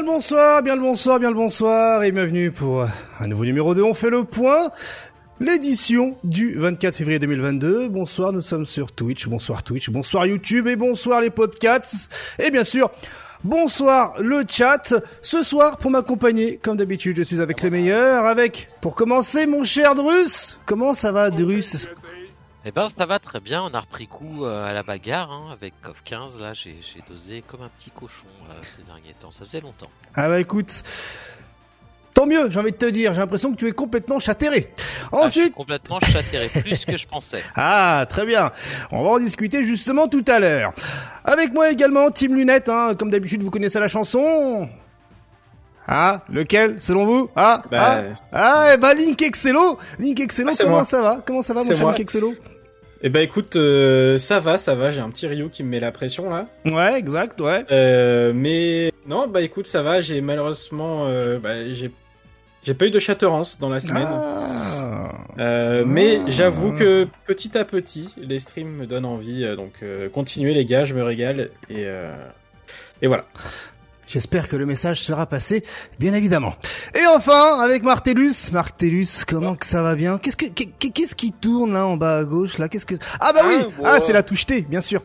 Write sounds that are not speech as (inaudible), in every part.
Le bonsoir, bien le bonsoir, bien le bonsoir et bienvenue pour un nouveau numéro 2 On fait le point. L'édition du 24 février 2022. Bonsoir, nous sommes sur Twitch. Bonsoir Twitch, bonsoir YouTube et bonsoir les podcasts. Et bien sûr, bonsoir le chat. Ce soir, pour m'accompagner, comme d'habitude, je suis avec les meilleurs. Avec, pour commencer, mon cher Drus. Comment ça va, Drus? Eh ben ça va très bien, on a repris coup euh, à la bagarre hein, avec CoF 15, là j'ai dosé comme un petit cochon euh, ces derniers temps, ça faisait longtemps. Ah bah écoute, tant mieux j'ai envie de te dire, j'ai l'impression que tu es complètement chatéré. Ah, Ensuite... complètement chatéré, plus que je pensais. (laughs) Ah très bien, on va en discuter justement tout à l'heure. Avec moi également Team Lunette, hein, comme d'habitude vous connaissez la chanson. Ah, lequel, selon vous? Ah, bah... ah, ah, bah Link Excello. Link Excello, ah, comment ça va? Comment ça va, mon cher Link Excello? Eh ben écoute, euh, ça va, ça va. J'ai un petit Rio qui me met la pression là. Ouais, exact, ouais. Euh, mais non, bah écoute, ça va. J'ai malheureusement, euh, bah, j'ai j'ai pas eu de chatterance dans la semaine. Ah. Euh, mais ah. j'avoue que petit à petit, les streams me donnent envie. Donc continuez les gars, je me régale et et voilà. J'espère que le message sera passé, bien évidemment. Et enfin, avec Martellus. Martellus, comment que ça va bien Qu'est-ce que qu'est-ce qui tourne là en bas à gauche là? Qu'est-ce que Ah bah oui, ah, ah c'est la touche T, bien sûr.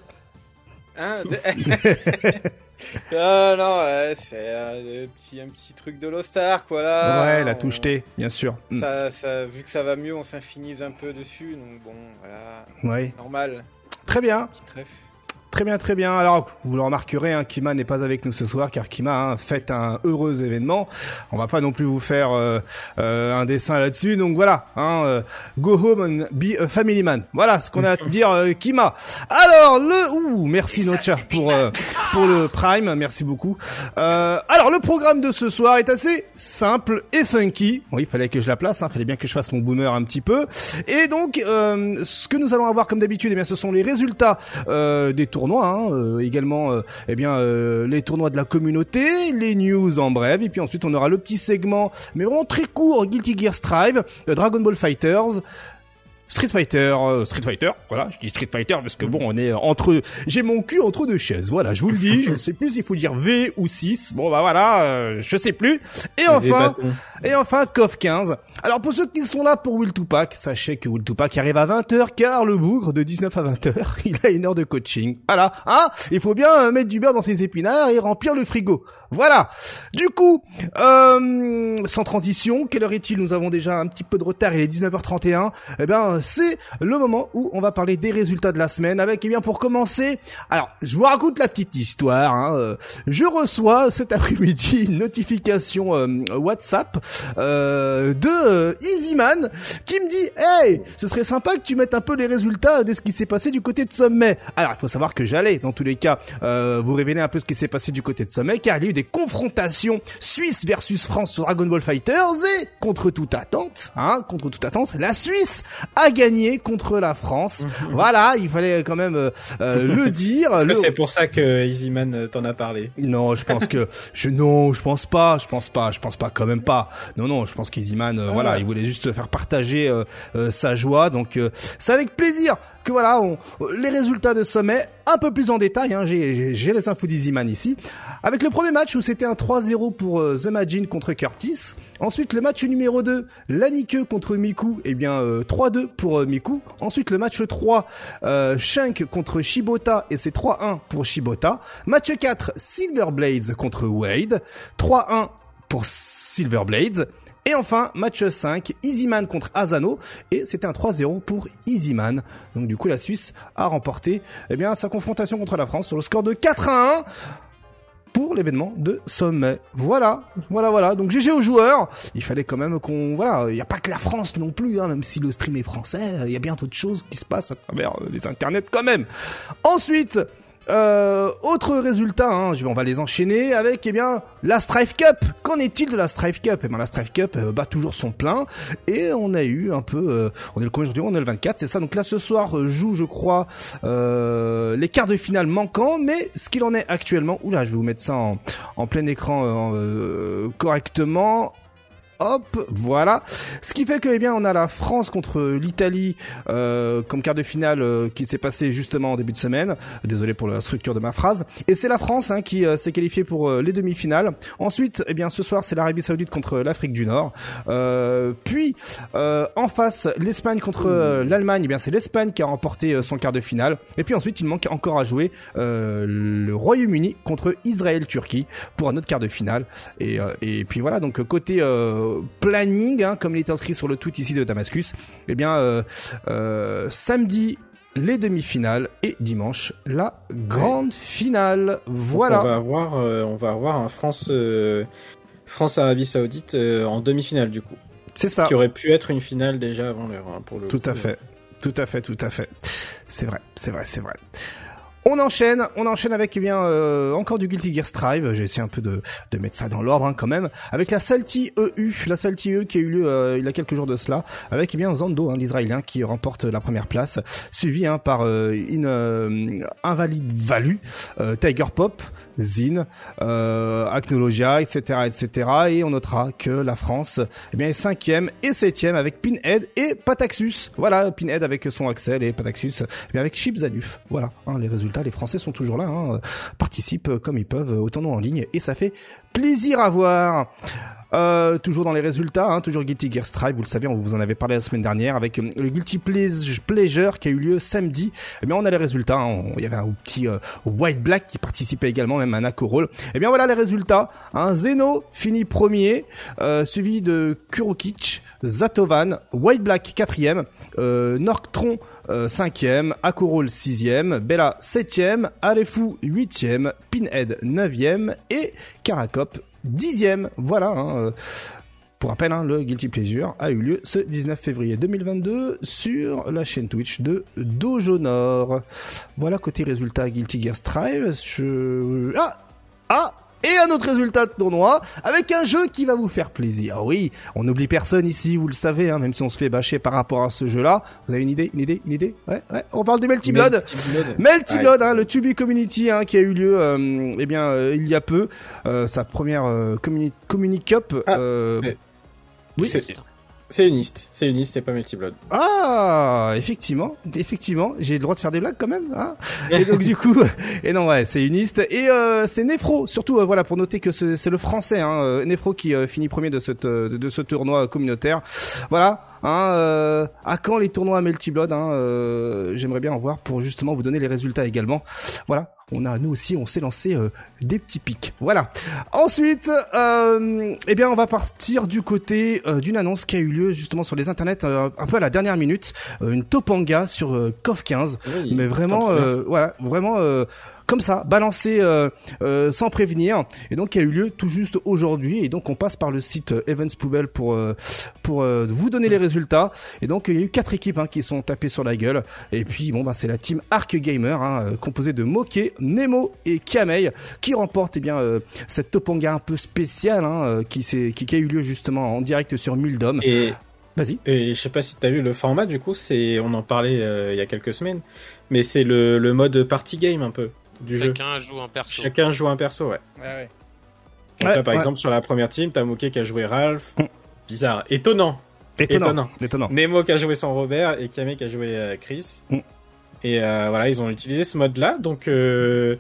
Hein (laughs) non, non, c'est un petit, un petit truc de Star quoi là. Ouais, la touche T, bien sûr. Hmm. Ça, ça, vu que ça va mieux, on s'infinise un peu dessus, donc bon, voilà. Ouais. Normal. Très bien. Petit Très bien, très bien. Alors, vous le remarquerez, hein, Kima n'est pas avec nous ce soir car Kima hein, fait un heureux événement. On va pas non plus vous faire euh, euh, un dessin là-dessus. Donc voilà, hein, euh, go home and be a family man. Voilà ce qu'on a à (laughs) dire, Kima. Alors le, ouh, merci Nocha pour pour le prime, merci beaucoup. alors le programme de ce soir est assez simple et funky. Oui, il fallait que je la place, il fallait bien que je fasse mon boomer un petit peu. Et donc, ce que nous allons avoir comme d'habitude, eh bien, ce sont les résultats des tours Hein, euh, également euh, eh bien euh, les tournois de la communauté, les news en bref, et puis ensuite on aura le petit segment, mais vraiment très court, Guilty Gear Strive, Dragon Ball Fighters, Street Fighter, Street Fighter, voilà, je dis Street Fighter parce que bon, on est entre, j'ai mon cul entre deux chaises, voilà, je vous le dis, je ne sais plus s'il faut dire V ou 6, bon bah voilà, je sais plus. Et enfin, et enfin, KOF 15. Alors pour ceux qui sont là pour Will Tupac, sachez que Will Tupac arrive à 20h car le bougre de 19 à 20h, (laughs) il a une heure de coaching. Voilà, hein Il faut bien euh, mettre du beurre dans ses épinards et remplir le frigo. Voilà. Du coup, euh, sans transition, quelle heure est-il? Nous avons déjà un petit peu de retard, il est 19h31. Eh c'est le moment où on va parler des résultats de la semaine avec, eh bien, pour commencer, alors, je vous raconte la petite histoire. Hein. Euh, je reçois cet (laughs) après-midi une notification WhatsApp euh, de euh, Easyman qui me dit Hey, ce serait sympa que tu mettes un peu les résultats de ce qui s'est passé du côté de Sommet. Alors, il faut savoir que j'allais, dans tous les cas, euh, vous révéler un peu ce qui s'est passé du côté de Sommet, car il y a eu des confrontations Suisse versus France sur Dragon Ball Fighters et contre toute attente, hein, contre toute attente, la Suisse a gagné contre la France. voilà, il fallait quand même euh, le (laughs) dire. c'est pour ça que Easyman t'en a parlé? Non, je pense que (laughs) je non, je pense pas, je pense pas, je pense pas quand même pas. Non, non, je pense qu'Easyman, euh, voilà, il voulait juste faire partager euh, euh, sa joie. Donc, c'est avec plaisir que voilà, les résultats de sommet un peu plus en détail. Hein, J'ai les infos d'Easyman ici. Avec le premier match où c'était un 3-0 pour The Magin contre Curtis. Ensuite, le match numéro 2, Lanike contre Miku, eh bien 3-2 pour Miku. Ensuite, le match 3, euh, Shank contre Shibota et c'est 3-1 pour Shibota. Match 4, Silver Blades contre Wade, 3-1 pour Silver Blades. Et enfin, match 5, Easyman contre Asano. Et c'était un 3-0 pour Easyman. Donc du coup, la Suisse a remporté eh bien, sa confrontation contre la France sur le score de 4 1 pour l'événement de sommet. Voilà, voilà, voilà. Donc GG aux joueurs. Il fallait quand même qu'on, voilà, il n'y a pas que la France non plus, hein, même si le stream est français, il y a bien d'autres choses qui se passent à travers les internets quand même. Ensuite, euh, autre résultat, hein, on va les enchaîner avec eh bien la Strife Cup. Qu'en est-il de la Strife Cup? Eh bien la Strife Cup euh, bat toujours son plein et on a eu un peu, euh, on est le combien aujourd'hui? On est le 24, c'est ça. Donc là ce soir euh, joue, je crois, les quarts de finale manquants, mais ce qu'il en est actuellement. Oula, je vais vous mettre ça en, en plein écran correctement. Hop, voilà. Ce qui fait que, eh bien, on a la France contre l'Italie euh, comme quart de finale euh, qui s'est passé justement en début de semaine. Désolé pour la structure de ma phrase. Et c'est la France hein, qui euh, s'est qualifiée pour les demi-finales. Ensuite, eh bien, ce soir, c'est l'Arabie Saoudite contre l'Afrique du Nord. puis, en face, l'Espagne contre l'Allemagne. Eh bien, c'est l'Espagne qui a remporté son quart de finale. Et puis ensuite, il manque encore à jouer le Royaume-Uni contre Israël-Turquie pour un autre quart de finale. Et, et puis voilà. Donc côté planning, hein, comme il est inscrit sur le tweet ici de Damascus, eh bien, euh, euh, samedi les demi-finales et dimanche la grande finale. Voilà. on va avoir, euh, on va avoir un France, France Arabie Saoudite en demi-finale du coup. C'est ça. Qui aurait pu être une finale déjà avant l'heure hein, pour le. Tout à fait. Tout à fait, tout à fait. C'est vrai, c'est vrai, c'est vrai. On enchaîne, on enchaîne avec eh bien euh, encore du Guilty Gear Strive. J'ai essayé un peu de, de mettre ça dans l'ordre hein, quand même, avec la Salty EU, la Salty EU qui a eu lieu euh, il y a quelques jours de cela, avec eh bien Zando, hein, l'Israélien, qui remporte la première place, suivi hein, par euh, une invalide Valu, Tiger Pop, Zin, euh, Acnologia, etc., etc. Et on notera que la France, eh bien, est cinquième et septième avec Pinhead et Pataxus. Voilà, Pinhead avec son Axel et Pataxus eh bien, avec Chipzanuf. Voilà, hein, les résultats, les Français sont toujours là, hein, participent comme ils peuvent au tournoi en ligne et ça fait plaisir à voir. Euh, toujours dans les résultats, hein, toujours Guilty Gear Strive, vous le savez, on vous en avait parlé la semaine dernière avec euh, le Guilty Pleasure qui a eu lieu samedi. Eh bien, on a les résultats. Hein. il y avait un petit euh, White Black qui participait également, même un Akorol. Eh bien, voilà les résultats. Hein. Zeno finit premier, suivi de Kurokic, Zatovan, White Black quatrième, euh, Norktron 5ème, Akorol 6ème, Bella 7ème, Arefu 8ème, Pinhead 9ème et Karakop dixième. Voilà. Hein, euh, pour rappel, hein, le Guilty Pleasure a eu lieu ce 19 février 2022 sur la chaîne Twitch de Dojo Nord. Voilà côté résultat Guilty Gear Strive. Ah Ah et un autre résultat de tournoi avec un jeu qui va vous faire plaisir. Oui, on n'oublie personne ici, vous le savez, hein, même si on se fait bâcher par rapport à ce jeu-là. Vous avez une idée, une idée, une idée? Ouais, ouais. On parle du Melty Blood. Melty Blood, hein, le Tubi Community hein, qui a eu lieu, euh, eh bien, euh, il y a peu, euh, sa première euh, Communi Cup. Ah, oui, c'est c'est Unist, c'est Unist, c'est pas Multiblood. Ah, effectivement, effectivement, j'ai le droit de faire des blagues quand même. Hein et donc du coup, (laughs) et non ouais, c'est Unist et euh, c'est Nefro surtout. Euh, voilà pour noter que c'est le français, hein, euh, Nefro qui euh, finit premier de ce de ce tournoi communautaire. Voilà. Hein, à quand les tournois Multiblood hein, J'aimerais bien en voir pour justement vous donner les résultats également. Voilà on a nous aussi on s'est lancé euh, des petits pics. Voilà. Ensuite, euh, eh bien on va partir du côté euh, d'une annonce qui a eu lieu justement sur les internets euh, un peu à la dernière minute, une topanga sur KOF 15, mais vraiment voilà, vraiment comme ça, balancé euh, euh, sans prévenir, et donc qui a eu lieu tout juste aujourd'hui. Et donc on passe par le site euh, Evans Poubelle pour pour vous donner les résultats. Et donc il y a eu quatre équipes hein, qui sont tapées sur la gueule. Et puis bon bah c'est la team Arc Gamer hein, composée de Moke, Nemo et Kamei qui remporte eh bien cette topanga un peu spéciale hein, qui, qui, qui a eu lieu justement en direct sur Muldom. Et Vas-y. Et je sais pas si tu as vu le format du coup, c'est on en parlait il y a quelques semaines, mais c'est le, le mode party game un peu du Chacun joue un perso. Chacun joue un perso, ouais. Ouais, ouais. par exemple, sur la première team, t'as Moké qui a joué Ralph. Mm. Bizarre. Étonnant. Étonnant. Étonnant. Nemo qui a joué son Robert et Kame qui a joué euh, Chris. Mm. Et euh, voilà, ils ont utilisé ce mode-là. Donc, euh,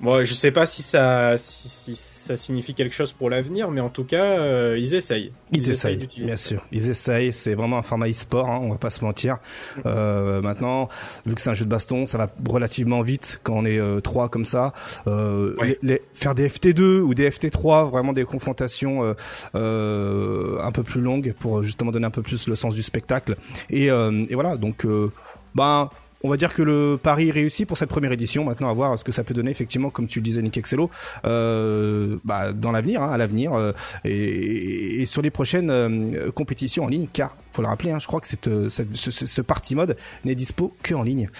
bon, je sais pas si ça, si, ça signifie quelque chose pour l'avenir, mais en tout cas, euh, ils essayent. Ils, essayent, bien sûr. Ils essayent. C'est vraiment un format e-sport, hein, on va pas se mentir. Euh, maintenant, vu que c'est un jeu de baston, ça va relativement vite quand on est euh, trois comme ça. Euh, les, faire des FT2 ou des FT3, vraiment des confrontations euh, un peu plus longues pour justement donner un peu plus le sens du spectacle. Et, et voilà, donc, ben on va dire que le pari réussi pour cette première édition. Maintenant, à voir ce que ça peut donner effectivement, comme tu le disais, Nick Excello, euh, bah, dans l'avenir, hein, à l'avenir, euh, et, sur les prochaines euh, compétitions en ligne. Car, faut le rappeler, hein, je crois que ce, ce, party mode n'est dispo que en ligne.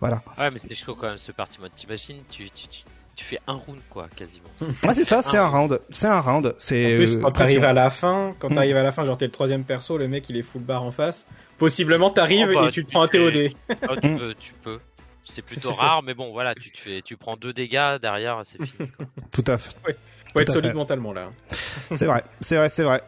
Voilà. Ouais, mais c'est chaud quand même ce party mode. T'imagines, tu, tu, tu, tu fais un round quoi, quasiment. (laughs) Ah c'est ça, c'est un round, c'est un round. C'est. En plus, quand t'arrives à la fin, quand t'arrives à la fin, genre t'es le troisième perso, le mec il est full bar en face Possiblement, t'arrives oh, bah, et tu te prends un TOD. Oh, tu peux, tu peux. C'est plutôt rare, mais bon, voilà, tu te fais, tu prends deux dégâts derrière, c'est fini. (laughs) Tout à fait. Faut être solide mentalement là. c'est vrai, c'est vrai, c'est vrai.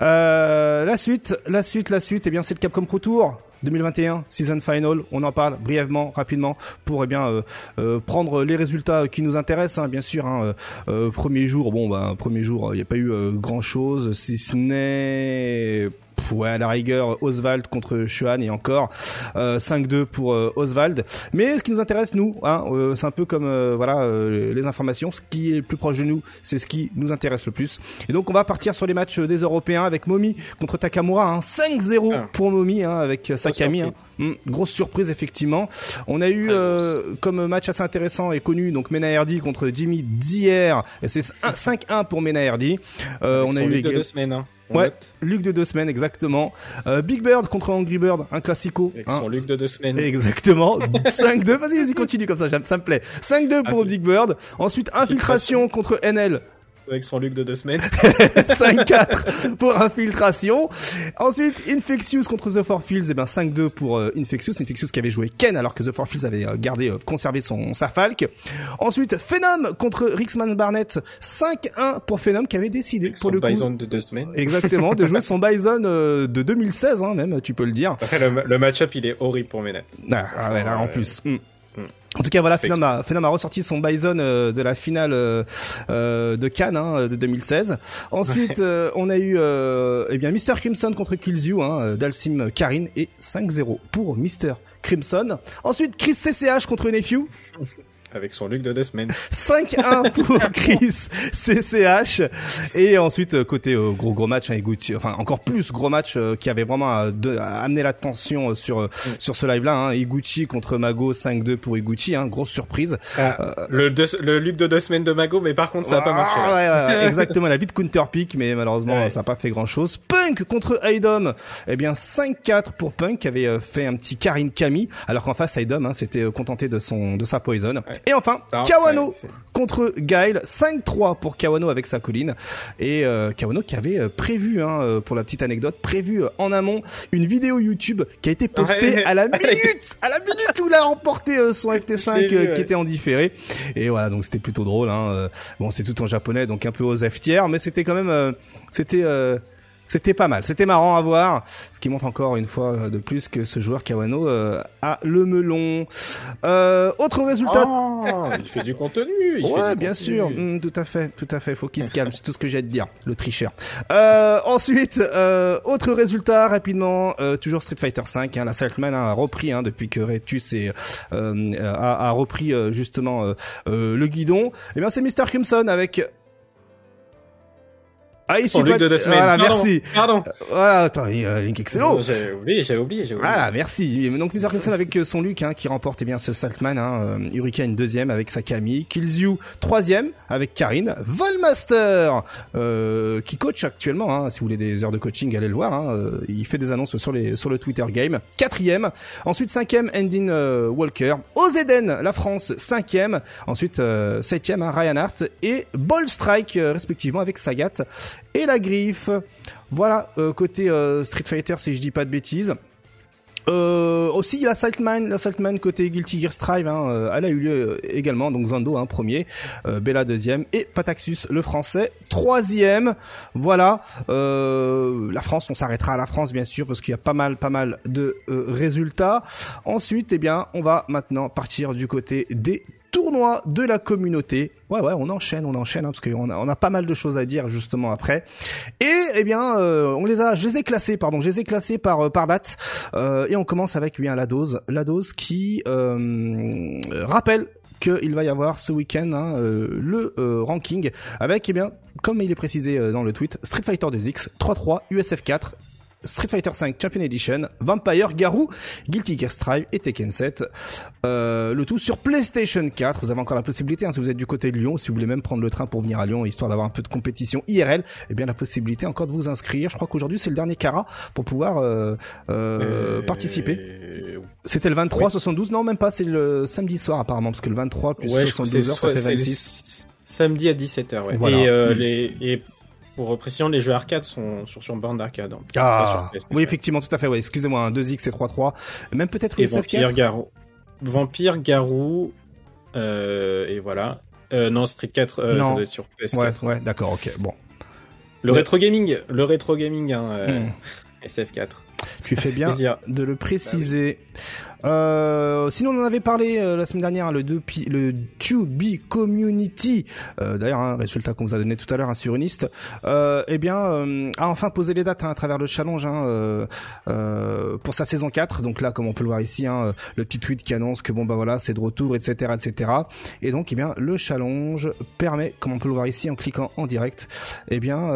Euh, la suite, la suite, la suite, eh bien c'est le Capcom Pro Tour. 2021 season final. On en parle brièvement, rapidement pour eh bien euh, euh, prendre les résultats qui nous intéressent. Hein, bien sûr, hein, euh, premier jour, bon, ben premier jour, il n'y a pas eu grand chose, si ce n'est ouais, à la rigueur, Oswald contre Chuan et encore euh, 5-2 pour euh, Oswald. Mais ce qui nous intéresse, nous, hein, euh, c'est un peu comme euh, voilà les informations. Ce qui est le plus proche de nous, c'est ce qui nous intéresse le plus. Et donc, on va partir sur les matchs des Européens avec Momi contre Takamura. Hein, 5-0 ah. pour Momi hein, avec Sakami. Hein. Hum, grosse surprise effectivement. On a eu comme match assez intéressant et connu donc Mena Herdi contre Jimmy Dier. Et c'est 5-1 pour Mena Herdi. on a eu les deux semaines. Hein ouais, Luc de deux semaines, exactement. Euh, Big Bird contre Angry Bird, un classico. Avec hein. son Luc de deux semaines. Exactement. (laughs) 5-2, vas-y, vas-y, continue comme ça, ça me plaît. 5-2 pour Big Bird. Ensuite, Infiltration contre NL avec son Luc de deux semaines. (laughs) 5-4 pour Infiltration. Ensuite, Infectious contre The Four Fields, et eh ben 5-2 pour euh, Infectious. Infectious qui avait joué Ken alors que The Four Fields avait euh, gardé, euh, conservé son sa Falk. Ensuite, Phenom contre Rixman Barnett, 5-1 pour Phenom qui avait décidé pour le Bison de deux semaines. Exactement, de jouer (laughs) son Bison de 2016 hein, même, tu peux le dire. Après, le, le match-up il est horrible pour Menet. Ah, ah ouais, là, en plus. Hmm. En tout cas, voilà, Phenom a, a, ressorti son Bison euh, de la finale euh, euh de Cannes hein, de 2016. Ensuite, euh, on a eu eh bien Mr Crimson contre Kills You, hein, Dalsim Karin et 5-0 pour Mr Crimson. Ensuite, Chris CCH contre Nephew avec son Luc de deux semaines. (laughs) 5-1 pour (laughs) Chris CCH. Et ensuite, euh, côté euh, gros gros match, hein, Iguchi, enfin encore plus gros match euh, qui avait vraiment amené l'attention sur mm. sur ce live-là. Hein, Iguchi contre Mago, 5-2 pour Iguchi, hein, grosse surprise. Ah, le, le Luc de deux semaines de Mago, mais par contre ça a pas marché. Ouais, ouais, (laughs) exactement, la vie de counter pick, mais malheureusement ça a pas fait grand-chose. Punk contre Aidom, eh bien 5-4 pour Punk qui avait fait un petit Karin Kami, alors qu'en face Aidom hein, s'était contenté de son de sa poison. Et enfin, ah, Kawano contre Gail, 5-3 pour Kawano avec sa colline. Et euh, Kawano qui avait euh, prévu, hein, euh, pour la petite anecdote, prévu en amont une vidéo YouTube qui a été postée à la (laughs) minute, à la minute où il a remporté son FT5 qui était en différé. Et voilà, donc c'était plutôt drôle. Hein. Bon, c'est tout en japonais, donc un peu aux F mais c'était quand même, c'était c'était pas mal, c'était marrant à voir, ce qui montre encore une fois de plus que ce joueur Kawano euh, a le melon. Euh, autre résultat. Oh, il fait du contenu. Il ouais, bien sûr, mm, tout à fait, tout à fait. Faut qu'il se calme, c'est tout ce que j'ai à te dire, le tricheur. Euh, ensuite, euh, autre résultat rapidement, euh, toujours Street Fighter 5. Hein, la Saltman a repris hein, depuis que Retus est, euh, a, a, repris justement le guidon. Et eh bien c'est Mr Crimson avec ah, il suit pas... de deux semaines. Voilà, merci. Pardon. Voilà, attends, euh, Link excellent. J'avais oublié, j'avais oublié, oublié. Voilà, merci. Donc, Mr. Crimson avec euh, son Luke, hein, qui remporte eh bien ce Saltman, hein, euh, Hurricane deuxième avec sa Camille, Kills troisième avec Karine, Volmaster, euh, qui coach actuellement, hein, si vous voulez des heures de coaching, allez le voir, hein, euh, il fait des annonces sur les, sur le Twitter game. Quatrième. Ensuite, cinquième, Endin Walker. Ozeden, la France, cinquième. Ensuite, septième, hein, Ryan Hart et Ball Strike, respectivement, avec Sagat et la griffe. Voilà, euh, côté euh, Street Fighter, si je dis pas de bêtises. Euh, aussi la Saltman, la Saltman côté Guilty Gear Strive, hein, elle a eu lieu également, donc Zando hein, premier, Bella deuxième et Pataxus le français troisième. Voilà, la France, on s'arrêtera à la France bien sûr parce qu'il y a pas mal, pas mal de résultats. Ensuite, eh bien, on va maintenant partir du côté des tournoi de la communauté. Ouais, ouais, on enchaîne, on enchaîne, hein, parce qu'on a, on a pas mal de choses à dire justement après. Et eh bien, euh, on les a, je les ai classés, pardon, je les ai classés par euh, par date. Euh, et on commence avec bien la dose, la dose qui rappelle qu'il va y avoir ce week-end hein, le ranking avec, eh bien, comme il est précisé dans le tweet, Street Fighter 2X, 3-3, USF 4, Street Fighter V Champion Edition, Vampire, Garou, Guilty Gear Strive et Tekken 7. Euh, le tout sur PlayStation 4. Vous avez encore la possibilité, hein, si vous êtes du côté de Lyon, si vous voulez même prendre le train pour venir à Lyon, histoire d'avoir un peu de compétition IRL, eh bien la possibilité encore de vous inscrire. Je crois qu'aujourd'hui c'est le dernier Cara pour pouvoir euh, euh, participer. C'était le 23, 72, non même pas, c'est le samedi soir apparemment, parce que le 23 plus 72 heures, ça fait 26. Samedi à 17h, ouais. Et, euh, mm. les, et pour précision, les jeux arcade sont sur, sur bande d'arcade. Hein. Ah, oui, effectivement, tout à fait. Ouais. Excusez-moi, 2X et 3.3. Même peut-être et Vampire, Garou. Vampire, Garou, euh, et voilà. Euh, non, Street 4, euh, ça doit être sur PS4. Ouais, ouais, d'accord, ok, bon. Le rétro gaming, le rétro gaming, hein, euh, hmm. SF4. Tu fais bien (laughs) de le préciser. Euh, sinon, on en avait parlé euh, la semaine dernière, le, 2 le 2B Community, euh, d'ailleurs, un résultat qu'on vous a donné tout à l'heure hein, sur Unist, euh, eh bien, euh, a enfin posé les dates hein, à travers le challenge hein, pour sa saison 4. Donc là, comme on peut le voir ici, hein, le petit tweet qui annonce que bon bah voilà, c'est de retour, etc., etc. Et donc, eh bien, le challenge permet, comme on peut le voir ici en cliquant en direct, eh bien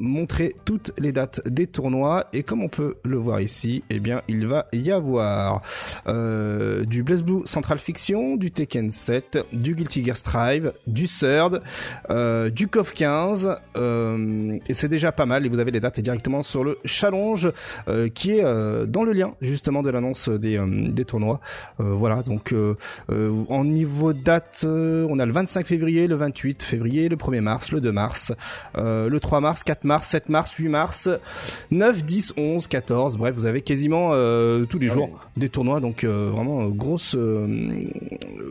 montrer toutes les dates des tournois et comme on peut le voir ici, eh bien il va y avoir euh, du Blaze Blue Central Fiction, du Tekken 7, du Guilty Gear Strive, du Third, euh, du KOF 15 euh, et c'est déjà pas mal et vous avez les dates directement sur le challenge qui est dans le lien justement de l'annonce des, des tournois. voilà donc en niveau date, on a le 25 février, le 28 février, le 1er mars, le 2 mars, le 3 mars, 4 mars, 7 mars, 8 mars, 9, 10, 11, 14. Bref, vous avez quasiment euh, tous les ah jours des tournois, donc euh, vraiment euh, grosse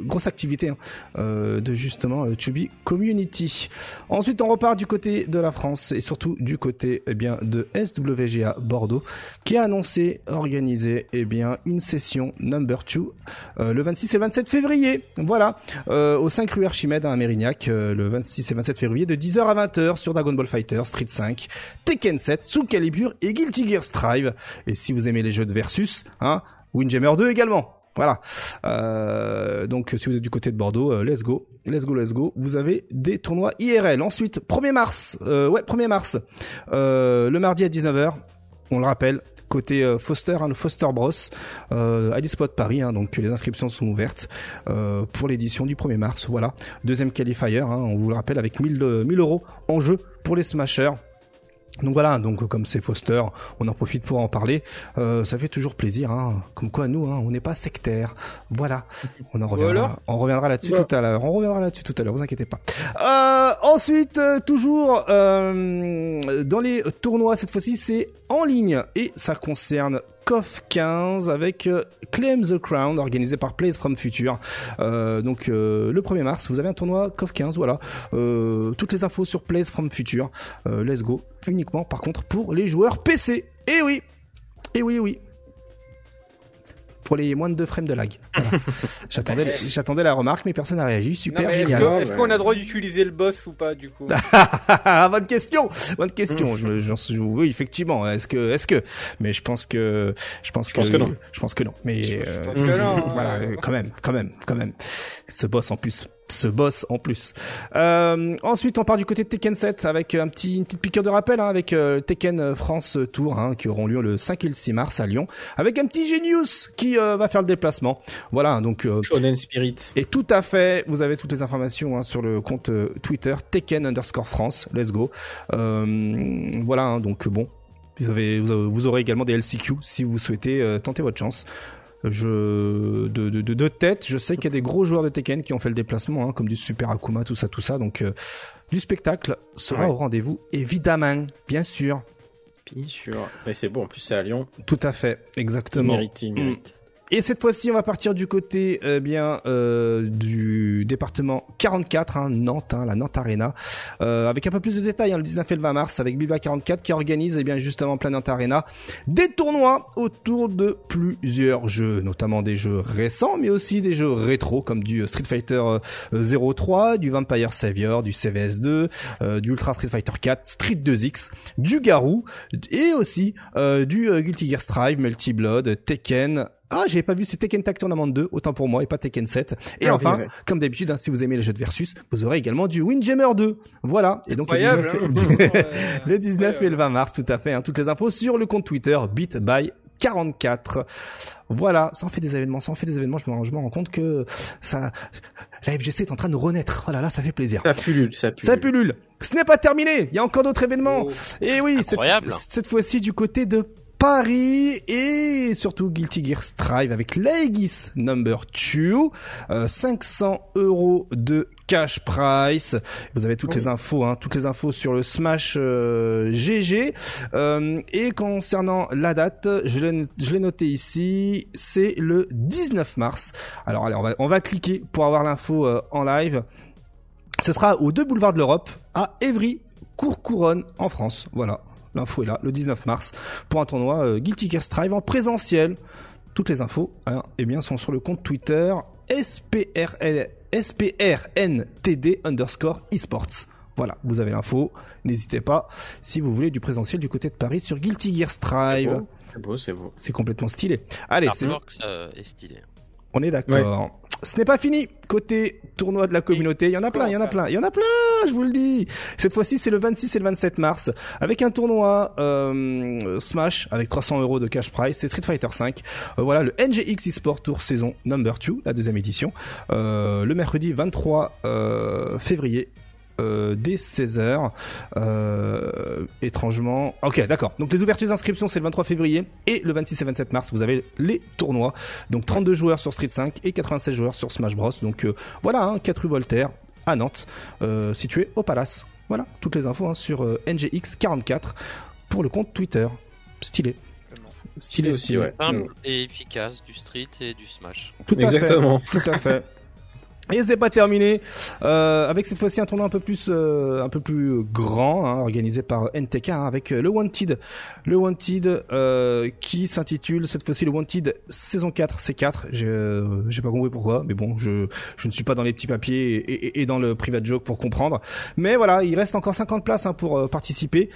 grosse activité hein, de justement Chubby Community. Ensuite, on repart du côté de la France et surtout du côté eh bien de SWGA Bordeaux, qui a annoncé organiser eh bien une session number 2 le 26 et 27 février. Voilà, au 5 rue Archimède à Mérignac, le 26 et 27 février de 10h à 20h sur Dragon Ball Fighter Street 5 Tekken 7, Soul Calibur et Guilty Gear Strive. Et si vous aimez les jeux de versus, hein, Windjammer 2 également. Voilà. Euh, donc si vous êtes du côté de Bordeaux, euh, let's go, let's go, let's go. Vous avez des tournois IRL. Ensuite, 1er mars, euh, ouais, 1er mars, le mardi à 19h. On le rappelle, côté Foster, le Foster Bros, euh, à Paris. Hein, donc les inscriptions sont ouvertes pour l'édition du 1er mars. Voilà, deuxième qualifier. Hein, on vous le rappelle avec 1000, 1000 euros en jeu pour les smashers. Donc voilà, donc comme c'est Foster, on en profite pour en parler. Euh, ça fait toujours plaisir, hein. comme quoi nous, hein, on n'est pas sectaire. Voilà, on en reviendra, on reviendra là-dessus tout à l'heure. On reviendra là-dessus tout à l'heure, vous inquiétez pas. Euh, ensuite, euh, toujours euh, dans les tournois, cette fois-ci, c'est en ligne et ça concerne KOF 15 avec euh, Claim the Crown organisé par Plays from Future. Euh, donc euh, le 1er mars, vous avez un tournoi KOF 15, voilà. toutes les infos sur Plays from Future. let's go. Uniquement par contre pour les joueurs PC. Eh oui, eh oui, oui pour les moins de 2 frames de lag. (laughs) j'attendais, j'attendais la remarque, mais personne n'a réagi. Super génial. Est-ce, qu'on a droit d'utiliser le boss ou pas du coup (laughs) Bonne question, bonne question. je, j'en suis, oui, effectivement. Est-ce que, est-ce que, mais je pense que, je pense, que, non. Je pense que non. Mais je, euh, pense que non, voilà, quand même, quand même, quand même. Ce boss en plus ce boss en plus. Euh, ensuite, on part du côté de Tekken 7 avec un petit, une petite piqûre de rappel hein, avec euh, Tekken France Tour hein, qui auront lieu le 5 et le 6 mars à Lyon avec un petit Genius qui euh, va faire le déplacement. Voilà, donc Shonen Spirit. Et tout à fait, vous avez toutes les informations hein, sur le compte Twitter Tekken underscore France. Let's go. voilà, donc bon, vous, avez, vous, aurez également des LCQ si vous souhaitez tenter votre chance. Je de, de, de, tête, je sais qu'il y a des gros joueurs de Tekken qui ont fait le déplacement, hein, comme du Super Akuma, tout ça, tout ça. Donc euh, du spectacle sera au rendez-vous, évidemment, bien sûr. Bien sûr. Mais c'est bon, en plus c'est à Lyon. Tout à fait, exactement. Mérite, mérite. Et cette fois-ci, on va partir du côté euh, bien euh, du département 44, hein, Nantes, hein, la Nantes Arena, euh, avec un peu plus de détails, hein, le 19 et le 20 mars, avec Bilba 44 qui organise, eh bien justement, plein Nantes Arena, des tournois autour de plusieurs jeux, notamment des jeux récents, mais aussi des jeux rétro comme du Street Fighter 03, du Vampire Savior, du CVS2, du Ultra Street Fighter 4, Street 2X, du Garou, et aussi du Guilty Gear Strive, Multi Blood, Tekken, ah, j'avais pas vu, c'est Tekken Tag Tournament 2, autant pour moi, et pas Tekken 7. Et ah, enfin, comme d'habitude, hein, si vous aimez les jeux de versus, vous aurez également du Windjammer 2. Voilà. Et donc, le 19, hein. le 19 (laughs) (laughs) et le 20 mars, tout à fait. Hein, toutes les infos sur le compte Twitter, Beat by 44. Voilà, ça en fait des événements, ça en fait des événements, je me, je me rends compte que ça, la FGC est en train de renaître. Oh là là, ça fait plaisir. Ça pullule, ça pullule. Ça pullule. Ce n'est pas terminé, il y a encore d'autres événements. Oh. Et oui, cette, cette fois-ci du côté de Paris et surtout Guilty Gear Strive avec Legis Number 2, 500 euros de cash price. Vous avez toutes les infos, hein, toutes les infos sur le Smash GG. Euh, et concernant la date, je l'ai noté ici, c'est le 19 mars. Alors allez, on va, on va cliquer pour avoir l'info en live. Ce sera au deux boulevards de l'Europe, à Évry, Courcouronne, en France. Voilà, l'info est là, le 19 mars, pour un tournoi euh, Guilty Gear Strive en présentiel. Toutes les infos, hein, eh bien, sont sur le compte Twitter SPRN, SPRNTD underscore esports. Voilà, vous avez l'info. N'hésitez pas si vous voulez du présentiel du côté de Paris sur Guilty Gear Strive. C'est beau, c'est beau. C'est complètement stylé. Allez, c'est stylé. On est d'accord. Ce n'est pas fini. Côté tournoi de la communauté, il y en a plein, il y en a plein, il y en a plein, je vous le dis. Cette fois-ci, c'est le 26 et le 27 mars, avec un tournoi euh, Smash avec 300 euros de cash prize. C'est Street Fighter 5. Euh, voilà le NGX eSport Tour saison number 2, la deuxième édition, euh, le mercredi 23 février euh, dès 16h. Euh, étrangement. Ok, d'accord. Donc les ouvertures d'inscription, c'est le 23 février. Et le 26 et 27 mars, vous avez les tournois. Donc 32 joueurs sur Street 5 et 96 joueurs sur Smash Bros. Donc euh, voilà, hein, 4 rue Voltaire à Nantes, situé au Palace. Voilà, toutes les infos hein, sur NGX44 pour le compte Twitter. Stylé. Stylé aussi, ouais. Simple et efficace du street et du smash. Tout à Exactement. fait. Tout à fait. Et c'est pas terminé euh, avec cette fois-ci un tournoi un peu plus euh, un peu plus grand hein, organisé par NTK hein, avec euh, le Wanted. Le Wanted euh, qui s'intitule cette fois-ci le Wanted saison 4 C4 j'ai j'ai pas compris pourquoi mais bon je je ne suis pas dans les petits papiers et, et, et dans le private joke pour comprendre. Mais voilà il reste encore 50 places hein, pour participer.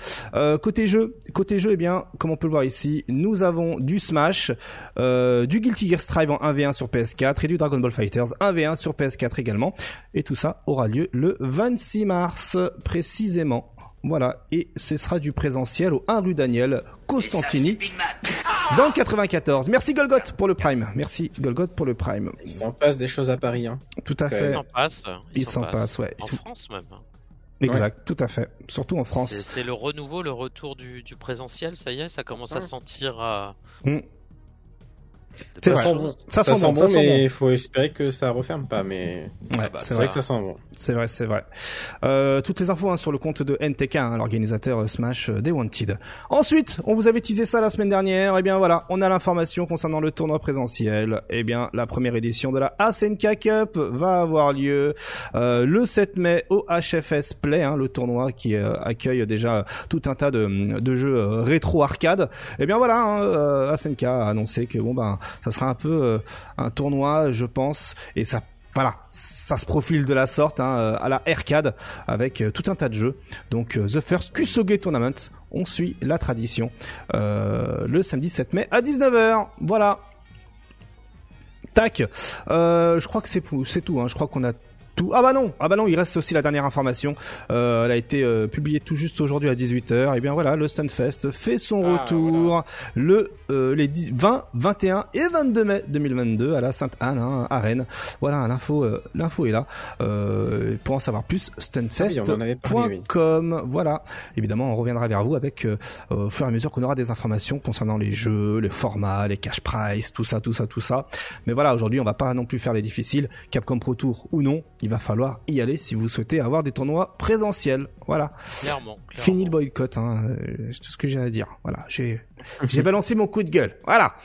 Côté jeu côté jeu eh bien comme on peut le voir ici nous avons du Smash du Guilty Gear Strive en 1v1 sur PS4 et du Dragon Ball Fighters 1v1 sur PS4 également. Et tout ça aura lieu le 26 mars précisément. Voilà, et ce sera du présentiel au 1 rue Daniel Costantini dans le 94. Merci Golgoth pour le Prime. Merci Golgoth pour le Prime. Il s'en passe des choses à Paris. Hein. Tout à fait. Il s'en passe. Il, s'en passe. ouais. En France même. Exact, tout à fait. Surtout en France. C'est le renouveau, le retour du, présentiel, ça y est, ça commence à sentir à... Hmm. Ça sent bon. Ça, sent bon, mais il faut espérer que ça referme pas. Mais ouais, bah, c'est vrai que ça sent bon. C'est vrai, c'est vrai. Euh, toutes les infos hein, sur le compte de NTK, hein, l'organisateur euh, Smash euh, des Wanted. Ensuite, on vous avait teasé ça la semaine dernière. Et eh bien voilà, on a l'information concernant le tournoi présentiel. Et eh bien, la première édition de la ASNK Cup va avoir lieu euh, le 7 mai au HFS Play, hein, le tournoi qui euh, accueille déjà tout un tas de, de jeux rétro arcade. Et eh bien voilà, hein, ASNK a annoncé que bon ben ça sera un peu euh, un tournoi, je pense, et ça voilà, ça se profile de la sorte hein, euh, à la arcade avec euh, tout un tas de jeux. Donc The First Kusoge Tournament, on suit la tradition le samedi 7 mai à 19h. Voilà. Tac. je crois que c'est c'est tout. Hein. Je crois qu'on a ah bah non, ah bah non, il reste aussi la dernière information. Euh, elle a été euh, publiée tout juste aujourd'hui à 18h. Et bien voilà, le Stunfest fait son ah, retour le euh, les 20, 21 et 22 mai 2022 à la Sainte-Anne hein, à Rennes. Voilà, l'info l'info est là. pour en savoir plus, stunfest.com. Ah voilà. Évidemment, on reviendra vers vous avec au fur et à mesure qu'on aura des informations concernant les jeux, les formats, les cash price, tout ça, tout ça, tout ça. Mais voilà, aujourd'hui, on va pas non plus faire les difficiles. Capcom Pro Tour ou non, il va falloir y aller si vous souhaitez avoir des tournois présentiels. Voilà. Clairement. Fini le boycott, hein. c'est tout ce que j'ai à dire. Voilà, j'ai j'ai balancé mon coup de gueule. Voilà.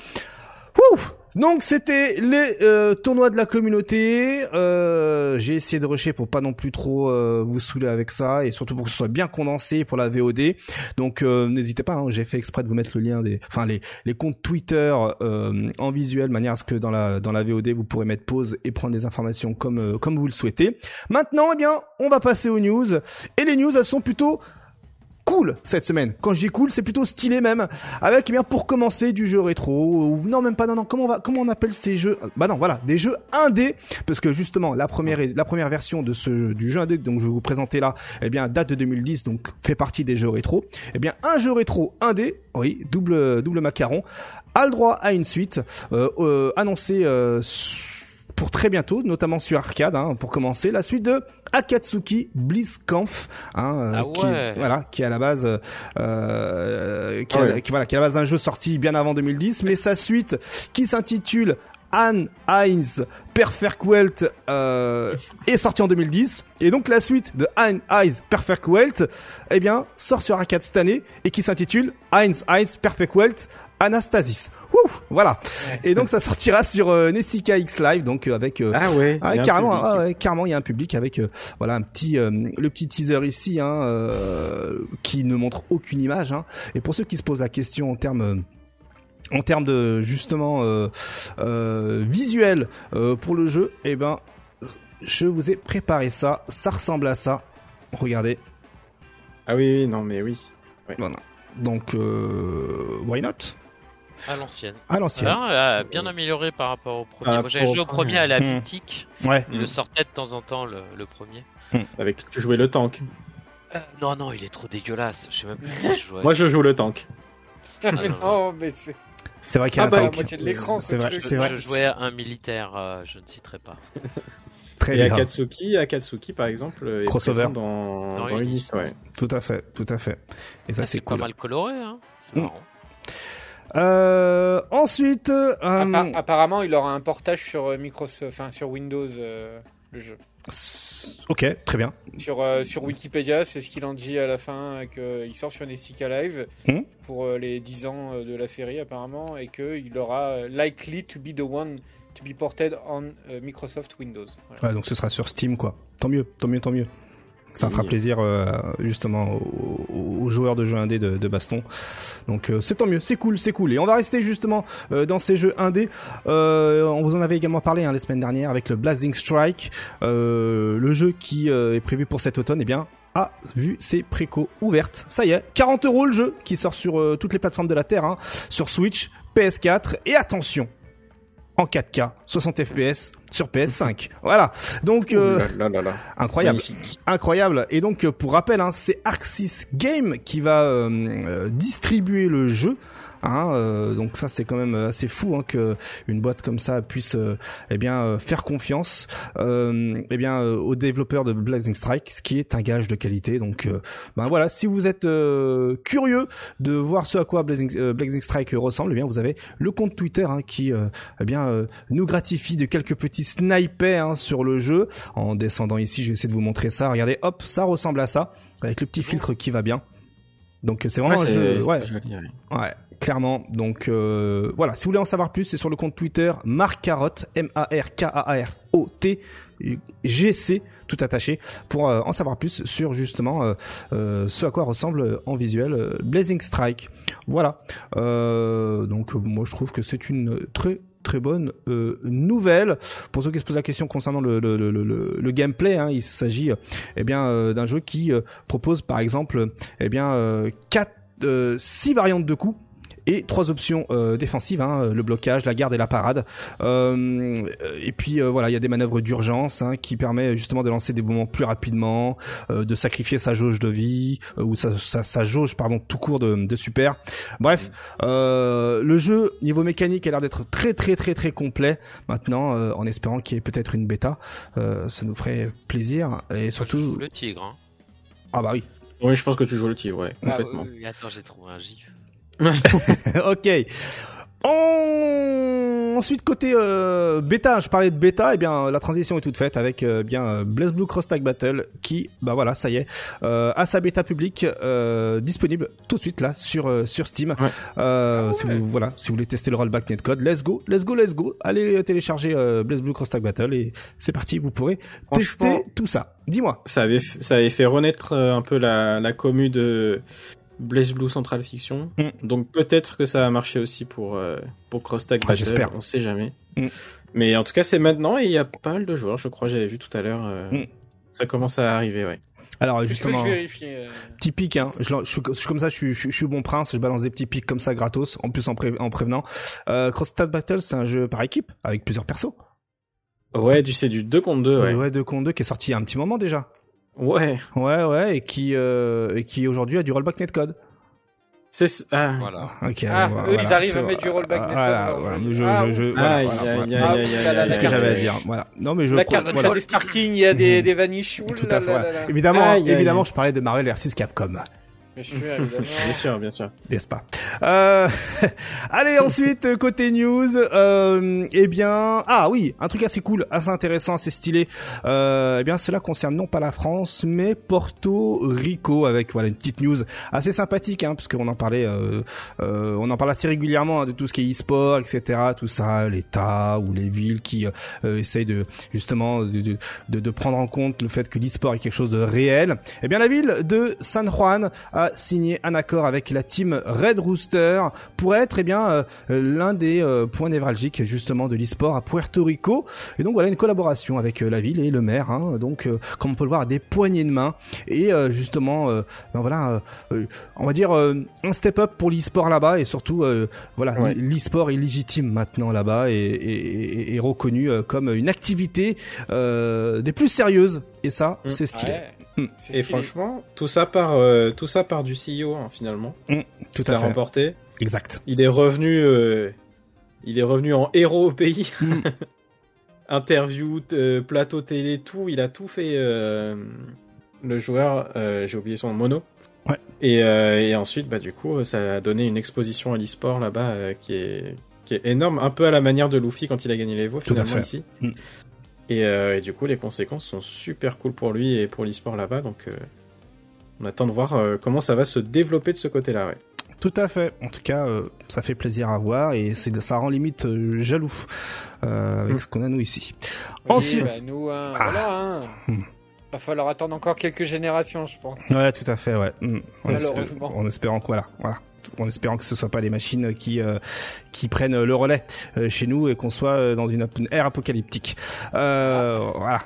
Ouf donc c'était les euh, tournois de la communauté. Euh, j'ai essayé de rusher pour pas non plus trop euh, vous saouler avec ça et surtout pour que ce soit bien condensé pour la VOD. Donc n'hésitez pas, hein, j'ai fait exprès de vous mettre le lien des, enfin les les comptes Twitter en visuel, manière à ce que dans la dans la VOD vous pourrez mettre pause et prendre les informations comme comme vous le souhaitez. Maintenant, eh bien, on va passer aux news et les news elles sont plutôt cool cette semaine. Quand je dis cool, c'est plutôt stylé même. Avec, eh bien, pour commencer, du jeu rétro. Ou, non, même pas, non, non, comment on va, comment on appelle ces jeux? Bah non, voilà, des jeux indés. Parce que justement, la première, la première version de ce, du jeu indé, donc je vais vous présenter là, eh bien, date de 2010, donc fait partie des jeux rétro. Eh bien, un jeu rétro indé, oui, double, double macaron, a le droit à une suite, euh, euh, annoncé, euh, pour très bientôt, notamment sur arcade, hein, pour commencer. La suite de Akatsuki Blitzkampf, hein, euh, Ah qui, ouais. voilà, qui est à la base, euh, euh, qui, est Ah qui- voilà, qui est à la base un jeu sorti bien avant 2010, mais sa suite qui s'intitule Anne Heinz Perfect Welt euh, est sortie en 2010 et donc la suite de Anne Heinz Perfect Welt eh bien sort sur arcade cette année et qui s'intitule Heinz Heinz Perfect Welt Anastasis. Voilà. Et donc ça sortira sur euh, Nessica X Live donc euh, avec euh, Ah ouais. ah, carrément, public. ah ouais, carrément, il y a un public avec euh, voilà un petit le petit teaser ici hein, qui ne montre aucune image. Hein. Et pour ceux qui se posent la question en termes en termes de justement visuel pour le jeu, eh ben je vous ai préparé ça. Ça ressemble à ça. Regardez. Ah oui, oui, non, mais oui. Voilà. Donc why not? À l'ancienne. À l'ancienne. Ah, euh, bien amélioré par rapport au premier. Par Moi j'avais joué au premier premier. à la Hmm. mythique. Ouais. Il le sortait de temps en temps le, le premier. Avec tu jouais le tank. Euh, non, non, il est trop dégueulasse. Je sais même plus qui je jouais. Moi, je joue le tank. Ah, non, non, mais c'est. C'est vrai qu'il y a Ah un bah, tank. moitié de l'écran, C'est ce vrai. C'est vrai. Je jouais à un militaire, euh, je ne citerai pas. (laughs) Très Et bien. Akatsuki, Akatsuki par exemple, est Crossover. dans, Dans dans Unis. Ouais. Tout à fait. Tout à fait. Et ça Ah, c'est cool. pas mal coloré, hein. C'est Hmm. marrant. Euh, ensuite, euh, Appa- apparemment, il aura un portage sur euh, Microsoft, enfin sur Windows, euh, le jeu. ok, très bien. Sur, sur Wikipédia, c'est ce qu'il en dit à la fin, qu'il sort sur Nessica Live Hmm. pour les 10 ans de la série apparemment, et qu'il aura likely to be the one to be ported on Microsoft Windows. Voilà. Ouais, donc ce sera sur Steam, quoi. Tant mieux, tant mieux, tant mieux. Ça fera plaisir euh, justement aux, aux joueurs de jeux indés de, de baston. Donc euh, c'est tant mieux, c'est cool, c'est cool. Et on va rester justement euh, dans ces jeux indés. Euh, on vous en avait également parlé hein, les semaines dernières avec le Blazing Strike, euh, le jeu qui euh, est prévu pour cet automne. Eh bien, a vu ses précos ouvertes. Ça y est, 40 euros le jeu qui sort sur euh, toutes les plateformes de la Terre, hein, sur Switch, PS4 et attention, en 4K, 60 FPS sur PS5. Voilà. Donc euh, Ouh là là là là. incroyable, Magnifique. incroyable. Et donc euh, pour rappel, hein, c'est Arxis Game qui va euh, distribuer le jeu. Hein, euh, donc ça c'est quand même assez fou hein, que une boîte comme ça puisse euh, eh bien euh, faire confiance euh, eh bien euh, aux développeurs de Blazing Strike, ce qui est un gage de qualité. Donc euh, ben voilà, si vous êtes euh, curieux de voir ce à quoi Blazing, euh, Blazing Strike ressemble, eh bien vous avez le compte Twitter hein, qui euh, eh bien euh, nous gratifie de quelques petits snipers hein, sur le jeu. En descendant ici, je vais essayer de vous montrer ça. Regardez, hop, ça ressemble à ça avec le petit filtre qui va bien. Donc c'est vraiment Ouais, un jeu. Ouais, joli. Ouais, clairement. Donc euh, voilà, si vous voulez en savoir plus, c'est sur le compte Twitter Marc Carotte, M-A-R-K-A-R-O-T, G-C, tout attaché, pour euh, en savoir plus sur justement euh, euh, ce à quoi ressemble euh, en visuel Blazing Strike. Voilà. Donc moi je trouve que c'est une très très bonne euh, nouvelle pour ceux qui se posent la question concernant le, le, le, le, gameplay hein, il s'agit euh, eh bien d'un jeu qui propose par exemple eh bien quatre six variantes de coups et trois options euh, défensives hein, le blocage la garde et la parade Euh, et puis euh, voilà il y a des manœuvres d'urgence hein, qui permet justement de lancer des mouvements plus rapidement euh, de sacrifier sa jauge de vie euh, ou sa, sa, sa jauge pardon tout court de, de super bref euh, le jeu niveau mécanique a l'air d'être très très très très complet maintenant euh, en espérant qu'il y ait peut-être une bêta euh, ça nous ferait plaisir et surtout le tigre. Hein. ah bah oui Oui, je pense que tu joues le tigre, ouais, Ah, complètement. attends, j'ai trouvé un gif. (laughs) ok. En- Ensuite côté euh, bêta, je parlais de bêta, et bien la transition est toute faite avec euh, bien euh, Blaze Blue Cross Tag Battle qui, bah voilà, ça y est, euh, a sa bêta publique euh, disponible tout de suite là sur euh, sur Steam. Ouais. Euh, Si vous voilà, si vous voulez tester le rollback netcode, let's go, let's go, let's go. Allez télécharger euh, Blaze Blue Cross Tag Battle et c'est parti, vous pourrez tester tout ça. Dis-moi. Ça avait, ça avait fait renaître un peu la, la commu de Blaze Blue Central Fiction. Mm. Donc peut-être que ça a marché aussi pour, euh, pour Cross Tag Battle, j'espère. On sait jamais. Mm. Mais en tout cas, c'est maintenant et il y a pas mal de joueurs, je crois, j'avais vu tout à l'heure. euh, Mm. Ça commence à arriver, ouais. Alors justement. euh, petit pic hein. je, lan- je, suis- je suis comme ça je suis, je, suis- je suis bon prince je balance des petits pics comme ça gratos en plus en, pré- en prévenant euh, Cross Stat Battle c'est un jeu par équipe avec plusieurs persos Ouais, du c'est du 2 contre 2, ouais. ouais deux contre deux qui est sorti il y a un petit moment déjà Ouais. ouais ouais et qui euh, et qui aujourd'hui a du rollback netcode C'est ah. Voilà. Ok. Ah, voilà, eux, ils voilà, arrivent à mettre du rollback ah, netcode Voilà, dans voilà, je, Ah, je, je, voilà, voilà, voilà. aïe, Ah, aïe, oui, aïe, là, là, aïe, C'est ce que j'avais à dire. Voilà. Non, mais je. La carte voilà. des parkings, il y a des, des vanish. Ouh Tout à fait. voilà. Évidemment, évidemment, je parlais de Marvel versus Capcom. Bien sûr. Bien sûr, bien sûr. n'est-ce pas euh... (laughs) Allez, ensuite, côté news, euh, eh bien, ah oui, un truc assez cool, assez intéressant, assez stylé. Euh, eh bien, cela concerne non pas la France, mais Porto Rico, avec voilà une petite news assez sympathique, hein, parce qu'on en parlait, euh, euh, on en parle assez régulièrement hein, de tout ce qui est e-sport, etc. Tout ça, l'État ou les villes qui euh, essayent de justement de, de, de, de prendre en compte le fait que l'e-sport est quelque chose de réel. Eh bien, la ville de San Juan a signé un accord avec la team Red Rooster pour être eh bien euh, l'un des euh, points névralgiques justement de l'e-sport à Puerto Rico. Et donc voilà une collaboration avec euh, la ville et le maire. Hein, donc euh, comme on peut le voir, des poignées de main et euh, justement euh, ben voilà, euh, euh, on va dire euh, un step up pour l'e-sport là-bas et surtout euh, voilà Ouais. l'e-sport est légitime maintenant là-bas et, et, et- et reconnu euh, comme une activité euh, des plus sérieuses. Et ça, Mm. c'est stylé. Ouais. Hmm. Et franchement, tout ça par euh, tout ça part du CEO hein, finalement. Tout Il à a fait. remporté. Exact. Il est revenu, euh, il est revenu en héros au pays. Mm. (laughs) Interview, euh, plateau télé, tout. Il a tout fait. euh, le joueur, euh, j'ai oublié son nom, Mono. Ouais. Et, euh, et ensuite, bah du coup, ça a donné une exposition à l'e-sport là-bas euh, qui est qui est énorme, un peu à la manière de Luffy quand il a gagné Tout à finalement fait. ici. Mm. Et, euh, et du coup, les conséquences sont super cool pour lui et pour l'e-sport là-bas. Donc, euh, on attend de voir euh, comment ça va se développer de ce côté-là. Ouais. Tout à fait. En tout cas, euh, ça fait plaisir à voir et c'est ça rend limite euh, jaloux euh, avec Mm. ce qu'on a nous ici. Oui, Ensuite- bah, nous, hein, Ah. voilà, hein. Hmm. Va falloir attendre encore quelques générations, je pense. Ouais, tout à fait. Ouais. Mm. En, Malheureusement. espé- en espérant que voilà, voilà, en espérant que ce soit pas les machines qui euh, qui prennent le relais euh, chez nous et qu'on soit euh, dans une, une ère apocalyptique. Voilà.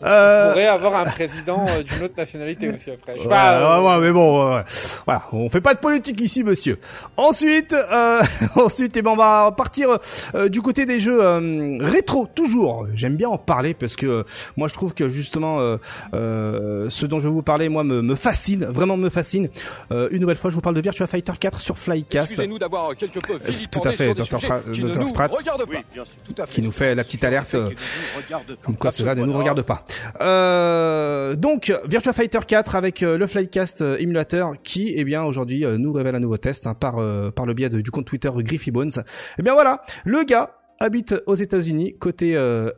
On Euh, pourrait avoir un président euh, d'une autre nationalité aussi après. Je sais Ouais, pas, euh, ouais, ouais, mais bon, ouais, ouais. voilà, on fait pas de politique ici, monsieur. Ensuite, euh, (laughs) ensuite, eh ben, on va partir euh, du côté des jeux euh, rétro. Toujours, j'aime bien en parler parce que euh, moi, je trouve que justement, euh, euh, ce dont je vais vous parler, moi, me, me fascine, vraiment me fascine. Euh, une nouvelle fois, je vous parle de Virtua Fighter 4 sur Flycast. Excusez-nous d'avoir quelque peu tout à fait, Dr. Pra- qui nous Spratt. regardent pas. Tout à fait. qui nous fait la petite alerte, euh. Comme quoi cela ne nous regarde pas. Euh, donc Virtua Fighter 4 avec euh, le Flycast euh, Emulator qui, eh bien, aujourd'hui euh, nous révèle un nouveau test hein, par par le biais de- du compte Twitter Griffy Bones. Eh bien voilà, le gars habite aux États-Unis côté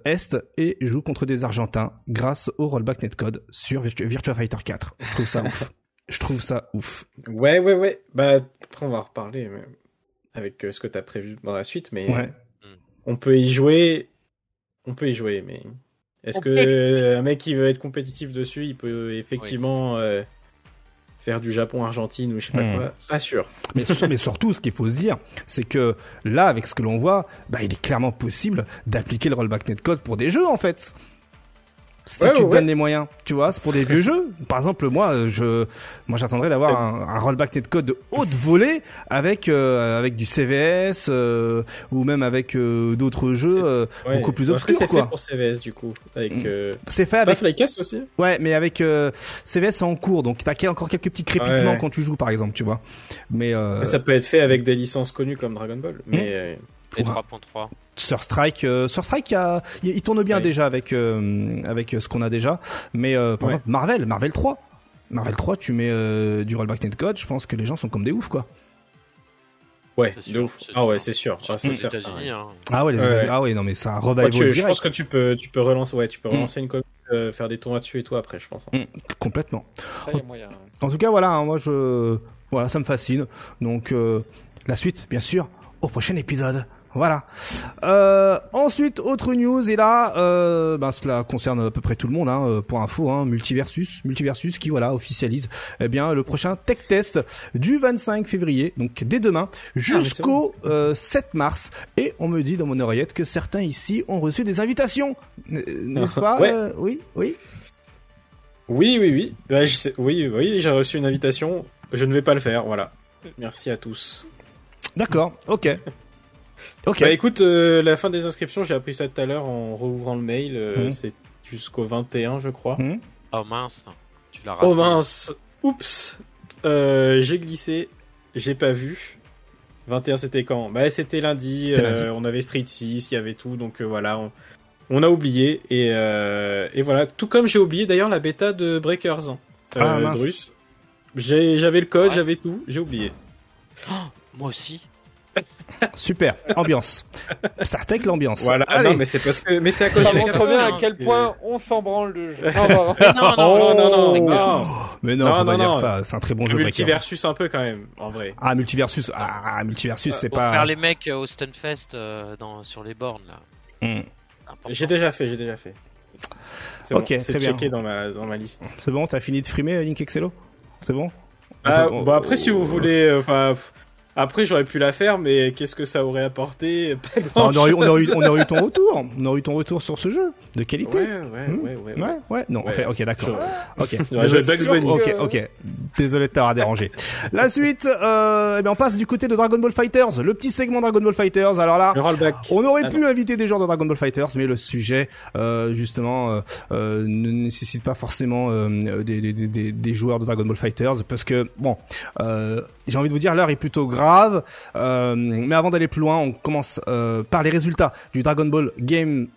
est et joue contre des Argentins grâce au rollback netcode sur Virtua, Fighter 4. Je trouve ça ouf. (laughs) Je trouve ça ouf. Ouais, ouais, ouais. Bah, après, on va en reparler mais avec ce que tu as prévu dans la suite, mais Ouais. on peut y jouer. On peut y jouer, mais est-ce que un mec qui veut être compétitif dessus, il peut effectivement euh, faire du Japon-Argentine ou je sais pas Hmm. quoi? Pas sûr. Mais, mais surtout, ce qu'il faut se dire, c'est que là, avec ce que l'on voit, bah, il est clairement possible d'appliquer le rollback netcode pour des jeux, en fait. Si Ouais, tu te donnes les moyens, tu vois, c'est pour des vieux jeux. Par exemple, moi, je, moi, j'attendrais d'avoir un, un rollback netcode de haute volée avec euh, avec du CVS euh, ou même avec euh, d'autres jeux euh, Ouais. beaucoup plus obscurs, c'est fait pour CVS du coup. Avec, Hmm. euh, C'est fait avec, Flycast aussi ouais, mais avec euh, CVS c'est en cours, donc t'as encore quelques petits crépitements quand tu joues, par exemple, tu vois. Mais euh, Ça peut être fait avec des licences connues comme Dragon Ball, mais euh, Et Ouais. 3.3. Sur Strike, euh, sur Strike, il, y a- il, il tourne bien Oui. déjà avec euh, avec euh, ce qu'on a déjà. Mais euh, par Ouais. exemple, Marvel, Marvel 3, Marvel 3, tu mets euh, du rollback netcode, je pense que les gens sont comme des oufs quoi. ouais, C'est de sûr, ouf. c'est Ah ouais, c'est sûr. Ah, certain, États-Unis. ouais. hein. Ah ouais, les Ouais, ah ouais, non mais ça Ouais, revival tu- je pense que tu peux, tu peux relancer, ouais, tu peux Hmm. relancer une euh, faire des tournois dessus et tout après, je pense. hein. complètement. Ça, y a moyen. En tout cas, voilà, hein, moi je, voilà, ça me fascine. Donc euh, la suite, bien sûr, au prochain épisode. Voilà. Euh, ensuite, autre news, et là, euh, ben, cela concerne à peu près tout le monde, hein, euh, pour info, hein, Multiversus, Multiversus qui, voilà, officialise, eh bien, le prochain tech test du 25 février, donc dès demain, jusqu'au euh, 7 mars. Et on me dit dans mon oreillette que certains ici ont reçu des invitations, n'est-ce pas Ouais. Euh, Oui, oui. Oui, oui, oui. Ouais, je sais- oui, oui, j'ai reçu une invitation. Je ne vais pas le faire, voilà. Merci à tous. D'accord, ok. Ok. Bah écoute, euh, la fin des inscriptions, j'ai appris ça tout à l'heure en rouvrant le mail. euh, Mhm. C'est jusqu'au 21, je crois. Mhm. Oh mince, tu l'as raté. Oh mince Oups Euh, J'ai glissé. j'ai pas vu. 21 c'était quand? Bah c'était lundi, euh, on avait Street 6, il y avait tout, donc euh, voilà, on, a oublié. Et, euh, et voilà, tout comme j'ai oublié d'ailleurs la bêta de Breakers. Hein. Ah, mince. J'avais le code, j'avais tout, j'ai oublié. Oh, moi aussi. Super, ambiance. Ça que l'ambiance. Voilà, ah non, mais c'est parce que, mais c'est à cause Ça montre bien à quel point on s'en branle le jeu. (laughs) non, non, non, non, non, Mais non, on va dire ça, c'est un très bon jeu. Multiversus un peu quand même, en vrai. Ah, Multiversus, ah, Multiversus, c'est pas. Faire les mecs au Stunfest euh, dans, sur les bornes, là. Hmm. J'ai déjà fait, j'ai déjà fait. Ok, bon, c'est checké dans ma, dans ma liste. C'est bon, t'as fini de frimer Link Excello? C'est bon? Ah, bon, après, si vous voulez, euh, après, j'aurais pu la faire, mais qu'est-ce que ça aurait apporté on, aurait, on, aurait, on aurait eu ton retour. On aurait eu ton retour sur ce jeu de qualité. Ouais, ouais, hmm ouais, ouais, ouais, ouais. Non, fait, ok, d'accord. Ok. (laughs) Désolé, ok, ok. Désolé de t'avoir dérangé. La suite, euh, eh bien, on passe du côté de Dragon Ball Fighters, le petit segment Dragon Ball Fighters. Alors là, on aurait ah pu inviter des joueurs de Dragon Ball Fighters, mais le sujet, euh, justement, euh, ne nécessite pas forcément des, des, des, des, joueurs de Dragon Ball Fighters, parce que bon, j'ai envie de vous dire, l'heure est plutôt grave. Mais avant d'aller plus loin, on commence par les résultats du Dragon Ball Game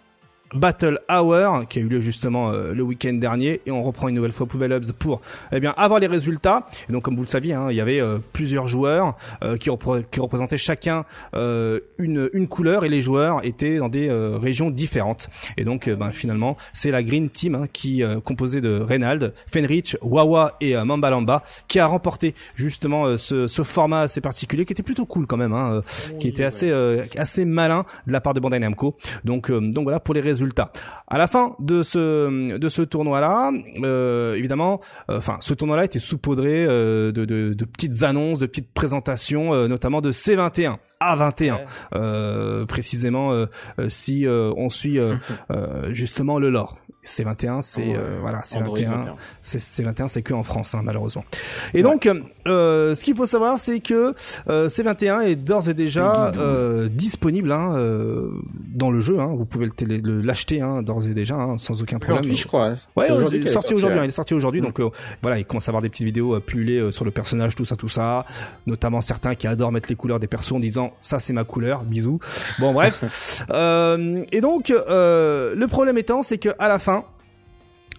Battle Hour qui a eu lieu justement euh, le week-end dernier et on reprend une nouvelle fois Poubelle Hubs pour eh bien avoir les résultats. Et donc comme vous le saviez hein, il y avait euh, plusieurs joueurs euh, qui, qui, représentaient chacun une, une couleur et les joueurs étaient dans des régions différentes. Et donc ben, finalement c'est la Green Team hein, qui composée de Reynald, Fenrich, Wawa et Mambalamba qui a remporté justement ce, ce, format assez particulier qui était plutôt cool quand même hein, qui était assez assez malin de la part de Bandai Namco. Donc donc voilà pour les résultats résultats. À la fin de ce de ce tournoi-là, euh, évidemment, euh, enfin, ce tournoi-là était saupoudré euh, de, de, de, petites annonces, de petites présentations, euh, notamment de C21, A21, précisément si on suit (laughs) justement le lore. C21, c'est voilà, C21, c'est 21, c'est que en France, hein, malheureusement. Et donc, euh, ce qu'il faut savoir, c'est que euh, C21 est d'ores et déjà euh, disponible hein, euh, dans le jeu. Hein. Vous pouvez l'acheter hein, d'ores et déjà, hein, sans aucun problème. Aujourd'hui, je crois. Ouais, il est sorti aujourd'hui. Il est sorti aujourd'hui, donc euh, voilà, il commence à avoir des petites vidéos pullées sur le personnage, tout ça, tout ça. Notamment certains qui adorent mettre les couleurs des persos en disant ça c'est ma couleur, bisous. Bon bref. (laughs) et donc le problème étant, c'est que à la fin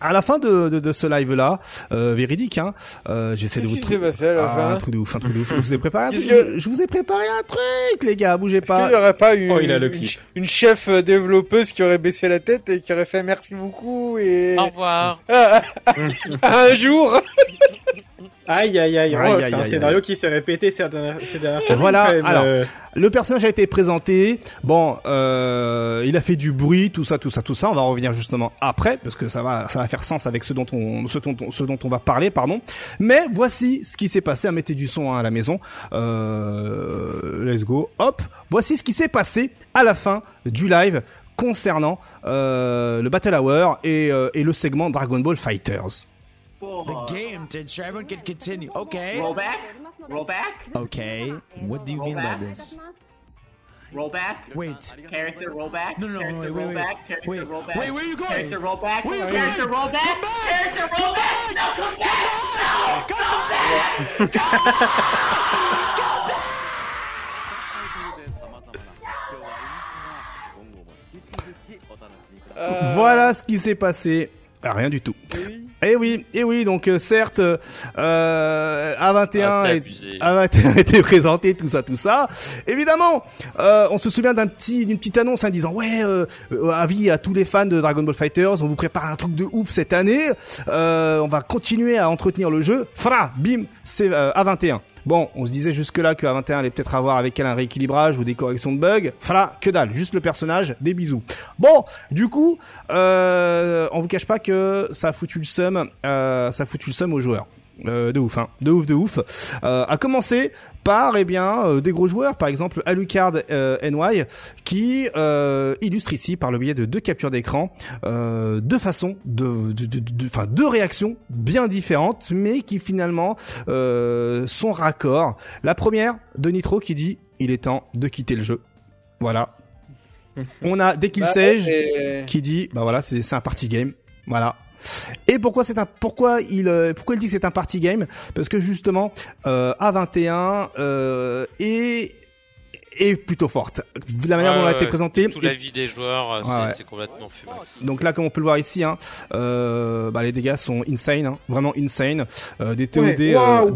à la fin de, de, de ce live là, euh, véridique, hein, euh, j'essaie de vous trouver ah, un truc de ouf, un truc de ouf. Je vous ai préparé un truc. Je vous ai préparé un truc, les gars, bougez pas. Il n'y aurait pas une, oh, il a le une, chef euh, développeuse qui aurait baissé la tête et qui aurait fait merci beaucoup et au revoir. (laughs) un jour. (laughs) Aïe aïe aïe, oh, c'est un scénario qui s'est répété ces dernières, ces dernières semaines. Voilà, alors euh. le personnage a été présenté. Bon, euh, il a fait du bruit, tout ça, tout ça, tout ça. On va revenir justement après parce que ça va, ça va faire sens avec ce dont on, ce dont, ce dont on va parler, pardon. Mais voici ce qui s'est passé. Mettez du son hein, à la maison. Euh, let's go. Hop. Voici ce qui s'est passé à la fin du live concernant euh, le Battle Hour et, euh, et le segment Dragon Ball Fighters. The game did sure everyone can continue. Okay. Roll back. Roll back. Okay. What do you roll mean back. by this? Roll back. Wait. Character roll back. No, no, Character wait, roll wait, back. Character wait. roll back. Wait, where are you going? Character roll back. Where are you Character going? roll back. Come back. Character roll back. No, come back. No, Come back. Come back. Voilà ce qui s'est passé. Ah, rien du tout. Eh oui, eh oui, donc euh, certes, euh, A21 Ah, est, abusé. A21 était présenté, tout ça, tout ça. Évidemment, euh, on se souvient d'un petit, d'une petite annonce en disant ouais, euh, euh, avis à tous les fans de Dragon Ball Fighters, on vous prépare un truc de ouf cette année. Euh, on va continuer à entretenir le jeu. Fra, bim, c'est euh, A21. Bon, on se disait jusque-là que A21 allait peut-être avoir avec elle un rééquilibrage ou des corrections de bugs. Fra, que dalle, juste le personnage, des bisous. Bon, du coup, euh, on vous cache pas que ça a foutu le seum, euh, ça le aux joueurs. Euh, de ouf, hein. de ouf, de ouf. Euh, à commencer par eh bien euh, des gros joueurs, par exemple Alucard euh, NY, qui euh, illustre ici par le biais de deux captures d'écran euh, deux façons de, de, de, de- enfin deux réactions bien différentes, mais qui finalement sont raccords. La première de Nitro qui dit il est temps de quitter le jeu. Voilà. (laughs) On a dès qu'il Bah, sèche et- qui dit bah voilà c'est c'est un party game. Voilà. Et pourquoi c'est un pourquoi il euh, pourquoi il dit que c'est un party game? Parce que justement euh, A21 euh, est est plutôt forte. La manière Ouais, dont elle a été ouais. présentée. Toute la vie des joueurs, euh, c'est Ouais, ouais. c'est complètement fumax. Donc là, comme on peut le voir ici, hein, euh, bah, les dégâts sont insane, hein, vraiment insane. Euh, des TOD, euh,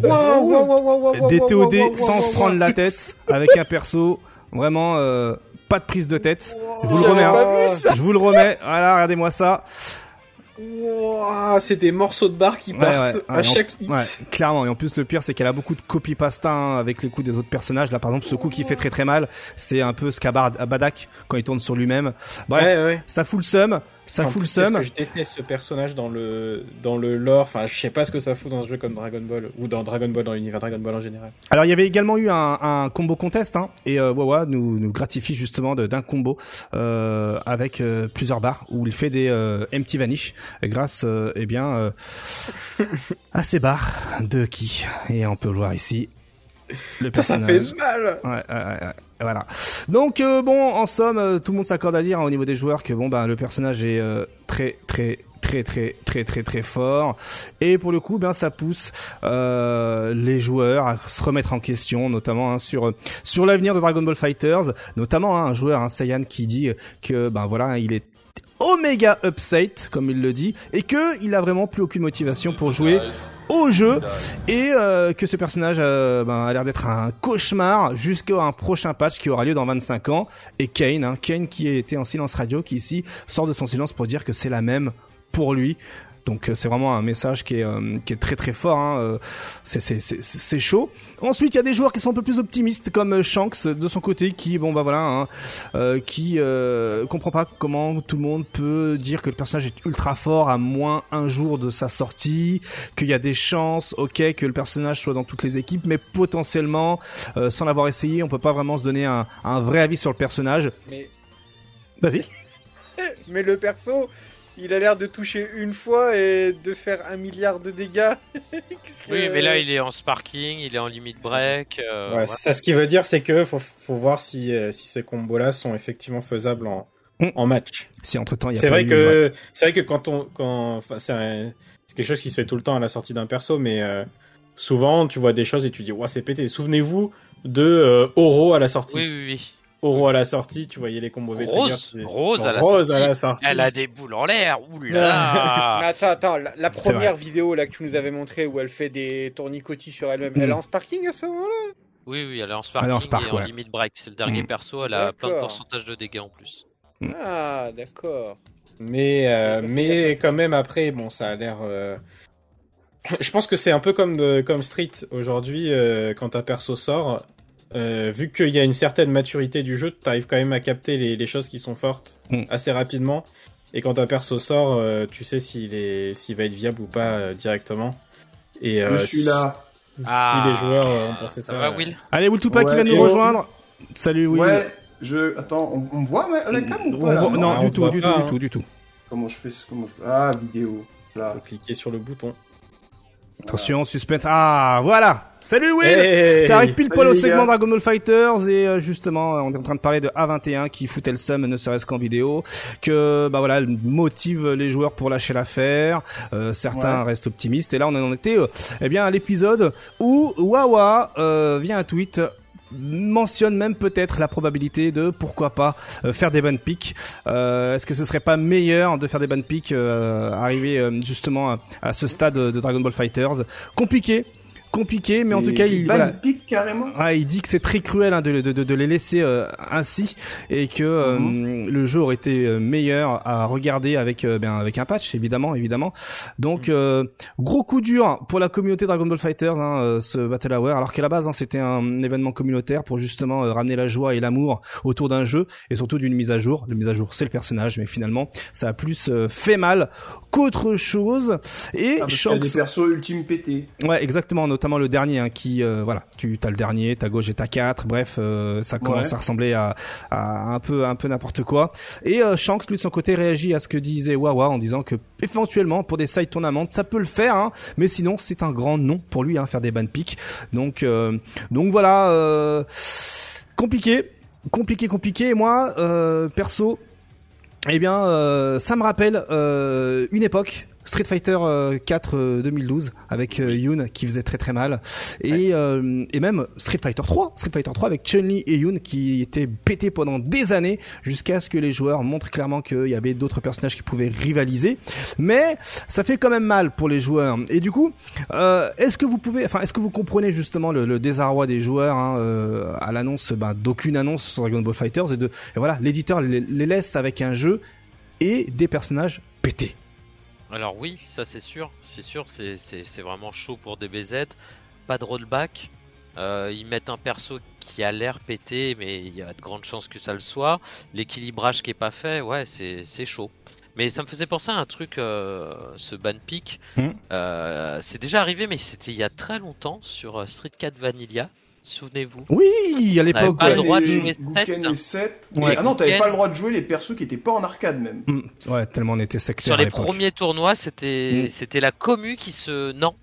des TOD sans se prendre la tête avec un perso. Vraiment, euh, pas de prise de tête. Je vous le remets. hein. Je vous le remets. Voilà, regardez-moi ça. C'est des morceaux de barre qui Ouais, partent ouais, à ouais, chaque hit. Ouais, clairement. Et en plus, le pire, c'est qu'elle a beaucoup de copy-pasta hein, avec les coups des autres personnages. Là, par exemple, ce coup qui fait très très mal, c'est un peu ce qu'a Badak quand il tourne sur lui-même. Bref, ouais, ouais. ça fout le seum. Ça En fout le seum. je déteste ce personnage dans le dans le lore. Enfin, je sais pas ce que ça fout dans un jeu comme Dragon Ball ou dans Dragon Ball dans l'univers Dragon Ball en général. Alors il y avait également eu un, un combo contest hein, et euh, Wawa nous, nous gratifie justement d'un combo euh, avec euh, plusieurs barres où il fait des euh, empty vanish grâce eh bien à ces barres de qui? Et on peut le voir ici le Ça, ça personnage. fait mal. Ouais, ouais, ouais. Voilà. Donc euh, bon, en somme, euh, tout le monde s'accorde à dire hein, au niveau des joueurs que bon ben le personnage est euh, très très très très très très très fort et pour le coup ben ça pousse euh, les joueurs à se remettre en question notamment hein, sur sur l'avenir de Dragon Ball Fighters notamment hein, un joueur un Saiyan qui dit que ben voilà il est Omega upset comme il le dit et que il a vraiment plus aucune motivation pour jouer au jeu. Et euh, que ce personnage euh, ben, a l'air d'être un cauchemar jusqu'à un prochain patch qui aura lieu dans 25 ans. Et Kane hein, Kane qui était en silence radio qui ici sort de son silence pour dire que c'est la même pour lui donc euh, c'est vraiment un message qui est euh, qui est très très fort hein, euh, c'est chaud. Ensuite il y a des joueurs qui sont un peu plus optimistes comme Shanks de son côté qui bon bah voilà hein, euh, qui euh, comprend pas comment tout le monde peut dire que le personnage est ultra fort à moins un jour de sa sortie qu'il y a des chances ok que le personnage soit dans toutes les équipes mais potentiellement euh, sans l'avoir essayé on peut pas vraiment se donner un, un vrai avis sur le personnage. Mais, vas-y. (laughs) mais le perso, il a l'air de toucher une fois et de faire un milliard de dégâts. (laughs) Que- Oui, mais là, il est en sparking, il est en limit break. euh, Ouais, voilà. ça, ce qui veut dire, c'est que faut, faut voir si, euh, si ces combos-là sont effectivement faisables en, Mm. en match. si entre temps il y a C'est vrai eu- ouais. que c'est vrai que quand on quand enfin c'est quelque chose qui se fait tout le temps à la sortie d'un perso, mais euh, souvent tu vois des choses et tu dis ouais c'est pété. Souvenez-vous de euh, Oro à la sortie. Oui, oui, oui. Oro à la sortie, tu voyais les combos Rose, tu Rose à la Rose sortie. à la sortie. Elle a des boules en l'air. Là. (laughs) attends, attends, la, première vidéo là que tu nous avais montré où elle fait des tournicotis sur elle-même, Mm. elle est en sparking à ce moment-là? Oui, oui, elle est en sparking Elle est en spark, et en limit break. C'est le dernier Mm. perso, elle a plein de D'accord. pourcentage de dégâts en plus. Ah, d'accord. Mais euh, pas fait mais quand même après bon ça a l'air. euh, Je pense que c'est un peu comme de, comme Street aujourd'hui euh, quand un perso sort. Euh, vu qu'il y a une certaine maturité du jeu, tu arrives quand même à capter les, les choses qui sont fortes Mm. assez rapidement. Et quand un perso sort, euh, tu sais s'il est s'il va être viable ou pas euh, directement. Et euh, Je suis là. Ah. les joueurs euh, ont pensé ça. Ça va, euh, Will? Allez Will Tupac qui Ouais, va nous rejoindre salut Will Ouais, je. Attends, on, on me voit ouais, la cam ou On pas voit- non, du tout du pas, tout hein. du tout du tout Comment je fais Comment je Ah, vidéo. Là. faut cliquer sur le bouton. attention suspense ah voilà salut Will Hey T'arrives pile poil au segment. Dragon Ball Fighters et euh, justement on est en train de parler de A21 qui foutait le seum ne serait-ce qu'en vidéo que bah voilà motive les joueurs pour lâcher l'affaire euh, certains Ouais. restent optimistes et là on en était euh, eh bien à l'épisode où Wawa euh, vient un tweet mentionne même peut-être la probabilité de pourquoi pas euh, faire des ban picks. Euh, Est-ce que ce serait pas meilleur de faire des ban picks euh, arriver euh, justement à, à ce stade de Dragon Ball Fighters? Compliqué, compliqué, mais en tout cas il voilà, carrément. ah, il dit que c'est très cruel hein, de, de, de, de les laisser euh, ainsi et que euh, Mhm. le jeu aurait été euh, meilleur à regarder avec euh, ben, avec un patch évidemment évidemment. Donc euh, gros coup dur pour la communauté Dragon Ball Fighters hein, ce Battle Hour alors qu'à la base hein, c'était un événement communautaire pour justement ramener la joie et l'amour autour d'un jeu et surtout d'une mise à jour. La mise à jour c'est le personnage mais finalement ça a plus euh, fait mal qu'autre chose et Ah, parce qu'il y a des persos ultimes pétés. Ouais, exactement, notamment le dernier hein, qui euh, voilà, tu as le dernier, ta gauche et ta 4, bref, euh, ça commence Ouais. à ressembler à, à un peu un peu n'importe quoi. Et euh, Shanks lui de son côté réagit à ce que disait Wawa en disant que éventuellement pour des side tournaments, ça peut le faire hein, mais sinon c'est un grand non pour lui hein, faire des ban picks. Donc euh, donc voilà compliqué, compliqué compliqué et moi perso eh bien, euh, ça me rappelle euh, une époque Street Fighter euh, 4 euh, 2012 avec euh, Yoon qui faisait très très mal et euh, et même Street Fighter 3, Street Fighter 3 avec Chun-Li et Yoon qui étaient pétés pendant des années jusqu'à ce que les joueurs montrent clairement qu'il y avait d'autres personnages qui pouvaient rivaliser. Mais ça fait quand même mal pour les joueurs. Et du coup, euh, est-ce que vous pouvez, enfin, est-ce que vous comprenez justement le, le désarroi des joueurs hein, euh, à l'annonce ben, d'aucune annonce sur Dragon Ball Fighters et de et voilà, l'éditeur les, les laisse avec un jeu et des personnages pétés. Alors oui, ça c'est sûr, c'est sûr, c'est- vraiment chaud pour DBZ. Pas de rollback. Euh, ils mettent un perso qui a l'air pété, mais il y a de grandes chances que ça le soit. L'équilibrage qui est pas fait, ouais, c'est chaud. Mais ça me faisait penser à un truc, euh, ce ban pick. Mhm. Euh, c'est déjà arrivé, mais c'était il y a très longtemps sur Street 4 Vanilla. Souvenez-vous. Oui, à l'époque. pas le droit de jouer Gouken sept. et 7. Ouais. Ah non, t'avais pas le droit de jouer les persos qui étaient pas en arcade même. Mm, Ouais, tellement on était sectaire Sur les premiers tournois, c'était Mm. c'était la commu qui se non.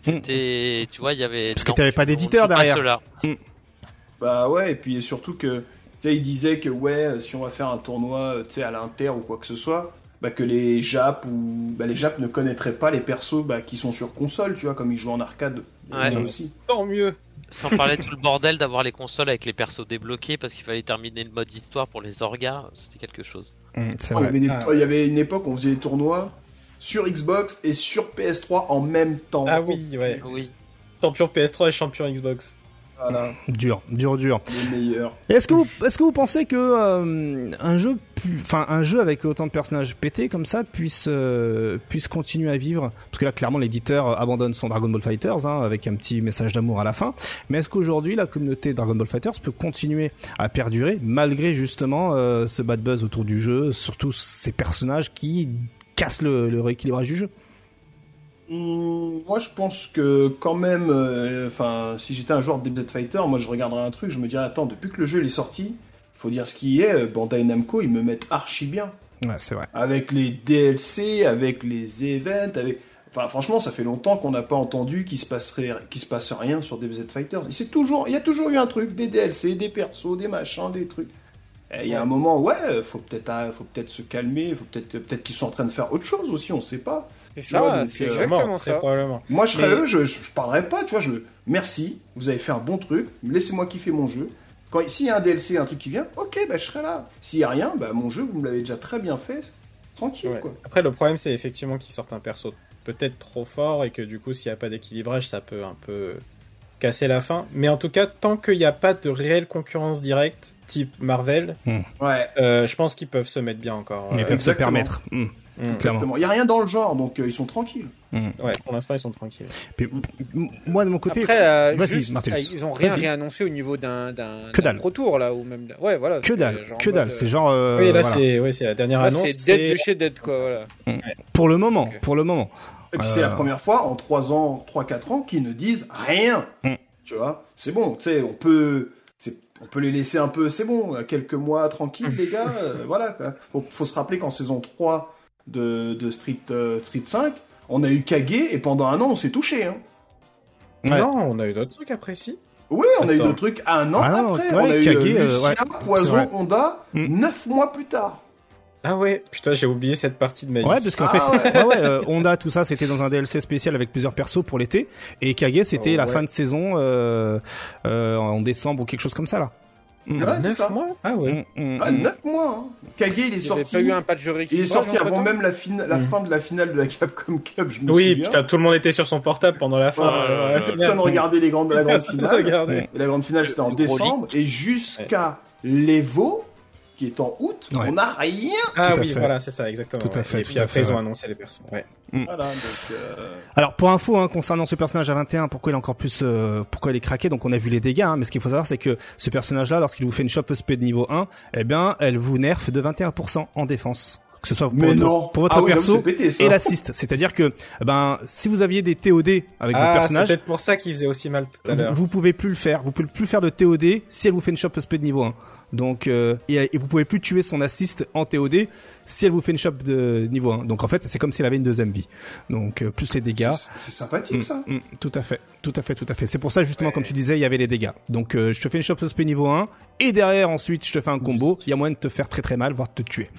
C'était tu vois, il y avait Parce que t'avais pas d'éditeur derrière. ceux-là. Bah ouais, et puis surtout que, tu sais, il disait que ouais, si on va faire un tournoi, tu sais, à l'Inter ou quoi que ce soit, bah que les Japs ou bah les Japs ne connaîtraient pas les persos bah, qui sont sur console, tu vois, comme ils jouent en arcade. Ouais. Ça aussi. Tant mieux. Sans parler de tout le bordel d'avoir les consoles avec les persos débloqués parce qu'il fallait terminer le mode histoire pour les orgas, c'était quelque chose. Mm, c'est Oh, il, y vrai. avait des- Ah. il y avait une époque où on faisait des tournois sur Xbox et sur PS3 en même temps. Ah oui, ouais. Oui. Champion PS3 et champion Xbox. Voilà, Dur, dur, dur. Est-ce que vous, est-ce que vous pensez que euh, un jeu, enfin un jeu avec autant de personnages pétés comme ça puisse euh, puisse continuer à vivre? Parce que là, clairement, l'éditeur abandonne son Dragon Ball Fighters hein, avec un petit message d'amour à la fin. Mais est-ce qu'aujourd'hui, la communauté Dragon Ball Fighters peut continuer à perdurer malgré justement euh, ce bad buzz autour du jeu, surtout ces personnages qui cassent le, le rééquilibrage du jeu? Hum, moi, je pense que quand même, euh, enfin, si j'étais un joueur de DBZ Fighter, moi, je regarderais un truc, je me dirais, attends, depuis que le jeu il est sorti, faut dire ce qui est, euh, Bandai Namco, ils me mettent archi bien. Ouais, c'est vrai. Avec les DLC, avec les events, avec... Enfin, franchement, ça fait longtemps qu'on n'a pas entendu qu'il se passerait, qu'il se passe rien sur DBZ Fighters. C'est toujours, il y a toujours eu un truc, des DLC, des persos, des machins, des trucs. Il y a un moment, ouais, faut peut-être, faut peut-être se calmer, faut peut-être, peut-être qu'ils sont en train de faire autre chose aussi, on sait pas. C'est ça, c'est euh, exactement ça. probablement. Moi, je serais Mais- eux, je, je, je parlerais pas, tu vois, je merci, vous avez fait un bon truc, laissez-moi kiffer mon jeu. Quand s'il y a un DLC, un truc qui vient, ok, bah je serai là. S'il y a rien, bah mon jeu, vous me l'avez déjà très bien fait, tranquille Ouais. quoi. Après, le problème, c'est effectivement qu'ils sortent un perso peut-être trop fort et que du coup, s'il n'y a pas d'équilibrage, ça peut un peu casser la fin. Mais en tout cas, tant qu'il n'y a pas de réelle concurrence directe, type Marvel, Ouais, euh, je pense qu'ils peuvent se mettre bien encore. Ils Euh, peuvent se permettre. Mm, mm. clairement. exactement. Il y a rien dans le genre, donc euh, ils sont tranquilles. Ouais, pour l'instant, ils sont tranquilles. Puis, moi, de mon côté, Après, euh, juste, euh, ils ont rien réannoncé au niveau d'un d'un Que d'un dalle. Pro Tour là ou même d'un- ouais voilà que c'est dalle, que dalle. C'est euh, genre. euh, oui, là, voilà. c'est ouais, c'est la dernière là, annonce. c'est dead de chez dead quoi voilà. Pour le moment, pour le moment. Et puis Euh. c'est la première fois en 3 ans, 3-4 ans qu'ils ne disent rien. Mm. Tu vois, c'est bon, tu sais, on peut, on peut les laisser un peu, c'est bon, quelques mois tranquilles les gars, (laughs) euh, voilà. Quoi. Faut, faut se rappeler qu'en saison 3 de, de Street, euh, Street 5, on a eu Kage et pendant un an on s'est touché. Hein. Ouais. Non, on a eu d'autres trucs après, si. Oui, on a eu d'autres trucs un an Ah après. ouais, on a Kage, eu euh, ouais, c'est Poison. Honda, Mm. 9 mois plus tard. Ah ouais, putain, j'ai oublié cette partie de ma vie. Ouais, parce qu'en Ah fait, ouais, (laughs) ouais, euh, Honda, tout ça, c'était dans un DLC spécial avec plusieurs persos pour l'été, et Kage, c'était Oh, la ouais. fin de saison euh, euh, en décembre ou quelque chose comme ça là. Mm. Ouais, c'est 9 ça. mois Ah ouais. Mm, mm, Ah, mm. 9 mois. Hein. Kage, il est Il n'y avait sorti. pas eu un patch de Il est sorti avant même la, fin- la Mm. fin de la finale de la Capcom Cup, je me Oui, souviens. putain, tout le monde était sur son portable pendant la fin. Ouais, euh, la Personne finale. regardait les grandes, la grande (laughs) finale. Et la grande finale, c'était en décembre. Et jusqu'à l'Evo, qui est en août, Ouais. on n'a rien. Ah oui, fait. voilà, c'est ça, exactement. Tout à fait, Et puis après, fait, ils ont annoncé les persos. Ouais. Voilà, donc, euh, Alors pour info, hein, concernant ce personnage à 21, pourquoi il est encore plus, euh, pourquoi il est craqué? Donc on a vu les dégâts, hein, mais ce qu'il faut savoir, c'est que ce personnage-là, lorsqu'il vous fait une shop SP de niveau 1, eh bien, elle vous nerf de 21% en défense. Que ce soit pour Mais votre, non. pour votre Ah perso c'est pété, et l'assist. C'est-à-dire que, eh ben, si vous aviez des TOD avec vos Ah, c'est personnages, peut-être pour ça qu'il faisait aussi mal tout à vous, l'heure. vous pouvez plus le faire. Vous pouvez plus faire de TOD si elle vous fait une shop SP de niveau 1. Donc, euh, et, et vous pouvez plus tuer son assist en TOD si elle vous fait une chope de niveau 1. Donc en fait, c'est comme si elle avait une deuxième vie. Donc euh, plus les dégâts. C'est- sympathique ça. Mm, mm, tout à fait, tout à fait, tout à fait. C'est pour ça justement, comme tu disais, il y avait les dégâts. Donc euh, je te fais une chope de spé niveau 1 et derrière ensuite je te fais un combo. Il y a moyen de te faire très très mal, voire de te tuer.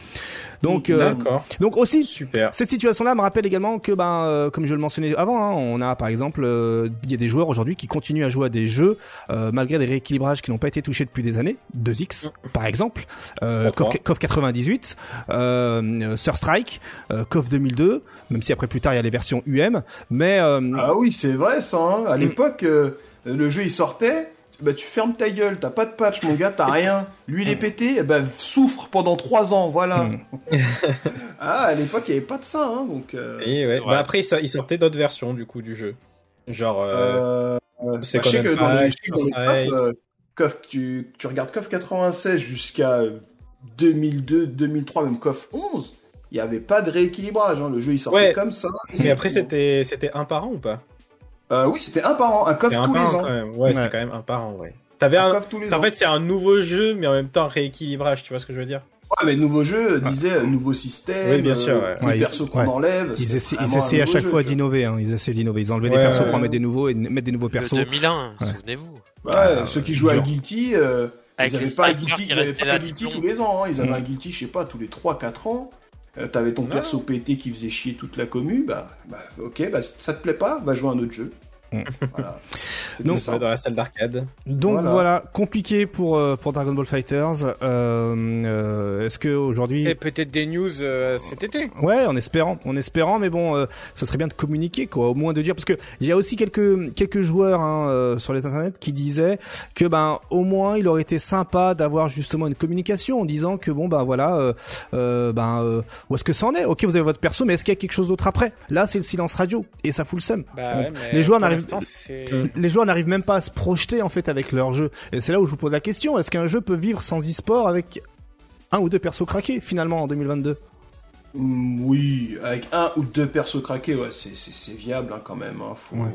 Donc euh, D'accord. donc aussi Super. cette situation-là me rappelle également que, ben, euh, comme je le mentionnais avant, hein, on a par exemple, euh, il y a des joueurs aujourd'hui qui continuent à jouer à des jeux euh, malgré des rééquilibrages qui n'ont pas été touchés depuis des années. 2X, par exemple, euh, KOF 98, euh, Sur Strike, euh, KOF 2002, même si après plus tard il y a les versions UM, mais euh, Ah oui, c'est vrai ça. hein. À Mm. l'époque, euh, le jeu il sortait. Bah tu fermes ta gueule, t'as pas de patch mon gars, t'as rien. Lui il est pété, eh ben souffre pendant trois ans, voilà. Mm. (laughs) ah à l'époque il y avait pas de ça, hein, donc. euh, Et ouais. Ouais. Bah après, il sor- il sortait d'autres versions du coup du jeu. Genre. euh, euh, c'est bah, je sais que dans les, dans les euh, tu regardes KOF 96 jusqu'à 2002, 2003, même KOF 11, il y avait pas de rééquilibrage. Hein. Le jeu il sortait Ouais. comme ça. Mais après, c'était c'était un par an ou pas? Euh, oui, c'était un par an, un KOF tous les ans. quand même. Ouais, Ouais. c'était quand même un par an, ouais. T'avais Un un. KOF tous les c'est- En ans. fait, c'est un nouveau jeu, mais en même temps rééquilibrage. Tu vois ce que je veux dire? Ouais, mais le nouveau jeu disait euh, nouveau système, Oui, bien sûr, ouais. les Ouais, persos qu'on ouais. enlève. ils, c'est essaient, ils à chaque jeu, fois d'innover. Hein. Ils essaient d'innover. Ils enlevaient Ouais, des persos ouais, pour en mettre des nouveaux et mettre des nouveaux Le persos. 2001, Ouais. souvenez-vous. Ouais, Ah, ceux qui jouaient dur. à Guilty, euh, Avec ils avaient les pas un Guilty, pas là Guilty tous les ans. hein. Ils avaient un Guilty, je sais pas, tous les 3-4 ans. Euh, T'avais ton Ouais. perso pété qui faisait chier toute la commu, bah, bah ok, bah, ça te plaît pas, va jouer à un autre jeu. Mm. Voilà. (laughs) Donc, ça. Dans la salle d'arcade. Donc voilà, Voilà. compliqué pour euh, pour Dragon Ball Fighters. Euh, euh, Est-ce que aujourd'hui, Et peut-être des news euh, cet été. ouais, en espérant, en espérant, mais bon, euh, ça serait bien de communiquer, quoi, au moins de dire, parce que il y a aussi quelques quelques joueurs hein, euh, sur les internets qui disaient que ben au moins il aurait été sympa d'avoir justement une communication en disant que bon ben voilà, euh, euh, ben euh, où est-ce que ça en est? Ok, vous avez votre perso, mais est-ce qu'il y a quelque chose d'autre après? Là, c'est le silence radio et ça fout le seum. Bah Donc, ouais, mais les joueurs pour n'arrivent- c'est- les joueurs n'arrivent même pas à se projeter en fait avec leur jeu. Et c'est là où je vous pose la question est-ce qu'un jeu peut vivre sans e-sport avec un ou deux persos craqués finalement en 2022 Mm, oui, avec un ou deux persos craqués, ouais, c'est, viable hein, quand même. Hein. Faut, Ouais.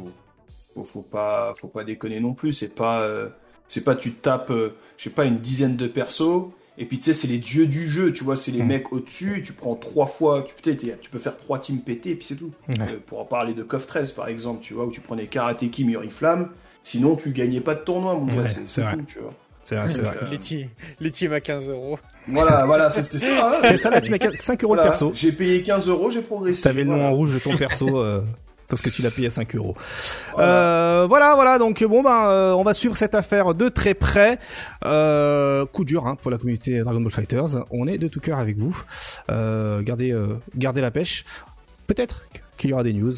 faut, faut pas, faut pas déconner non plus. C'est pas, euh, c'est pas tu tapes, euh, je sais pas, une dizaine de persos. Et puis tu sais, c'est les dieux du jeu, tu vois, c'est les Mm. mecs au-dessus. Tu prends trois fois, tu, peux faire trois teams pétés et puis c'est tout. Euh, pour en parler de KOF 13 par exemple, tu vois, où tu prenais Karateki, Muriflamme. Sinon, tu gagnais pas de tournoi, mon gars. Ouais, c'est, vrai. tout, tu vois. C'est vrai, c'est vrai. Euh, les, teams, les teams à 15 euros. Voilà, voilà, c'était ça. hein. C'est ça là, tu mets 5 euros Voilà. le perso. J'ai payé 15 euros, j'ai progressé. T'avais le nom Voilà. en rouge de ton perso. euh, Parce que tu l'as payé à 5 euros. Voilà. Euh, voilà, voilà. Donc bon ben, euh, on va suivre cette affaire de très près. Euh, coup dur hein, pour la communauté Dragon Ball Fighters. On est de tout cœur avec vous. Gardez, gardez la pêche. Peut-être qu'il y aura des news.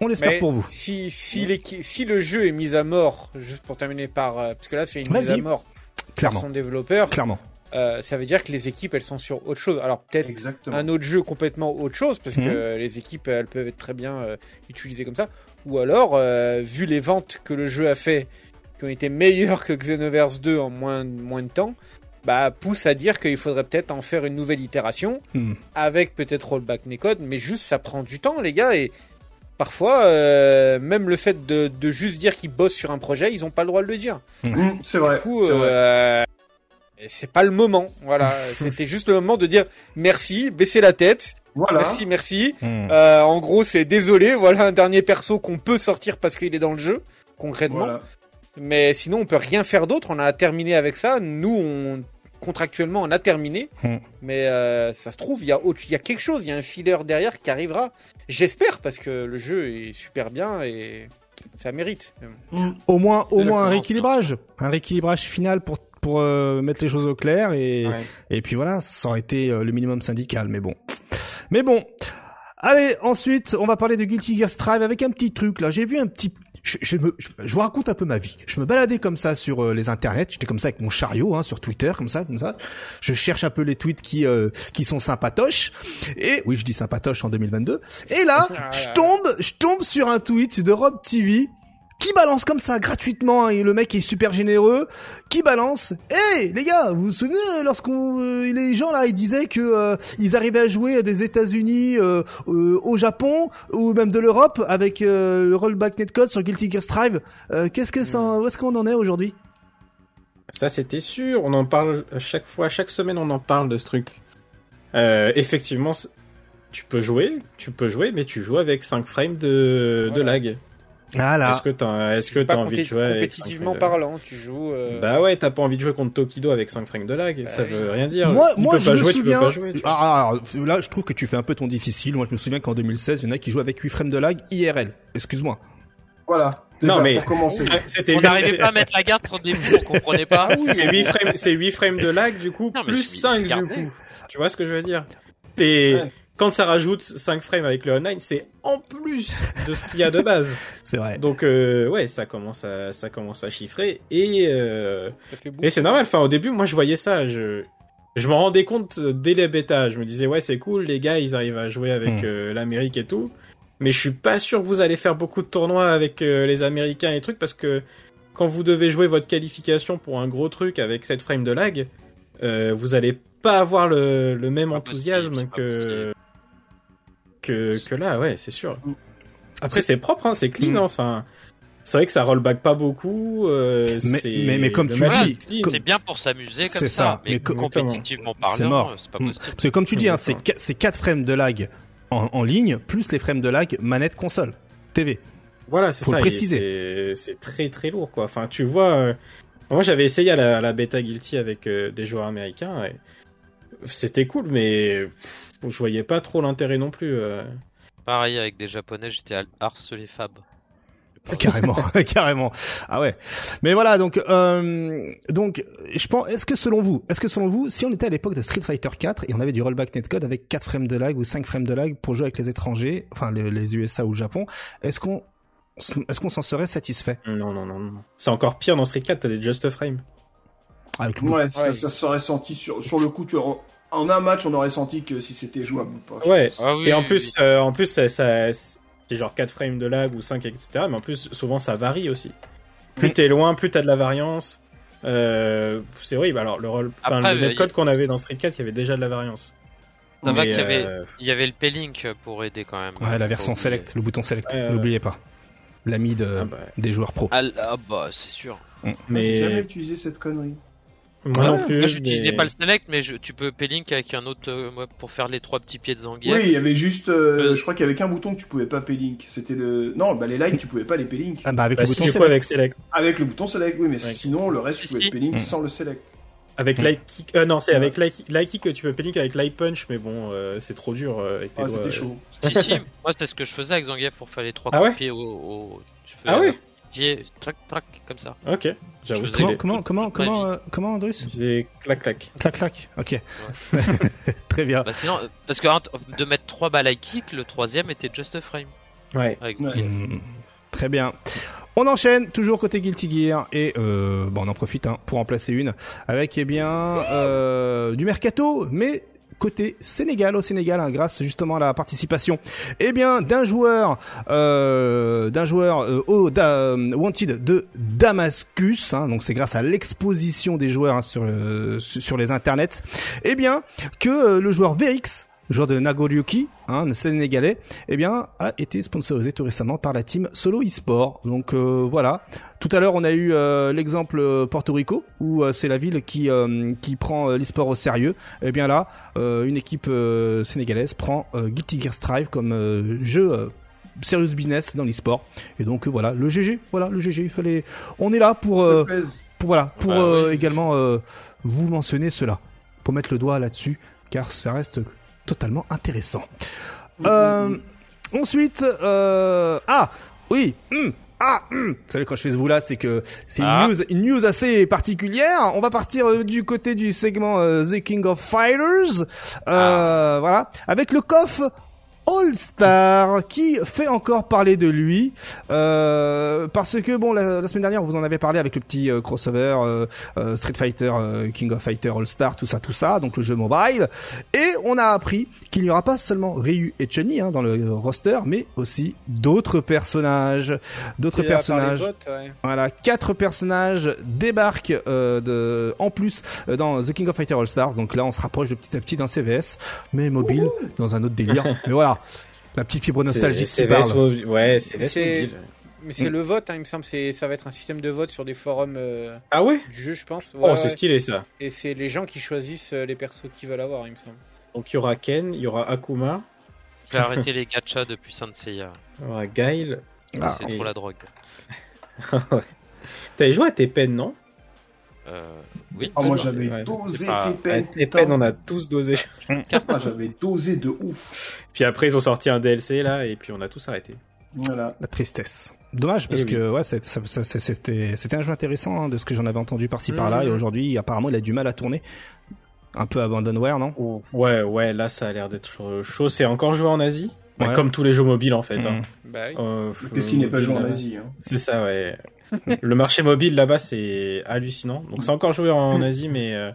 On l'espère pour vous. Si, si, l'équi- si le jeu est mis à mort, juste pour terminer par. parce que là, c'est une mise à mort par Clairement, son développeur, clairement. Euh, ça veut dire que les équipes, elles sont sur autre chose. Alors, peut-être un autre jeu complètement autre chose, parce Mhm. que euh, les équipes, elles peuvent être très bien euh, utilisées comme ça. Ou alors, euh, vu les ventes que le jeu a fait, qui ont été meilleures que Xenoverse 2 en moins, moins de temps, bah, pousse à dire qu'il faudrait peut-être en faire une nouvelle itération, Hmm. avec peut-être rollback netcode, mais juste ça prend du temps, les gars, et parfois, euh, même le fait de, de juste dire qu'ils bossent sur un projet, ils ont pas le droit de le dire. Mmh, c'est vrai. Du coup, euh, c'est pas le moment. Voilà, (laughs) c'était juste le moment de dire merci, baisser la tête, Voilà. merci, merci. Hmm. Euh, en gros, c'est désolé, voilà un dernier perso qu'on peut sortir parce qu'il est dans le jeu, concrètement. Voilà. Mais sinon, on peut rien faire d'autre. On a terminé avec ça. Nous, on contractuellement, on a terminé. Hmm. Mais euh, ça se trouve, il y a autre, il y a quelque chose, il y a un filler derrière qui arrivera. J'espère parce que le jeu est super bien et ça mérite. Mmh. Au moins, au moins un rééquilibrage, un rééquilibrage final pour pour euh, mettre les choses au clair et Ouais. et puis voilà, ça aurait été euh, le minimum syndical, mais bon, mais bon. Allez, ensuite, on va parler de Guilty Gear Strive avec un petit truc là. J'ai vu un petit je, je, me, je, je vous raconte un peu ma vie. Je me baladais comme ça sur euh, les internets. J'étais comme ça avec mon chariot hein, sur Twitter, comme ça, comme ça. Je cherche un peu les tweets qui euh, qui sont sympatoches. Et oui, je dis sympatoche en 2022. Et là, je tombe, je tombe sur un tweet de Rob TV qui balance comme ça gratuitement. hein, et le mec est super généreux. Qui balance Hey les gars, vous vous souvenez euh, lorsqu'on euh, les gens là ils disaient que euh, ils arrivaient à jouer des États-Unis, euh, euh, au Japon ou même de l'Europe avec euh, le rollback netcode sur Guilty Gear Strive. Euh, Qu'est-ce que ça, où est-ce qu'on en est aujourd'hui? Ça, c'était sûr. On en parle à chaque fois, chaque semaine, on en parle de ce truc. euh, effectivement, tu peux jouer, tu peux jouer, mais tu joues avec 5 frames de, lag. Voilà. Est-ce que t'as est-ce Tu que t'as envie de jouer avec 5 compétitivement parlant, tu joues. euh, Bah ouais, t'as pas envie de jouer contre Tokido avec 5 frames de lag, Bah ça veut rien dire. Moi, tu moi, peux je pas me jouer, souviens. tu peux pas jouer. tu vois. Ah, ah, là, je trouve que tu fais un peu ton difficile. Moi, je me souviens qu'en 2016, il y en a qui jouaient avec 8 frames de lag IRL. Excuse-moi. Voilà. Non, mais-. Ah, (laughs) On n'arrivait pas à mettre la garde sur des bouts, on comprenait pas. (laughs) C'est 8 frames, c'est 8 frames de lag du coup, Non, plus je- 5 du coup. Tu vois ce que je veux dire? Ouais. Quand ça rajoute 5 frames avec le online, c'est en plus de ce qu'il y a de base. (laughs) C'est vrai. Donc euh, ouais, ça commence à ça commence à chiffrer et euh, et c'est normal. Enfin au début, moi je voyais ça, je je m'en rendais compte dès les bêtas. Je me disais ouais c'est cool, les gars ils arrivent à jouer avec Hmm. euh, l'Amérique et tout. Mais je suis pas sûr que vous allez faire beaucoup de tournois avec euh, les Américains et trucs parce que quand vous devez jouer votre qualification pour un gros truc avec 7 frames de lag, euh, vous allez pas avoir le, le même enthousiasme que, possible. Que que là, ouais, c'est sûr. Mm. Après c'est propre, hein, c'est clean, Mm. hein, enfin. C'est vrai que ça rollback pas beaucoup. euh, Mais- c'est- mais- mais comme tu match dis, est clean. comme- C'est bien pour s'amuser comme C'est ça, ça, mais, mais co- compétitivement C'est parlant, mort. c'est pas Mm. possible. Parce que comme tu dis, hein, c'est Exactement. qua- c'est 4 frames de lag en, en ligne, plus les frames de lag manette console. TV. Voilà, c'est ça. le préciser. c'est- très très lourd, quoi. Enfin, tu vois, euh, moi j'avais essayé à la, à la bêta Guilty avec euh, des joueurs américains. et C'était cool, mais pff, je voyais pas trop l'intérêt non plus. euh. Pareil avec des japonais, j'étais à harcelé Fab. (laughs) Carrément, (laughs) carrément. Ah ouais. Mais voilà, donc, euh, donc, je pense. Est-ce que selon vous, est-ce que selon vous, si on était à l'époque de Street Fighter 4 et on avait du rollback netcode avec 4 frames de lag ou 5 frames de lag pour jouer avec les étrangers, enfin les, les USA ou le Japon, est-ce qu'on, est-ce qu'on s'en serait satisfait? Non, non, non, non. C'est encore pire dans Street 4, t'as des Just Frame. avec le Ouais, ça, Ouais. ça serait senti sur, sur le coup. Tu, en un match, on aurait senti que si c'était jouable ou pas. Ouais. Ah oui, et en oui, plus, euh, en plus, ça, ça- c'est genre 4 frames de lag ou 5, etc. Mais en plus, souvent, ça varie aussi. Plus Mm. t'es loin, plus t'as de la variance. Euh, c'est horrible. Alors, le, roll... enfin, Après, le euh, netcode qu'on avait dans Street 4, il y avait déjà de la variance. Ça va Mais, qu'il y avait, euh, il y avait le P-Link pour aider quand même. Ouais, la version select, le bouton select, n'oubliez pas. L'ami de, ah bah, des joueurs pro. Ah, ah bah c'est sûr. J'ai jamais mais utilisé cette connerie. Moi non plus. Moi j'utilisais mais- pas le select, mais je, tu peux P-Link avec un autre euh, ouais, pour faire les trois petits pieds de Zangief. Oui, il y avait juste. euh, Euh, je crois qu'il y avait qu'un bouton que tu pouvais pas P-Link. C'était le. Non, bah les likes, tu pouvais pas les P-Link. Ah bah avec Bah, le si, bouton select. avec Select. Avec le bouton select, oui, mais Ouais. sinon, le reste, tu pouvais si. P-Link Mm. sans le select. Avec Mm. Light Kick. Euh, non, c'est avec Light Light Kick que tu peux pénique avec Light Punch, mais bon, euh, c'est trop dur euh, avec tes Ah, doigts. c'était chaud. Si, si, moi c'était ce que je faisais avec Zangief pour faire les trois Ah coups ouais de pied au, au- je fais Ah ouais pied, trac, trac, comme ça. Ok, j'avoue. Comment, comment, comment, comment, euh, comment, Andrus faisais clac clac. Clac, clac. Ok. (laughs) Très bien. Bah sinon, euh, parce que de mettre trois balles à kick, le troisième était just a frame Ouais. avec Ouais. Zangief. Mm, Très bien. On enchaîne, toujours côté Guilty Gear, et euh, bon, on en profite hein, pour en placer une, avec eh bien euh, du mercato, mais côté Sénégal, au Sénégal, hein, grâce justement à la participation, eh bien d'un joueur, euh, d'un joueur euh, da- Wanted de Damascus, hein, donc c'est grâce à l'exposition des joueurs hein, sur, sur les internets, eh bien que euh, le joueur VX joueur de Nagoryuki, hein, sénégalais, eh bien, a été sponsorisé tout récemment par la team Solo eSport. Donc euh, voilà. Tout à l'heure, on a eu euh, l'exemple euh, Porto Rico, où euh, c'est la ville qui euh, qui prend euh, l'eSport au sérieux. Eh bien là, euh, une équipe euh, sénégalaise prend euh, Guilty Gear Strive comme euh, jeu. euh, serious business dans l'e-sport et donc euh, voilà le GG voilà le GG il fallait on est là pour euh, voilà Bah, euh, oui. également euh, vous mentionner cela pour mettre le doigt là-dessus car ça reste totalement intéressant. Euh, ensuite euh, ah oui hum, ah hum. vous savez quand je fais ce bout là c'est que c'est une, Ah. news, une news assez particulière. On va partir euh, du côté du segment euh, The King of Fighters euh, voilà avec le coffre All Star qui fait encore parler de lui euh, parce que bon la, la semaine dernière vous en avait parlé avec le petit euh, crossover euh, euh, Street Fighter euh, King of Fighter All Star tout ça tout ça donc le jeu mobile et on a appris qu'il n'y aura pas seulement Ryu et Chun-Li hein, dans le roster mais aussi d'autres personnages d'autres personnages ouais. voilà, quatre personnages débarquent euh, de, en plus euh, dans The King of Fighter All Stars. Donc là, on se rapproche de petit à petit d'un CVS, mais mobile, dans un autre délire. mais voilà, la petite fibre nostalgique C'est- qui parle. mobile. Ouais, C'est-. Mais c'est Mm. le vote, hein, il me semble. C'est ça va être un système de vote sur des forums euh, Ah ouais? du jeu, je pense. Ouais, Oh, ouais. c'est stylé ça. Et c'est les gens qui choisissent euh, les persos qu'ils veulent avoir, il me semble. Donc il y aura Ken, il y aura Akuma, J'ai arrêté les gachas depuis Saint Seiya. (laughs) il y aura Guile. Ah, c'est et- trop la drogue. (laughs) Ouais. T'avais joué à Teppen, non? Euh, oui. Ah, moi j'avais ouais, dosé pas- Teppen. Teppen, on a tous dosé. Ah, j'avais dosé de ouf. Puis après, ils ont sorti un DLC là, et puis on a tous arrêté. Voilà. La tristesse. Dommage parce Eh oui. que ouais, c'était c'était un jeu intéressant hein, de ce que j'en avais entendu par-ci par-là Mhm. et aujourd'hui apparemment il a du mal à tourner. Un peu abandonware, non? Ouais, ouais, là ça a l'air d'être chaud. C'est encore joué en Asie? Bah. Comme tous les jeux mobiles en fait. Hein. Bah oui. Euh, Qu'est-ce qui n'est pas joué en là-bas. Asie hein? C'est ça, ouais. Le marché mobile là-bas, c'est hallucinant. Donc c'est encore joué en Asie, mais euh,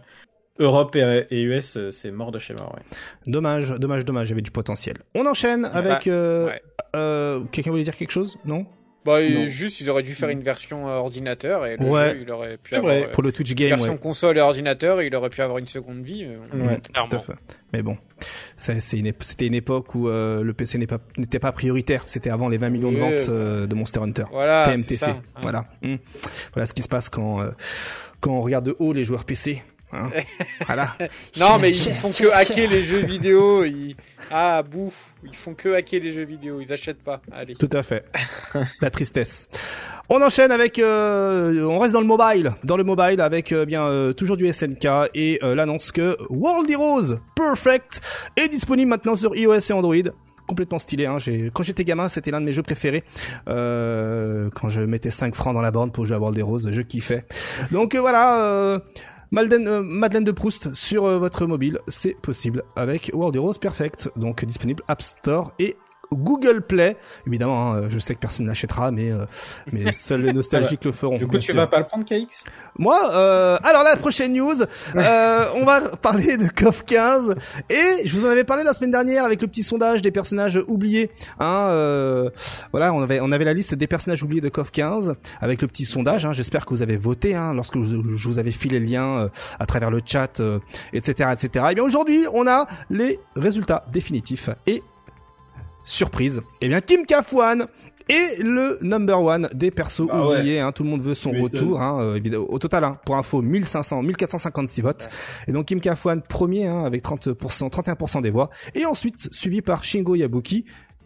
Europe et, et US, euh, c'est mort de chez mort. Ouais. Dommage, dommage, dommage, il y avait du potentiel. On enchaîne avec euh, ouais. euh, quelqu'un voulait dire quelque chose? Non? Bah, Non. juste, ils auraient dû faire une version ordinateur et le Ouais. jeu, il aurait pu avoir euh, Pour le Twitch une game, version ouais. console et ordinateur, il aurait pu avoir une seconde vie. Ouais. Mm, tout à clairement. fait. Mais bon, c'est une c'était une époque où euh, le PC n'est pas- n'était pas prioritaire. C'était avant les 20 millions de ventes euh, de Monster Hunter. Voilà. TMTC. ça, hein. Voilà. Mm. Voilà ce qui se passe quand euh, quand on regarde de haut les joueurs PC. hein. (laughs) voilà. Non, mais ils font que hacker les jeux vidéo. Ils... Ah, bouffe. Ils font que hacker les jeux vidéo. Ils achètent pas. Allez. Tout à fait. La tristesse. On enchaîne avec, euh, on reste dans le mobile, dans le mobile avec euh, bien euh, toujours du SNK et euh, l'annonce que World Heroes Perfect est disponible maintenant sur iOS et Android. Complètement stylé. Hein. Quand j'étais gamin, c'était l'un de mes jeux préférés. Euh, quand je mettais 5 francs dans la borne pour jouer à World Heroes, je kiffais. Donc euh, voilà. Euh, Madeleine, euh, Madeleine de Proust sur votre mobile, c'est possible avec World Heroes Perfect, donc disponible App Store et Google Play. Évidemment, hein, je sais que personne ne l'achètera, mais euh, mais (laughs) seuls les nostalgiques le feront. Du coup, tu sûr. vas pas le prendre, KX Moi, euh, alors la prochaine news, euh, (laughs) on va parler de KOF 15 et je vous en avais parlé la semaine dernière avec le petit sondage des personnages oubliés. Hein, euh, voilà, on avait on avait la liste des personnages oubliés de KOF 15 avec le petit sondage. Hein, J'espère que vous avez voté hein, lorsque je, je vous avais filé le lien euh, à travers le chat, euh, etc., etc. Et bien aujourd'hui, on a les résultats définitifs et surprise. Et bien Kim Kafwan est le number one des persos Ah ouais. oubliés. Hein, tout le monde veut son retour. Hein, euh, au total, hein, pour info, 1500, 1456 votes. Et donc Kim Kafwan premier hein, avec 30%, 31% des voix. Et ensuite suivi par Shingo Yabuki,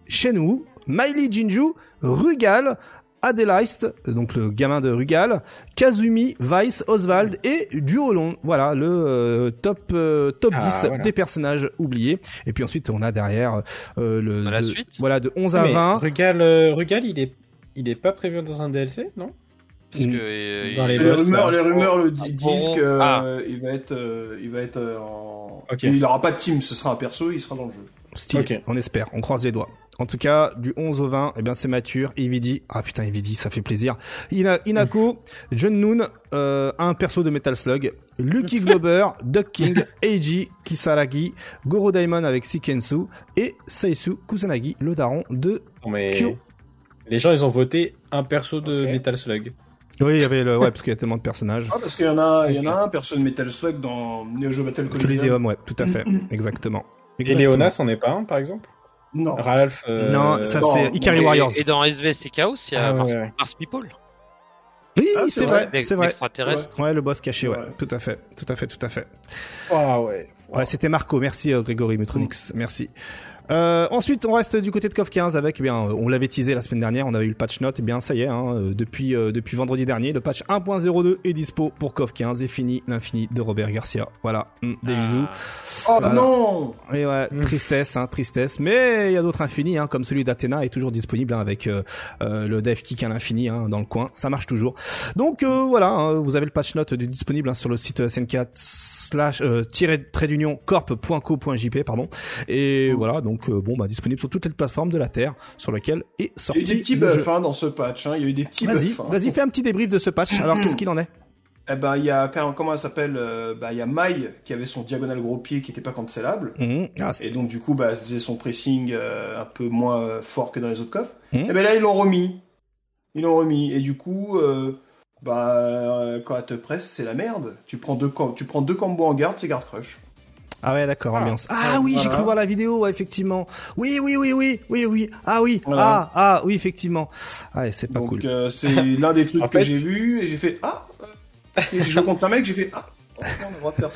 Shenwu, Miley Jinju, Rugal, Adelaist, donc le gamin de Rugal, Kazumi, Vice, Oswald et Duolon. Voilà le euh, top euh, top Ah, 10 voilà. des personnages oubliés. Et puis ensuite on a derrière euh, le Dans la de- suite voilà de 11 à Mais 20. Rugal, euh, Rugal, il est, il est pas prévu dans un DLC, non? Mm. euh, Dans les Les boss, rumeurs, là. les rumeurs le disent que Ah. euh, il va être, euh, il va être euh, en. Ok. Il aura pas de team, ce sera un perso, il sera dans le jeu. On espère, on croise les doigts. En tout cas, du 11 au 20, eh bien c'est mature. Evidi, ah putain Evidi, ça fait plaisir. Ina, Inako, John Noon, euh, un perso de Metal Slug, Lucky Glober, Duck King, (laughs) Eiji, Kisaragi, Goro Daimon avec Sikensu et Seisu Kusanagi, le daron de. Mais Kyo. les gens, ils ont voté un perso de. Metal Slug. Oui, il y avait le, ouais, parce qu'il y a tellement de personnages. Ah, parce qu'il y en a, il y en a un perso de Metal Slug dans Neo Geo Battle Coliseum. Coliseum, ouais, tout à fait, (clears throat) exactement. Et. Léonas, c'en est pas un, par exemple? Non. Ralph. euh, Non, ça c'est Ikari et, Warriors. et dans SVC Chaos, il y a Ah, ouais, Mars, ouais. Mars People. Oui, Ah, c'est vrai, c'est vrai. L'extraterrestre. Ouais, le boss caché, ouais, Ouais. tout à fait, tout à fait, tout à fait. Ah ouais. Ouais, c'était Marco. Merci euh, Grégory Mutronix. Merci. Euh, ensuite, on reste du côté de KOF 15 avec, eh bien, euh, on l'avait teasé la semaine dernière, on avait eu le patch note, et bien, ça y est, hein, euh, depuis, euh, depuis vendredi dernier, le patch 1.02 est dispo pour KOF 15 et fini l'infini de Robert Garcia. Voilà, Mm, des Ah. bisous. Oh Voilà. non Et ouais, Mm. tristesse, hein, tristesse. Mais il y a d'autres infinis, hein, comme celui d'Athéna est toujours disponible hein, avec euh, euh, le dev kick à l'infini hein, dans le coin. Ça marche toujours. Donc euh, voilà, hein, vous avez le patch note disponible hein, sur le site SN4 slash euh, trait d'union corp.co.jp pardon. Et voilà, donc euh, bon bah disponible sur toutes les plateformes de la terre sur lesquelles est Il y a eu sorti des petits buffs hein, dans ce patch. Hein. Il y a eu des petits Vas-y, buffs. hein. vas-y, fais un petit débrief de ce patch. (clears throat) Alors qu'est-ce qu'il en est? Eh ben, il y a comment elle s'appelle euh, Bah, il y a Mai qui avait son diagonal gros pied qui était pas cancellable. Mhm. Ah, Et donc du coup, bah, elle faisait son pressing euh, un peu moins fort que dans les autres coffres. Mhm. Et ben là, ils l'ont remis. Ils l'ont remis. Et du coup, euh, bah, quand elle te presse, c'est la merde. Tu prends deux, tu prends deux combos en garde, c'est garde crush. Ah ouais, d'accord, Ah. ambiance. Ah oui, j'ai cru voir la vidéo, ouais, effectivement. Oui, oui, oui, oui, oui, oui. Ah oui, Voilà. ah, ah, oui, effectivement. Ah, ouais, c'est pas Donc cool. euh, c'est (laughs) l'un des trucs En que fait- j'ai vu et j'ai fait ah. euh, et j'ai joué contre un mec, j'ai fait ah.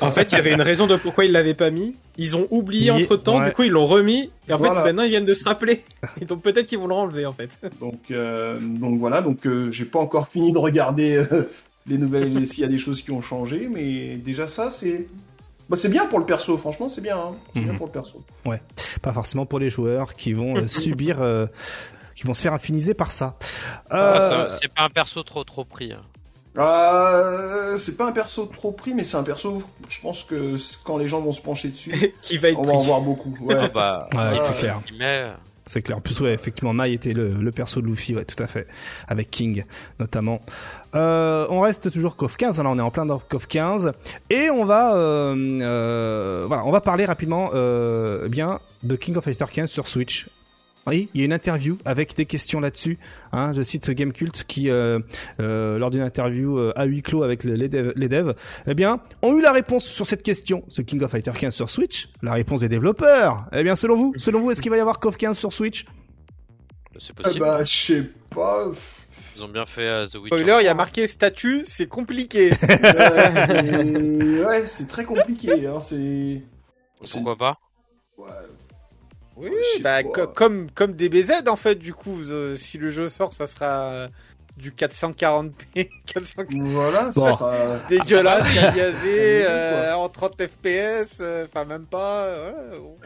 En fait, il y avait une raison de pourquoi ils l'avaient pas mis. Ils ont oublié entre temps, ouais. du coup ils l'ont remis. Et en Voilà. fait, maintenant ils viennent de se rappeler. Et donc peut-être qu'ils vont le renlever en fait. Donc, euh, donc voilà, donc euh, j'ai pas encore fini de regarder euh, les nouvelles, s'il y a des choses qui ont changé, mais déjà ça, c'est. Bah, c'est bien pour le perso, franchement, c'est bien. hein. C'est bien Mhm. pour le perso. Pas forcément pour les joueurs qui vont euh, subir, euh, qui vont se faire infiniser par ça. Ah, Euh, ça- c'est pas un perso trop trop pris. hein. Euh, c'est pas un perso trop pris, mais c'est un perso, je pense que quand les gens vont se pencher dessus, (laughs) Qui va être on va en voir beaucoup. Ouais. Ah bah, Ouais, c'est clair. il met, C'est clair. En plus, ouais, effectivement, Mai était le, le perso de Luffy, ouais, tout à fait. Avec King, notamment. Euh, on reste toujours KOF 15, alors on est en plein dans KOF 15. Et on va, euh, euh, voilà, on va parler rapidement, bien, de King of Fighter 15 sur Switch. Oui, il y a une interview avec des questions là-dessus. Hein, je cite Gamecult qui, euh, euh, lors d'une interview euh, à huis clos avec le- les, devs, les devs, eh bien, ont eu la réponse sur cette question. Ce King of Fighter 15 sur Switch, la réponse des développeurs. Eh bien, selon vous, selon vous, est-ce qu'il va y avoir KOF 15 sur Switch? C'est Eh possible. bah, je sais pas. Ils ont bien fait euh, The Witcher. Spoiler, il y a marqué statut, c'est compliqué. (laughs) Euh, ouais, c'est très compliqué. Hein, c'est- Pourquoi pas? Ouais. Oui, bah, comme, comme DBZ en fait, du coup, euh, si le jeu sort, ça sera du 440p, 400 (laughs) Voilà, Bon. ça sera- dégueulasse, Ah, biaisé, quoi. euh, en 30 fps, euh, enfin même pas. euh.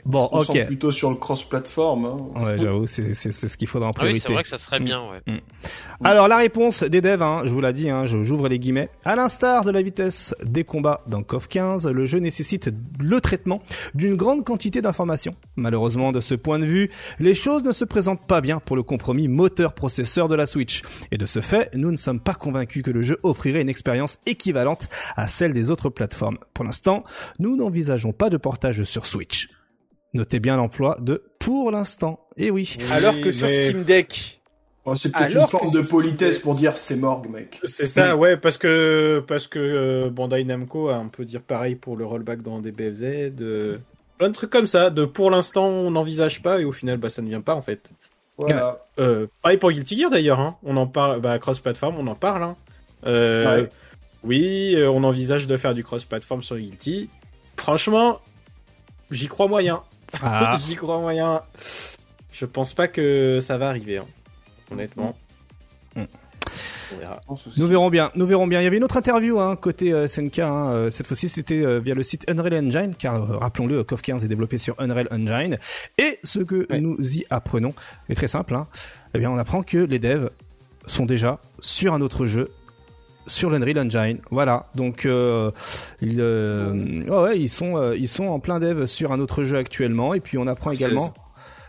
Bon, on ok. plutôt sur le cross-platform. Hein. Ouais, j'avoue, c'est c'est c'est ce qu'il faudra en Ah oui, priorité. c'est vrai que ça serait Mm. bien, ouais. Alors la réponse des devs, hein, je vous l'ai dit, hein, je- j'ouvre les guillemets. À l'instar de la vitesse des combats dans KOF 15, le jeu nécessite le traitement d'une grande quantité d'informations. Malheureusement, de ce point de vue, les choses ne se présentent pas bien pour le compromis moteur-processeur de la Switch. Et de ce fait, nous ne sommes pas convaincus que le jeu offrirait une expérience équivalente à celle des autres plateformes. Pour l'instant, nous n'envisageons pas de portage sur Switch. Notez bien l'emploi de pour l'instant. Et oui. Alors que sur mais- Steam Deck, Ouais, c'est peut-être une forme de politesse pour dire c'est morgue, mec. C'est ça, ouais, parce que parce que euh, Bandai Namco a un peu dire pareil pour le rollback dans des BFZ, de... plein de trucs comme ça. De pour l'instant, on n'envisage pas et au final, bah ça ne vient pas en fait. Voilà. Euh, pareil pour Guilty Gear d'ailleurs, hein. on en parle, bah cross-platform, on en parle. Hein. Euh, Ouais. Oui, euh, on envisage de faire du cross-platform sur Guilty. Franchement, j'y crois moyen. Ah. (laughs) j'y crois moyen. Je pense pas que ça va arriver, hein. honnêtement. Mm. On verra. Nous verrons bien, nous verrons bien. Il y avait une autre interview hein, côté euh, SNK. hein, euh, cette fois-ci, c'était euh, via le site Unreal Engine, car euh, rappelons-le, KOF 15 est développé sur Unreal Engine. Et ce que Ouais. nous y apprenons est très simple. Hein, eh bien, on apprend que les devs sont déjà sur un autre jeu sur l'Unreal Engine. Voilà. Donc, euh, ils, euh, ouais, ouais, ils sont, euh, ils sont en plein dev sur un autre jeu actuellement. Et puis, on apprend également.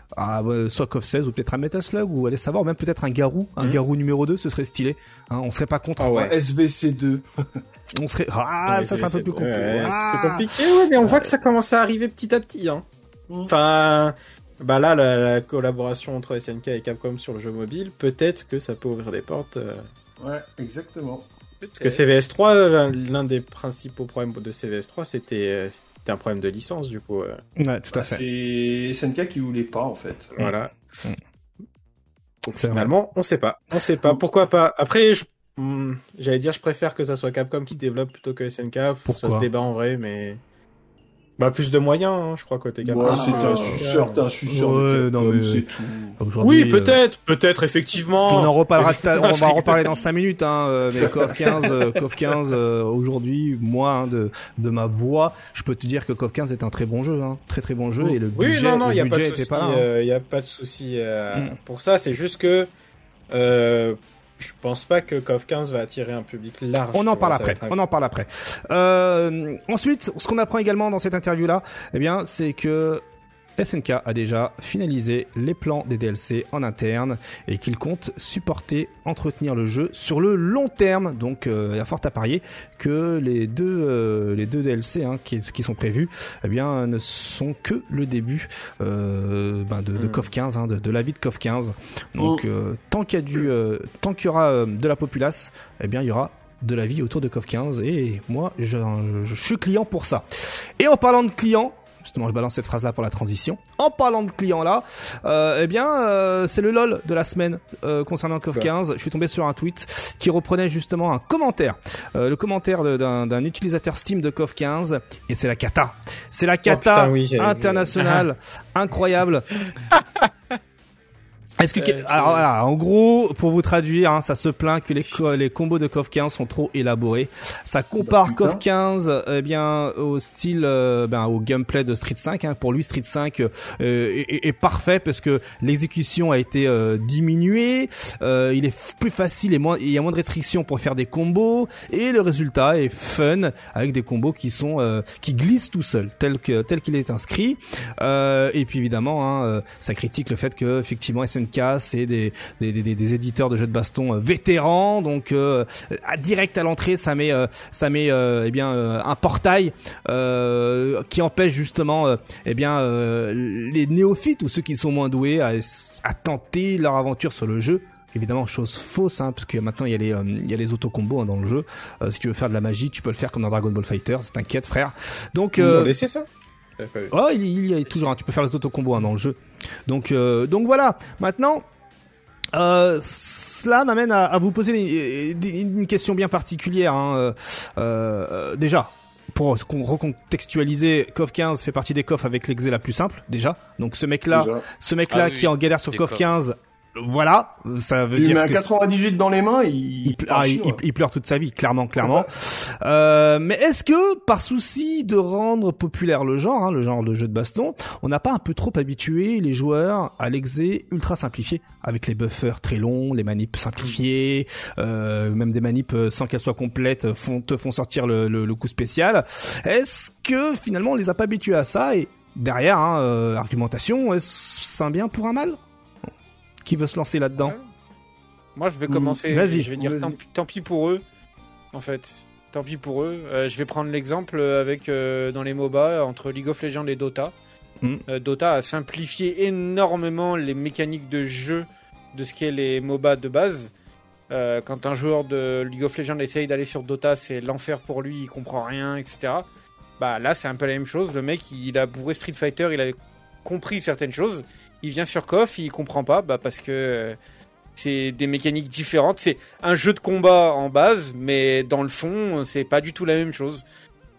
16. Ah, bah, soit KOF 16 ou peut-être un Metal Slug ou allez savoir, même peut-être un Garou, un Mhm. Garou numéro 2, ce serait stylé. Hein, on serait pas contre. Ah ouais. SVC2. (laughs) On serait ah Ouais, ça c'est un peu plus compliqué. ouais, Ah. compliqué, ouais, mais on voit que ça commence à arriver petit à petit. Hein. Mm. Enfin, bah là, la, la collaboration entre SNK et Capcom sur le jeu mobile, peut-être que ça peut ouvrir des portes. euh, Ouais, exactement. Parce que CVS3, l'un- l'un des principaux problèmes de CVS3, c'était euh, c'était un problème de licence, du coup. euh, Ouais, tout à Bah, fait. c'est SNK qui voulait pas, en fait. Voilà. Mm. Donc, C'est vrai. finalement, on sait pas. On sait pas. Pourquoi pas? Après, je- hmm, j'allais dire, je préfère que ça soit Capcom qui développe plutôt que SNK. Pourquoi Ça se débat en vrai, mais. Bah, plus de moyens, hein, je crois, côté Capcom. Ouais, c'est un suceur, t'es un suceur. Ouais, de non, mais- c'est tout. Oui, euh, peut-être, peut-être, effectivement. On en reparlera, (laughs) on va en reparler dans 5 minutes, hein, euh, mais (laughs) KOF 15, euh, KOF 15, euh, aujourd'hui, moi, hein, de, de ma voix, je peux te dire que KOF 15 est un très bon jeu, hein, très très bon jeu, et le Oui, budget, non, non, le il n'y a pas budget de était souci. pas là. hein. euh, y a pas de souci euh, Mm. pour ça. C'est juste que euh, je pense pas que KOF 15 va attirer un public large. On en parle après. un- On en parle après. Euh, ensuite, ce qu'on apprend également dans cette interview-là, eh bien, c'est que SNK a déjà finalisé les plans des DLC en interne et qu'il compte supporter, entretenir le jeu sur le long terme. Donc, euh, il y a fort à parier que les deux, euh, les deux DLC hein, qui, qui sont prévus, eh bien, ne sont que le début euh, ben, de, de Mm. KOF 15, hein, de, de la vie de KOF 15. Donc, euh, tant qu'il y a du, euh, tant qu'il y aura euh, de la populace, eh bien, il y aura de la vie autour de KOF 15 et moi je, je suis client pour ça. Et en parlant de clients, justement je balance cette phrase là pour la transition. En parlant de clients là, euh, eh bien euh, c'est le lol de la semaine euh, concernant KOF 15. Je suis tombé sur un tweet qui reprenait justement un commentaire, le commentaire d'un utilisateur Steam de KOF 15 et c'est la cata. C'est la cata Oh, putain, oui, internationale, (laughs) incroyable. Est-ce que Euh, alors voilà, en gros, pour vous traduire, hein, ça se plaint que les co- les combos de KOF 15 sont trop élaborés. Ça compare Bah, putain. KOF 15 eh bien au style euh, ben, au gameplay de Street 5 hein. pour lui Street 5 euh, est, est- est parfait parce que l'exécution a été euh, diminuée, euh, il est plus facile et moins il y a moins de restrictions pour faire des combos et le résultat est fun avec des combos qui sont euh, qui glissent tout seul tel que tel qu'il est inscrit euh, et puis évidemment hein, euh, ça critique le fait que effectivement C'est des des, des, des éditeurs de jeux de baston euh, vétérans donc euh, à direct à l'entrée ça met euh, ça met eh bien un portail qui empêche justement eh bien les néophytes ou ceux qui sont moins doués à, à tenter leur aventure sur le jeu Évidemment, chose fausse, hein, parce que maintenant il y a les, euh, il y a les autocombos hein, dans le jeu. Euh, si tu veux faire de la magie, tu peux le faire comme dans Dragon Ball Fighter. T'inquiète, frère. Donc, Ils ont laissé ça? Oh, il, y- il y a toujours, hein, tu peux faire les autocombos hein, dans le jeu. Donc, euh, donc voilà. Maintenant, euh, cela m'amène à, à vous poser une, une question bien particulière. Hein. Euh, déjà, pour con- recontextualiser, KOF 15 fait partie des KOF avec l'exé la plus simple, déjà. Donc ce mec-là, Déjà. ce mec-là Ah oui, qui est en galère sur KOF. 15, voilà, ça veut Il dire met un que 98 dans les mains, il, il, ple- ah, il, pleure toute sa vie, clairement, clairement. Euh, mais est-ce que, par souci de rendre populaire le genre, hein, le genre de jeu de baston, on n'a pas un peu trop habitué les joueurs à l'exé ultra simplifié, avec les buffers très longs, les manips simplifiées, euh, même des manips euh, sans qu'elles soient complètes font, te font sortir le, le- le coup spécial. Est-ce que finalement on les a pas habitués à ça et derrière, hein, euh, argumentation, est-ce un bien pour un mal? Qui veut se lancer là-dedans Moi, je vais Mm, commencer. vas-y. Je vais dire tant, pis- tant pis pour eux, en fait. Tant pis pour eux. Euh, je vais prendre l'exemple avec euh, dans les MOBA entre League of Legends et Dota. Mm. Euh, Dota a simplifié énormément les mécaniques de jeu de ce qu'est les MOBA de base. Quand un joueur de League of Legends essaye d'aller sur Dota, c'est l'enfer pour lui, il comprend rien, etc. Bah là, c'est un peu la même chose. Le mec, il a bourré Street Fighter, il a compris certaines choses. Il vient sur KOF, il comprend pas, bah parce que euh, c'est des mécaniques différentes. C'est un jeu de combat en base, mais dans le fond, c'est pas du tout la même chose.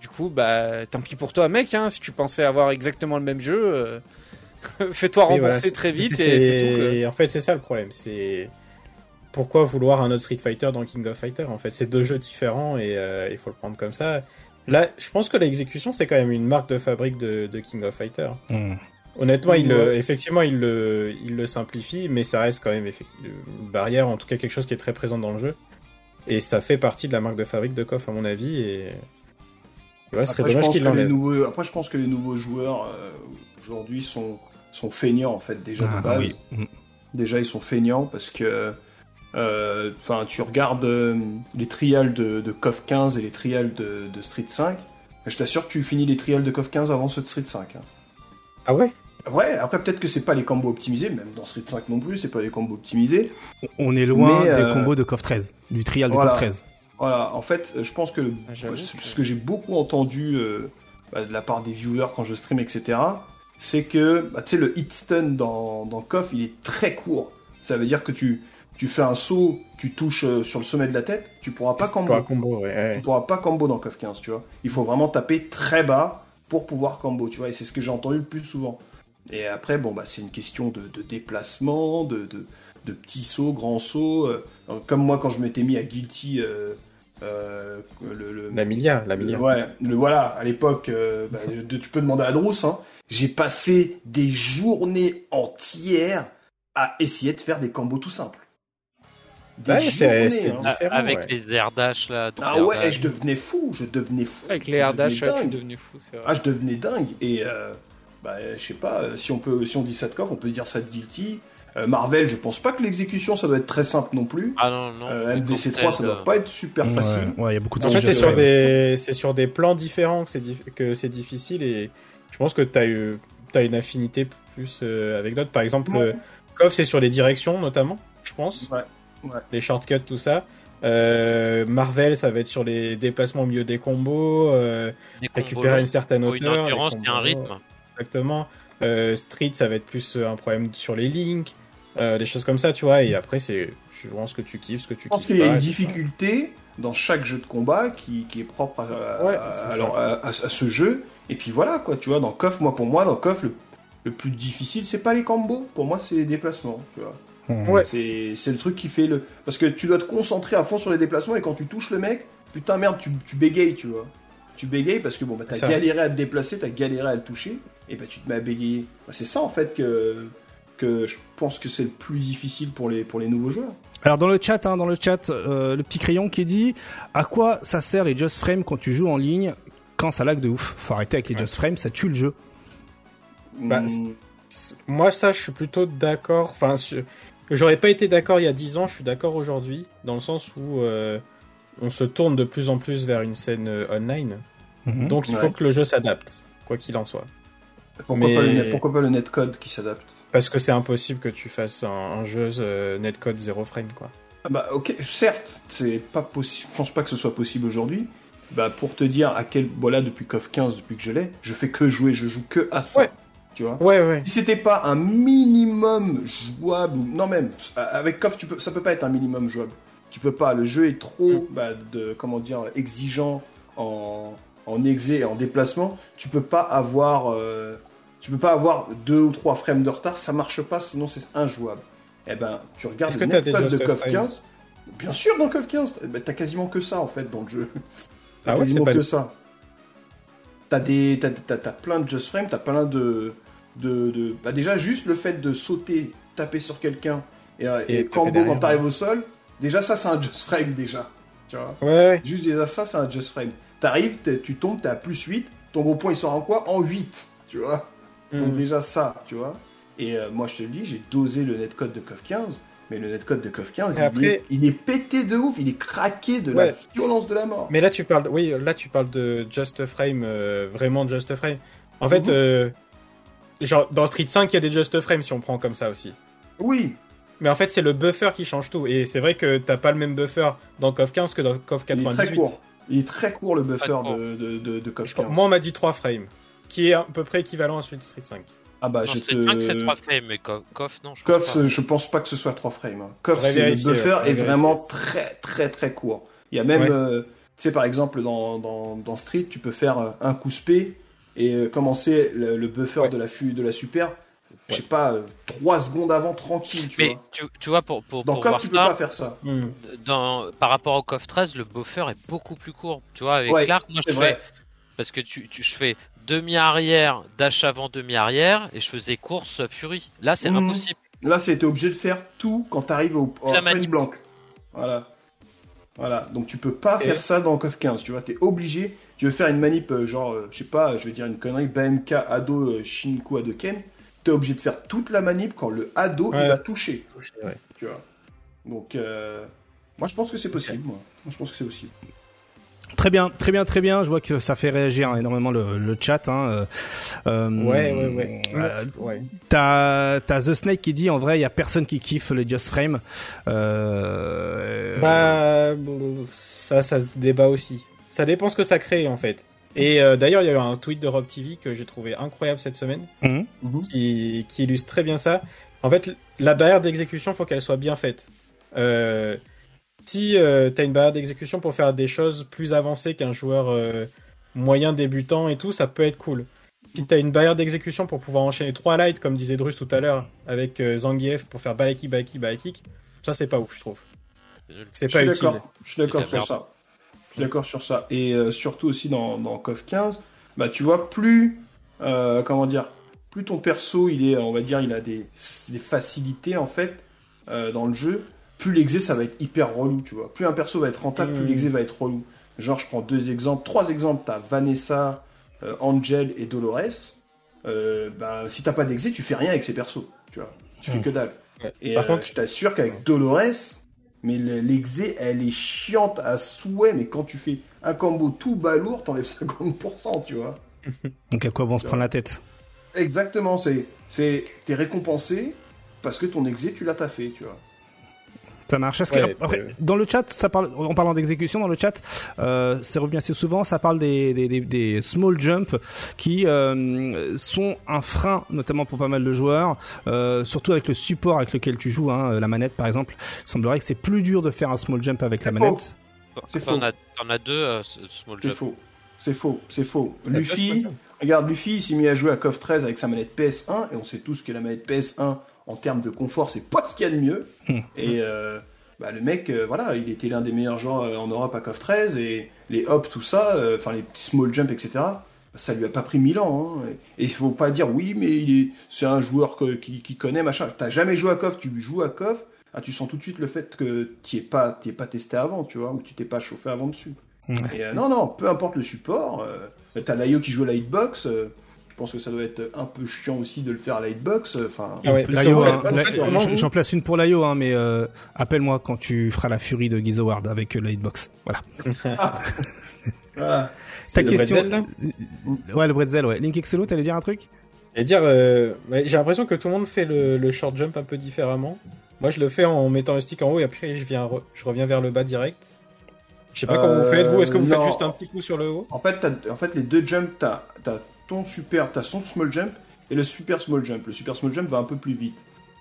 Du coup, bah tant pis pour toi, mec. Hein, si tu pensais avoir exactement le même jeu, euh, (laughs) fais-toi rembourser voilà, très vite et c'est tout. En fait, c'est ça le problème. C'est pourquoi vouloir un autre Street Fighter dans King of Fighter En fait, c'est deux jeux différents et euh, il faut le prendre comme ça. Là, je pense que l'exécution, c'est quand même une marque de fabrique de, de King of Fighter. Hmm. Honnêtement, il, Ouais. le- effectivement, il le, il le simplifie, mais ça reste quand même une barrière, en tout cas quelque chose qui est très présent dans le jeu. Et ça fait partie de la marque de fabrique de KOF, à mon avis. Et, ouais, ce serait Après, je dommage pense qu'il que les l'enlève. nouveaux, après, je pense que les nouveaux joueurs euh, aujourd'hui sont, sont feignants en fait déjà de Ah, base. oui. Hmm. Déjà, ils sont feignants parce que, euh, enfin, tu regardes euh, les trials de, de KOF 15 et les trials de, de Street 5. Je t'assure que tu finis les trials de KOF 15 avant ceux de Street 5. hein. Ah ouais? Ouais, après peut-être que c'est pas les combos optimisés, même dans Street 5 non plus, c'est pas les combos optimisés. On est loin Mais, des euh, combos de KOF 13, du trial voilà. de KOF 13. Voilà, en fait, je pense que Ah, ce que- j'ai beaucoup entendu euh, bah, de la part des viewers quand je stream, etc., c'est que bah, tu sais, le hit stun dans, dans KOF, il est très court. Ça veut dire que tu, tu fais un saut, tu touches euh, sur le sommet de la tête, tu pourras pas combo. Un combo, ouais. ouais. Tu pourras pas combo dans KOF 15, tu vois. Il faut vraiment taper très bas pour pouvoir combo, tu vois. Et c'est ce que j'ai entendu le plus souvent. Et après, bon, bah, c'est une question de, de déplacement, de, de, de petits sauts, grands sauts. euh, comme moi, quand je m'étais mis à Guilty, euh, euh, le, le- La Milia, la Milia. Ouais, le voilà, à l'époque, euh, bah, (laughs) de- tu peux demander à Drous, hein. J'ai passé des journées entières à essayer de faire des combos tout simples. C'est- journées, hein. différent. Avec ouais. les air dash là. Ah air ouais, dash. je devenais fou, je devenais fou. Avec les air dash, devenais ouais, je suis dingue. fou, vrai. Ah, je devenais dingue. Et euh, bah, je sais pas, euh, si on peut, si on dit ça de Koff, on peut dire ça de Guilty. Euh, Marvel, je pense pas que l'exécution ça doit être très simple non plus. Ah non, non. Euh, le MDC3, ça doit euh, pas être super Ouais, facile. ouais, il y a beaucoup de En fait, choses c'est à sur des, c'est sur des plans différents que c'est dif- que c'est difficile et je pense que t'as eu, t'as une affinité plus euh, avec d'autres. Par exemple, Ouais. euh, KOF c'est sur les directions notamment, je pense. Ouais, ouais. Les shortcuts, tout ça. Euh, Marvel, ça va être sur les déplacements au milieu des combos, euh, des combos récupérer une certaine une hauteur. les endurance et un rythme. Exactement. Euh, Street, ça va être plus euh, un problème sur les links, euh, des choses comme ça, tu vois. Et après, c'est vraiment ce que tu kiffes, ce que tu Je pense kiffes qu'il y a une difficulté dans chaque jeu de combat qui, qui est propre à, Ouais, alors, à- ce jeu. Et puis voilà, quoi, tu vois, dans KOF, moi, pour moi, dans KOF, le, le plus difficile, c'est pas les combos. Pour moi, c'est les déplacements, tu vois. Ouais. C'est c'est le truc qui fait le. Parce que tu dois te concentrer à fond sur les déplacements et quand tu touches le mec, putain merde, tu, tu bégayes, tu vois. Tu bégayes parce que bon, bah, t'as galéré à te déplacer, t'as galéré à le toucher, et bah tu te mets à bégayer. Bah, c'est ça en fait que, que je pense que c'est le plus difficile pour les, pour les nouveaux joueurs. Alors dans le chat, hein, dans le chat, euh, le petit crayon qui dit à quoi ça sert les just frames quand tu joues en ligne quand ça lag de ouf? Faut arrêter avec les just frames, ça tue le jeu. Bah, Hmm, Moi, ça, je suis plutôt d'accord. Enfin, j'aurais pas été d'accord il y a 10 ans, je suis d'accord aujourd'hui, dans le sens où euh, on se tourne de plus en plus vers une scène euh, online. Mhm. Donc, il Ouais. faut que le jeu s'adapte, quoi qu'il en soit. Pourquoi, mais- pas le net, pourquoi pas le netcode qui s'adapte Parce que c'est impossible que tu fasses un, un jeu euh, netcode 0 frame, quoi. Ah Bah ok, certes, c'est pas possible. Je pense pas que ce soit possible aujourd'hui. Bah pour te dire à quel, voilà depuis KOF 15, depuis que je l'ai, je fais que jouer, je joue que à ça. Ouais. Tu vois. Ouais, ouais. Si c'était pas un minimum jouable, ou- non même, avec KOF, tu peux, ça peut pas être un minimum jouable. Tu peux pas, le jeu est trop, bah, de, comment dire, exigeant en, en exé et en déplacement. Tu peux pas avoir, euh, tu peux pas avoir deux ou trois frames de retard, ça marche pas, sinon c'est injouable. Eh ben, tu regardes le que t'as des netcode de KOF frames 15. Bien sûr, dans KOF 15, eh ben, t'as quasiment que ça en fait dans le jeu. T'as Ah ouais, quasiment pas- que ça. T'as des, t'as, t'as- t'as plein de just frames, t'as plein de, de, de- bah déjà juste le fait de sauter, taper sur quelqu'un et, euh, Et et combo derrière, quand t'arrives au sol, déjà ça c'est un just frame déjà. Tu vois? Ouais, ouais. Juste déjà ça c'est un just frame. T'arrives, tu tombes, t'es à plus 8, ton gros point il sort en quoi? En 8, tu vois? Donc Mm. déjà ça, tu vois. Et euh, moi je te le dis, j'ai dosé le netcode de KOF 15, mais le netcode de KOF 15, Et il, après- est, il est pété de ouf, il est craqué de la violence de la mort. Mais là, tu parles, oui, là, tu parles de Just Frame, euh, vraiment Just Frame. En fait, Mhm. euh, genre, dans Street 5, il y a des Just Frame si on prend comme ça aussi. Oui, Mais en fait, c'est le buffer qui change tout. Et c'est vrai que t'as pas le même buffer dans KOF 15 que dans KOF il est très 98. court. Il est très court le buffer de, de, de, de KOF Je crois- 15. Moi, on m'a dit 3 frames. Qui est à peu près équivalent à celui de Street 5. ah bah Non, je Street te... 5 c'est 3 frames, mais Co- KOF non, je pense KOF, pas. je pense pas que ce soit 3 frames. hein. KOF, Faudrait c'est le buffer est vraiment très très très court. Il y a même, Ouais. euh, tu sais par exemple dans, dans, dans Street, tu peux faire euh, un coup spé et euh, commencer le, le buffer Ouais. de la fu- de la super, je sais pas, 3 secondes avant tranquille, tu Mais vois. tu, tu vois, pour, pour, Dans pour KOF, voir tu peux pas faire ça. dans, par rapport au KOF 13, le buffer est beaucoup plus court. Tu vois, avec Clark, moi je fais. Parce que tu, tu, je fais demi-arrière, dash avant demi-arrière, et je faisais course Fury. Là, c'est Mhm. impossible. Là, c'était obligé de faire tout quand t'arrives au, au La point manip. blanc. Voilà. Voilà. Donc tu peux pas Et- faire ça dans KOF 15, tu vois. T'es obligé. Tu veux faire une manip, euh, genre, euh, je sais pas, je vais dire une connerie, BMK Ado euh, Shinku Hadoken. T'es obligé de faire toute la manip quand le Ado il Ouais. va toucher, Ouais. tu vois. Donc, euh, moi je pense que c'est possible, moi. Moi je pense que c'est possible. Très bien, très bien, très bien. Je vois que ça fait réagir énormément le, le chat. Hein. euh, euh, Ouais, ouais, ouais. euh, ouais. T'as t'as The Snake qui dit en vrai il y a personne qui kiffe les Just Frame. Euh, Bah, ça, ça se débat aussi. Ça dépend ce que ça crée, en fait. Et euh, d'ailleurs, il y a eu un tweet de Rob TV que j'ai trouvé incroyable cette semaine, mhm. qui, qui illustre très bien ça. En fait, la barrière d'exécution, faut qu'elle soit bien faite. Euh, si euh, t'as une barrière d'exécution pour faire des choses plus avancées qu'un joueur euh, moyen débutant et tout, ça peut être cool. Si t'as une barrière d'exécution pour pouvoir enchaîner trois lights, comme disait Drus tout à l'heure, avec euh, Zangief pour faire baiki, baiki, baiki, ça c'est pas ouf, je trouve. C'est Je pas suis utile. d'accord. Je suis d'accord sur ça. Je suis d'accord sur ça. Et euh, surtout aussi dans, dans KOF 15, bah tu vois, plus euh, comment dire, plus ton perso il est, on va dire, il a des, des facilités en fait euh, dans le jeu, plus l'exé ça va être hyper relou, tu vois. Plus un perso va être rentable, plus Mm. l'exé va être relou. Genre, je prends deux exemples, trois exemples. T'as Vanessa, euh, Angel et Dolores. Euh, bah, si t'as pas d'exé, tu fais rien avec ces persos, tu vois. Tu fais Mm. que dalle. Ouais. Et Par euh, contre, je t'assure qu'avec Dolores, mais le- l'exé, elle est chiante à souhait, mais quand tu fais un combo tout balourd, t'enlèves 50%, tu vois. (laughs) Donc à quoi bon se prendre la tête? Exactement, c'est, c'est, t'es récompensé parce que ton exé, tu l'as taffé, tu vois. Ça marche. Est-ce que- Ouais, après, euh, dans le chat, ça parle, en parlant d'exécution, dans le chat, euh, c'est revenu assez souvent. Ça parle des, des, des, des small jumps qui euh, sont un frein, notamment pour pas mal de joueurs, euh, surtout avec le support avec lequel tu joues, hein, la manette par exemple. Il semblerait que c'est plus dur de faire un small jump avec la manette. C'est T'en faux. as, t'en as deux, euh, ce- small C'est jump. faux. C'est faux, c'est faux. A Luffy, regarde, Luffy, il s'est mis à jouer à KOF 13 avec sa manette PS1, et on sait tous que la manette PS1, en termes de confort, c'est pas ce qu'il y a de mieux. (laughs) Et euh, bah, le mec, euh, voilà, il était l'un des meilleurs joueurs euh, en Europe à KOF 13, et les hops, tout ça, enfin les petits small jumps, etc., ça lui a pas pris mille ans. hein. Et il faut pas dire, oui, mais c'est un joueur que- qui, qui connaît, machin. T'as jamais joué à KOF, tu joues à KOF, ah, tu sens tout de suite le fait que tu es pas, es pas testé avant, tu vois, ou tu t'es pas chauffé avant dessus. Et, euh, non, non, peu importe le support. Euh, T'as l'IO qui joue à la hitbox. euh, pense que ça doit être un peu chiant aussi de le faire à la hitbox. euh, Enfin, Ah ouais, hein, j'en- place une pour l'IO, hein, mais euh, appelle-moi quand tu feras la furie de Gizoward avec euh, la hitbox. Voilà. (laughs) voilà. Ta le question. bretzel, là ouais, le bretzel, ouais. Link Excello, t'allais dire un truc? Et dire, euh, j'ai l'impression que tout le monde fait le, le short jump un peu différemment. Moi, je le fais en mettant le stick en haut et après je viens, re- je reviens vers le bas direct. Je sais pas comment vous faites. Vous, est-ce que vous non. faites juste un petit coup sur le haut? En fait, en fait, les deux jumps, t'as as ton super, t'as son small jump et le super small jump. Le super small jump va un peu plus vite.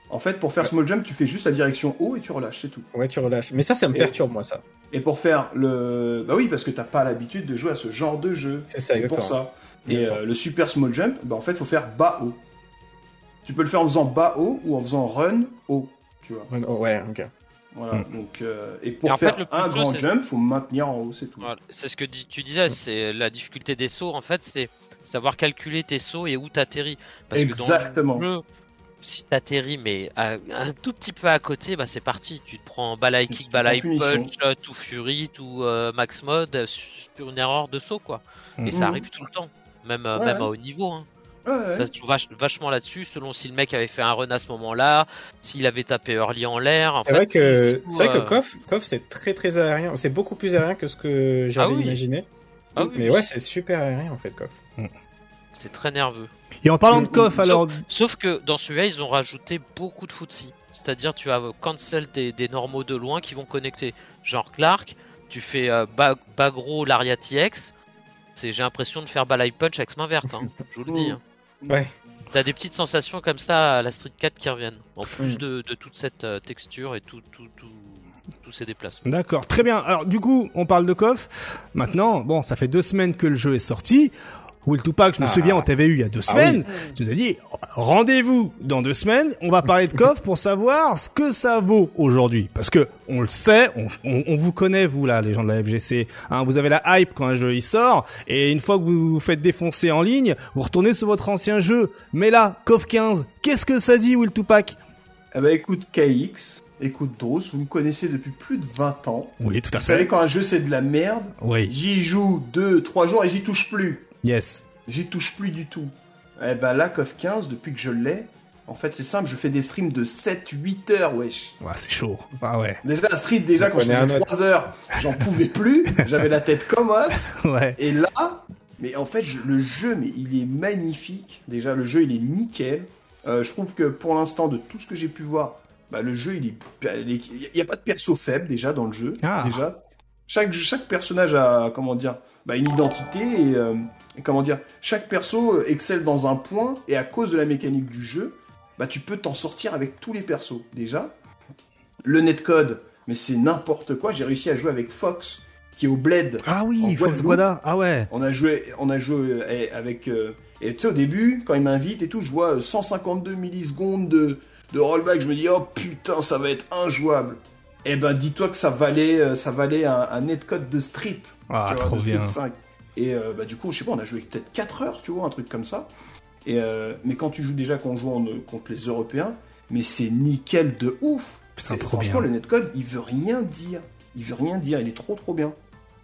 En fait, pour faire small jump, tu fais juste la direction haut et tu relâches, c'est tout. Ouais, tu relâches. Mais ça, ça me Et- perturbe moi ça. Et pour faire le, bah oui, parce que t'as pas l'habitude de jouer à ce genre de jeu. C'est ça, pour exactement. ça. Et euh, le super small jump, bah en fait, faut faire bas haut. Tu peux le faire en faisant bas haut ou en faisant run haut, tu vois. Ouais, oh, ouais, ok. Voilà. Hmm. Donc, euh, et pour Et en fait, faire le plus un grand c'est- jump, faut maintenir en haut, c'est tout. Voilà, c'est ce que tu disais, c'est la difficulté des sauts. En fait, c'est savoir calculer tes sauts et où t'atterris. Parce Exactement. que dans le jeu, si t'atterris mais à- un tout petit peu à côté, bah c'est parti. Tu te prends balai kick, punition. punch, euh, tout fury, tout euh, max mode euh, sur une erreur de saut quoi. Et Mhm. ça arrive tout le temps, même Ouais, même ouais. à haut niveau. Hein. Ouais, ouais. Ça se joue vach- vachement là-dessus, selon si le mec avait fait un run à ce moment-là, s'il avait tapé early en l'air. C'est vrai que tout, c'est vrai euh, que KOF, KOF c'est très très aérien. C'est beaucoup plus aérien que ce que j'avais Ah oui. imaginé. Ah oui, Mais ouais, c'est super aérien en fait KOF. c'est très nerveux. Et en parlant de Mm, coff, mm, alors. Sauf que dans celui-là, ils ont rajouté beaucoup de footsie. C'est-à-dire, tu as euh, cancel des, des normaux de loin qui vont connecter. Genre Clark, tu fais euh, bas, bas gros Lariat TX. C'est, j'ai l'impression de faire balai punch avec main verte, hein. (laughs) je vous le dis. hein. Ouais. T'as des petites sensations comme ça à la Street 4 qui reviennent. En plus Mm. de, de toute cette euh, texture et tout, tout, tout, tous ces déplacements. D'accord, très bien. Alors du coup, on parle de KOF. Maintenant, bon, ça fait deux semaines que le jeu est sorti. Will Tupac, je me Ah. souviens, on t'avait eu il y a deux Ah semaines. Tu nous as dit, rendez-vous dans deux semaines. On va parler de KOF (laughs) pour savoir ce que ça vaut aujourd'hui. Parce que, on le sait, on, on- on vous connaît, vous là, les gens de la FGC. Hein, vous avez la hype quand un jeu il sort. Et une fois que vous vous faites défoncer en ligne, vous retournez sur votre ancien jeu. Mais là, KOF 15, qu'est-ce que ça dit, Will Tupac? Eh ben, écoute KX, écoute Dross, vous me connaissez depuis plus de 20 ans. Oui, tout à Vous savez, fait. quand un jeu c'est de la merde, Oui, j'y joue 2, 3 jours et j'y touche plus. yes. J'y touche plus du tout. Eh ben là, KOF 15, depuis que je l'ai, en fait, c'est simple, je fais des streams de 7-8 heures, wesh. Ouais, c'est chaud. Ah ouais. Déjà, la street, déjà, Je quand je faisais autre. 3 heures, j'en pouvais plus. (laughs) J'avais la tête comme os. Ouais. Et là, mais en fait, je- le jeu, mais il est magnifique. Déjà, le jeu, il est nickel. Euh, je trouve que pour l'instant, de tout ce que j'ai pu voir, bah, le jeu, il est, n'y a pas de perso faible déjà dans le jeu. Ah. Déjà, chaque chaque personnage a comment dire, bah, une identité et, euh, comment dire, chaque perso euh, excelle dans un point et à cause de la mécanique du jeu, bah, tu peux t'en sortir avec tous les persos déjà. Le netcode, mais c'est n'importe quoi. J'ai réussi à jouer avec Fox qui est au bled. Ah oui, Fox. Guada. Ah ouais. On a joué, on a joué euh, eh, avec. euh, et tu sais, au début, quand il m'invite et tout, je vois euh, 152 millisecondes de, de rollback. Je me dis, oh putain, ça va être injouable. Eh ben, dis-toi que ça valait, euh, ça valait un, un netcode de Street. Ah, vois, trop de Street bien. 5. Et euh, bah, du coup, je sais pas, on a joué peut-être 4 heures, tu vois, un truc comme ça. Et, euh, mais quand tu joues déjà, quand on joue en- contre les Européens, mais c'est nickel de ouf. Putain, C'est- trop franchement, bien. le netcode, il veut rien dire. Il veut rien dire, il est trop trop bien.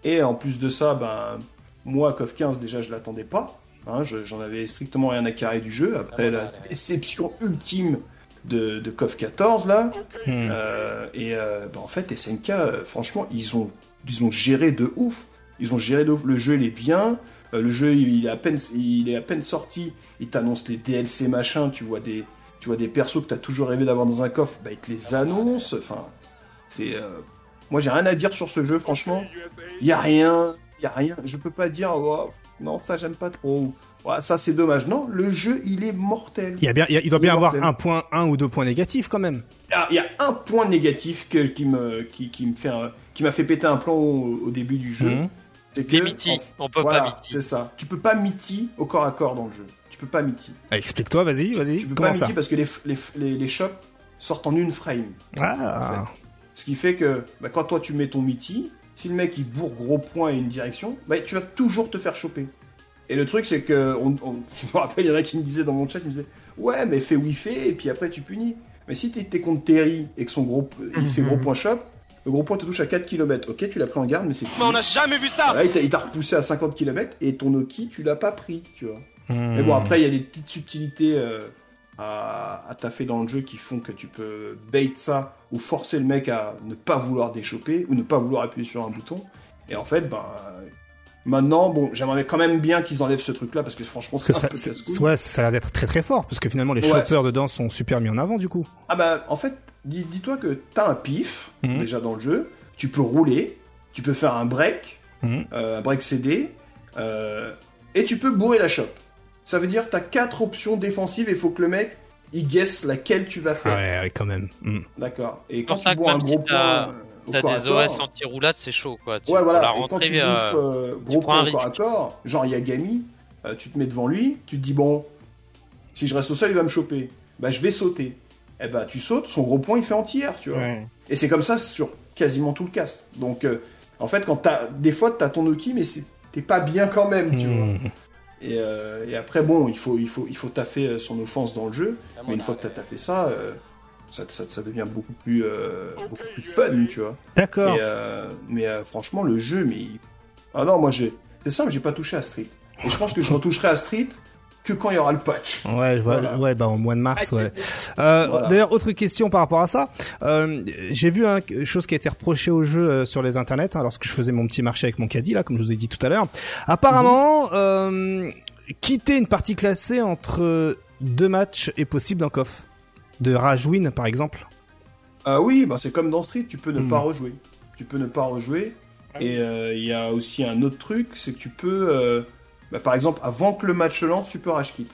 Et en plus de ça, ben, moi, KOF 15, déjà, je l'attendais pas. Hein, je- J'en avais strictement rien à carrer du jeu. Après la déception ultime de, de KOF 14, là. Hmm. Euh, et euh, ben, en fait, SNK, euh, franchement, ils ont, ils ont géré de ouf. Ils ont géré de ouf. Le jeu, il est bien. Euh, le jeu, il est à peine, il est à peine sorti. Ils t'annoncent les DLC machin. Tu vois des, tu vois des persos que t'as toujours rêvé d'avoir dans un coffre. Bah, ils te les annoncent. Enfin, C'est, euh, moi, j'ai rien à dire sur ce jeu, franchement. Il y a rien, il y a rien. Je peux pas dire, oh, non, ça j'aime pas trop. Ouais, ça c'est dommage. Non, le jeu, il est mortel. Il, y a bien, il, y a- il doit bien Il avoir mortel. un point, un ou deux points négatifs quand même. Ah, Il y a un point négatif que- qui me, qui, qui me fait, qui m'a fait péter un plan au, au début du jeu. Mhm. C'est Les que, miti, on peut voilà, pas miti. C'est ça. Tu peux pas miti au corps à corps dans le jeu. Tu peux pas miti. Ah, Explique-toi, vas-y, vas-y. Tu peux Comment pas ça miti parce que les, les, les, les shops sortent en une frame. Ah, Ce qui fait que bah, quand toi tu mets ton miti, si le mec il bourre gros point et une direction, bah, tu vas toujours te faire choper. Et le truc c'est que, on, on- (laughs) je me rappelle, il y en a qui me disaient dans mon chat, ils me disaient Ouais, mais fais fait et puis après tu punis. Mais si t'es contre Terry et que son gros, il fait gros point shop, le gros point te touche à 4 km. Ok, tu l'as pris en garde, mais c'est fini. n'a jamais vu ça! Là, il t'a- repoussé à 50 km et ton Oki, tu l'as pas pris, tu vois. Hmm. Mais bon, après, il y a des petites subtilités euh, à, à taffer dans le jeu qui font que tu peux bait ça ou forcer le mec à ne pas vouloir déchoper ou ne pas vouloir appuyer sur un bouton. Et en fait, ben. Maintenant, bon, j'aimerais quand même bien qu'ils enlèvent ce truc-là parce que franchement, c'est un ça, peu c'est- casse-couille. ouais, ça a l'air d'être très très fort, parce que finalement les Ouais, choppers dedans sont super mis en avant du coup. Ah bah, en fait, dis- dis-toi que t'as un pif Mhm. déjà dans le jeu. Tu peux rouler, tu peux faire un break, Mhm. euh, un break CD, euh, et tu peux bourrer la shop. Ça veut dire que t'as quatre options défensives et il faut que le mec il guesse laquelle tu vas faire. ouais, ouais, quand même. Hmm. D'accord. Et quand pour tu bois un si gros point euh, T'as des corps, OS anti-roulade, c'est chaud quoi. Tu- Ouais, voilà. la Et rentrée, tu euh, bouffes euh, gros prends un point au corps à corps, genre Yagami, euh, tu te mets devant lui, tu te dis bon, si je reste au sol, il va me choper. Bah, je vais sauter. Eh bah, tu sautes, son gros point, il fait entière, tu vois. Ouais. Et c'est comme ça sur quasiment tout le cast. Donc, euh, en fait, quand t'as des fois, t'as ton Oki, mais t'es pas bien quand même, tu vois. Hmm. Et, euh, et après, bon, il faut, il faut, il faut taffer son offense dans le jeu. Mais une fois que t'as taffé ça, euh, ça, ça, ça devient beaucoup plus, euh, beaucoup plus fun, tu vois. D'accord. Et, euh, mais euh, franchement, le jeu, mais. Ah non, moi, j'ai. C'est simple, j'ai pas touché à Street. Et je pense que je retoucherai à Street que quand il y aura le patch. Ouais, je vois. Voilà. Ouais, bah au mois de mars, ouais. Euh, Voilà. D'ailleurs, autre question par rapport à ça. Euh, J'ai vu un quelque chose qui a été reproché au jeu euh, sur les internets hein, lorsque je faisais mon petit marché avec mon caddie là, comme je vous ai dit tout à l'heure. Apparemment, euh, quitter une partie classée entre deux matchs est possible dans KOF. De Rage Win, par exemple. Ah oui, bah c'est comme dans Street, tu peux ne Hmm. pas rejouer. Tu peux ne pas rejouer. Et euh, il y a aussi un autre truc, c'est que tu peux, euh, bah, par exemple, avant que le match se lance, tu peux rage quit.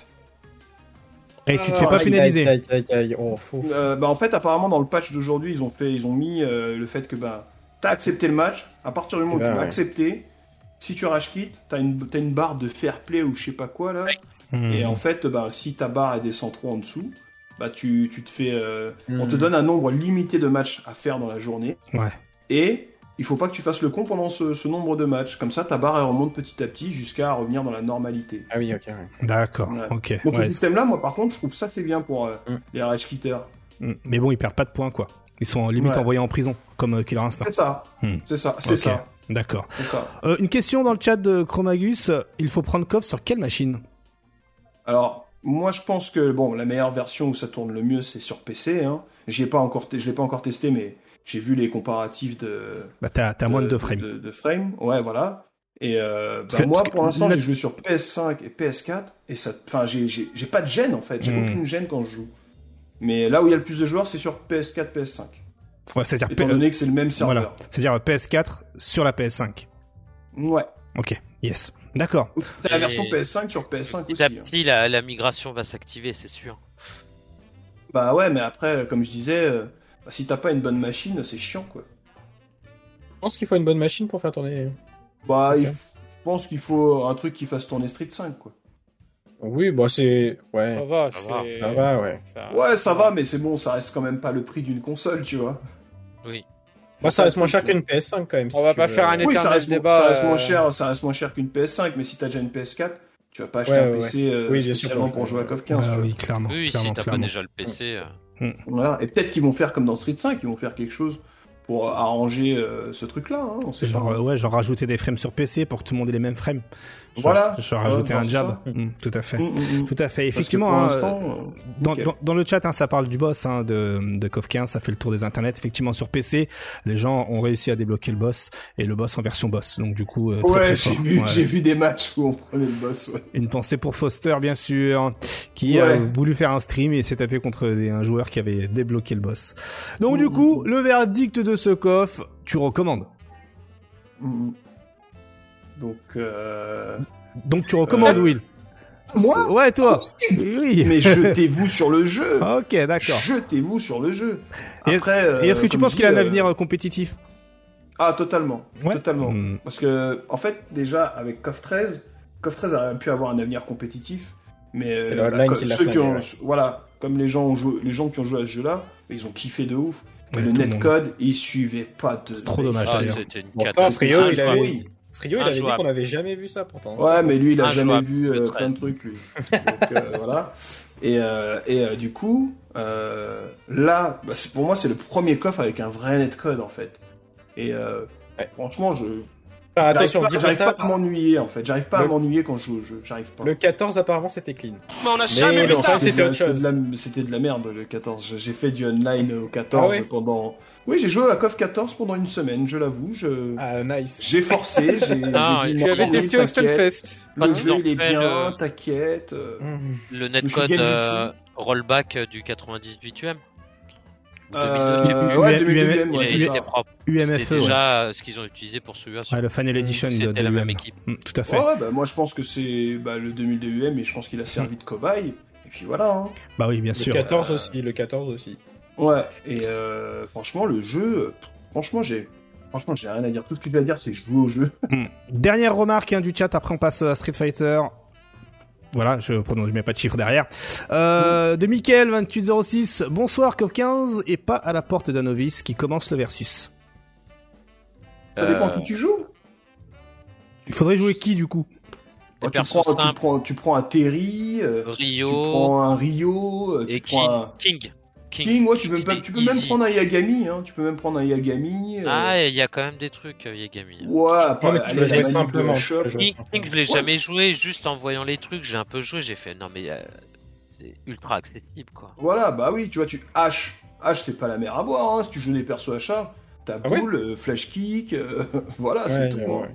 Et tu te fais pas Aïe, pénaliser. aïe, aïe, aïe, aïe. Oh, fou. Euh, bah en fait, apparemment dans le patch d'aujourd'hui, ils ont fait, ils ont mis euh, le fait que bah t'as accepté le match. À partir du moment où Eh ben, tu l'as ouais. accepté, si tu rage quit, t'as une, t'as une barre de fair play ou je sais pas quoi là. Hmm. Et en fait, bah, si ta barre elle descend trop en dessous, bah tu, tu te fais, euh, on te Hmm. donne un nombre limité de matchs à faire dans la journée. Ouais. Et il faut pas que tu fasses le con pendant ce, ce nombre de matchs. Comme ça, ta barre elle remonte petit à petit jusqu'à revenir dans la normalité. Ah oui, ok. ouais. D'accord. Ouais. Ok. Donc ouais. ce système-là, moi par contre, je trouve ça c'est bien pour euh, Mm. les rage quitters. Hmm. Mais bon, ils perdent pas de points, quoi. Ils sont en limite Ouais. envoyés en prison, comme euh, Killer Instinct. C'est ça. Hmm. C'est ça. C'est ça. D'accord. Euh, une question dans le chat de Chromagus. Il faut prendre KOF sur quelle machine? Alors, moi, je pense que bon, la meilleure version où ça tourne le mieux, c'est sur PC. Hein. J'y ai pas encore, je l'ai pas encore testé, mais j'ai vu les comparatifs de Bah t'as t'as moins de 2 frames. De, de frames. Ouais, voilà. Et euh, bah, que- moi, pour l'instant, j'ai joué sur PS5 et PS4, et ça, enfin, j'ai, j'ai, j'ai pas de gêne en fait. J'ai Hmm. aucune gêne quand je joue. Mais là où il y a le plus de joueurs, c'est sur PS4, PS5. Ouais, c'est-à-dire Étant P- donné que c'est le même serveur. voilà, c'est-à-dire euh, PS4 sur la PS5. Ouais. Ok, yes, d'accord. T'as la version PS5 sur PS5 aussi. Petit à hein. petit, la, la migration va s'activer, c'est sûr. Bah ouais, mais après, comme je disais, euh, bah, si t'as pas une bonne machine, c'est chiant quoi. Je pense qu'il faut une bonne machine pour faire tourner. Bah, Ok. il f- je pense qu'il faut un truc qui fasse tourner Street 5 quoi. Oui, bah c'est. Ouais. Ça va, Ça va. c'est. Ça va, ouais. ça- Ouais, ça va, mais c'est bon, ça reste quand même pas le prix d'une console, tu vois. Oui. Bah, ça reste moins cher qu'une PS5 quand même. On va pas faire un Oui, ça éternel reste, débat. ça reste moins euh, cher, ça reste moins cher qu'une PS5, mais si t'as déjà une PS4, tu vas pas acheter Ouais, un ouais, PC euh, Oui, bien sûr, spécialement pour pour jouer à KOF 15. Bah tu vois. oui, clairement. Oui, clairement, si t'as pas déjà le PC. euh, Voilà. Et peut-être qu'ils vont faire comme dans Street 5, ils vont faire quelque chose pour arranger euh, ce truc-là. Hein, Genre, euh, ouais, genre rajouter des frames sur PC pour que tout le monde ait les mêmes frames. Voilà. Je vais rajouter Ouais, un jab. Mm, tout à fait. Mm, mm. Tout à fait. Effectivement, hein, euh, euh, dans, nickel. dans, dans le chat, hein, ça parle du boss hein, de, de KOF 15, ça fait le tour des internets. Effectivement, sur PC, les gens ont réussi à débloquer le boss et le boss en version boss. Donc du coup, euh, très, Ouais, j'ai vu, Ouais. j'ai vu des matchs où on prenait le boss. Ouais. Une pensée pour Foster, bien sûr, qui Ouais. a voulu faire un stream et s'est tapé contre des- un joueur qui avait débloqué le boss. Donc du coup, le verdict de ce KOF, tu recommandes? Donc, euh... Donc tu recommandes, Euh, Will. moi Ouais, toi. Oui. mais jetez-vous sur le jeu. Ok, d'accord. Jetez-vous sur le jeu. Et- euh, est-ce que tu comme penses qu'il a un euh, avenir euh, compétitif? Ah, totalement. Ouais. Totalement. Hmm. Parce que, en fait, déjà, avec KOF 13, KOF 13 aurait pu avoir un avenir compétitif. Mais C'est euh, le online comme- qui l'a ceux qui ont, ouais. Voilà, comme les gens, ont joué, les gens qui ont joué à ce jeu-là, ils ont kiffé de ouf. Ouais, le netcode, ils suivaient pas de. C'est trop dommage, Ah, d'ailleurs. c'était une Bon, catastrophe. Frio, il avait-. Frio, il avait dit qu'on n'avait jamais vu ça pourtant. Ouais, mais lui, il a jamais vu euh, plein de trucs, lui. Donc, euh, (laughs) voilà. Et, euh, et euh, du coup, euh, là, bah, pour moi, c'est le premier coffre avec un vrai netcode, en fait. Et euh, Ouais. franchement, je. Enfin, J'arrive attention, pas, pas j'arrive ça. pas à m'ennuyer, en fait. J'arrive pas à Le- m'ennuyer quand je joue au jeu. J'arrive pas. Le 14, apparemment, c'était clean. Mais on a Mais jamais vu le ça. c'était autre chose. de la- C'était de la merde, le 14. J'ai fait du online au 14 Ah ouais pendant. Oui, j'ai joué à KOF 14 pendant une semaine, je l'avoue. Je... Ah, nice. J'ai forcé, j'ai. (laughs) Non, j'ai dit, tu avais testé au t'inquiète, Stunfest. Le de jeu, il est bien, le- t'inquiète. euh. Mmh. Le suis netcode Genjutsu. euh, rollback euh, du 98 UM. Ou Euh, 2002, je sais plus. ouais, UM, 2002, UM, Il ouais. UMFE, C'était ouais. déjà euh, ce qu'ils ont utilisé pour celui-là. Ouais, le Final Edition de, C'était de la même équipe. Mm, tout à fait. Ouais, bah, moi je pense que c'est bah, le 2002 UM et je pense qu'il a servi de cobaye. Et puis voilà. Hein. Bah oui, bien Le sûr. 14 Euh, aussi, le 14 aussi. Ouais. Et euh, franchement, le jeu, franchement, j'ai. Franchement, j'ai rien à dire. Tout ce que j'ai à dire, c'est jouer au jeu. (laughs) Mm. Dernière remarque hein, du chat, après on passe à Street Fighter. Voilà, je prononce, je mets pas de chiffre derrière. Euh, de Mickaël 2806, bonsoir COP 15 et pas à la porte d'un novice qui commence le versus. Ça dépend Euh, qui tu joues. Il faudrait jouer qui du coup? Oh, tu, prends, tu, simples. prends, tu prends un Terry, euh, tu Rio prends un Rio, tu et prends un King. King. King. ouais, tu peux, même- tu peux même easy. prendre un Yagami. Hein, tu peux même prendre un Yagami. euh, Ah, il y a quand même des trucs, euh, Yagami. Ouais, après, Non, mais tu jouer simplement. King. King, je l'ai Ouais. jamais joué, juste en voyant les trucs, j'ai un peu joué, j'ai fait non mais euh, c'est ultra accessible quoi. Voilà, bah oui, tu vois, tu H. H, c'est pas la mer à boire, hein. Si tu joues des persos à charge, t'as Ah ouais boule, euh, flash kick, euh, (laughs) voilà, Ouais, c'est tout. ouais, hein. ouais.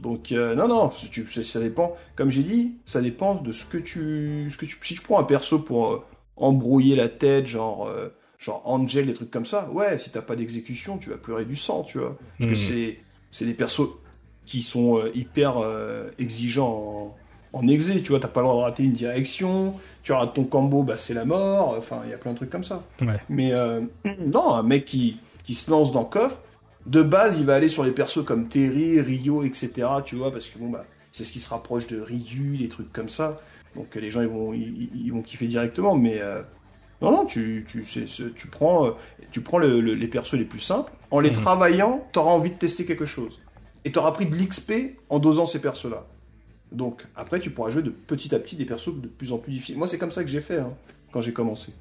Donc, euh, non, non, tu, ça, ça dépend. Comme j'ai dit, ça dépend de ce que tu. Ce que tu si tu prends un perso pour euh, embrouiller la tête, genre. euh, genre Angel, des trucs comme ça, ouais, si t'as pas d'exécution, tu vas pleurer du sang, tu vois. Parce que Hmm. c'est, c'est des persos qui sont euh, hyper euh, exigeants en, en exé, tu vois, t'as pas le droit de rater une direction, tu rates ton combo, bah c'est la mort, enfin, il y a plein de trucs comme ça. Ouais. Mais (clears throat) non, un mec qui, qui se lance dans KOF, de base, il va aller sur les persos comme Terry, Ryo, etc., tu vois, parce que bon, bah, c'est ce qui se rapproche de Ryu, des trucs comme ça. Donc euh, les gens, ils vont, ils, ils vont kiffer directement, mais... euh, non, non, tu, tu, prends, euh, tu prends le- le- les persos les plus simples. En les Mhm. travaillant, tu auras envie de tester quelque chose. Et tu auras pris de l'XP en dosant ces persos-là. Donc, après, tu pourras jouer de petit à petit des persos de plus en plus difficiles. Moi, c'est comme ça que j'ai fait hein, quand j'ai commencé.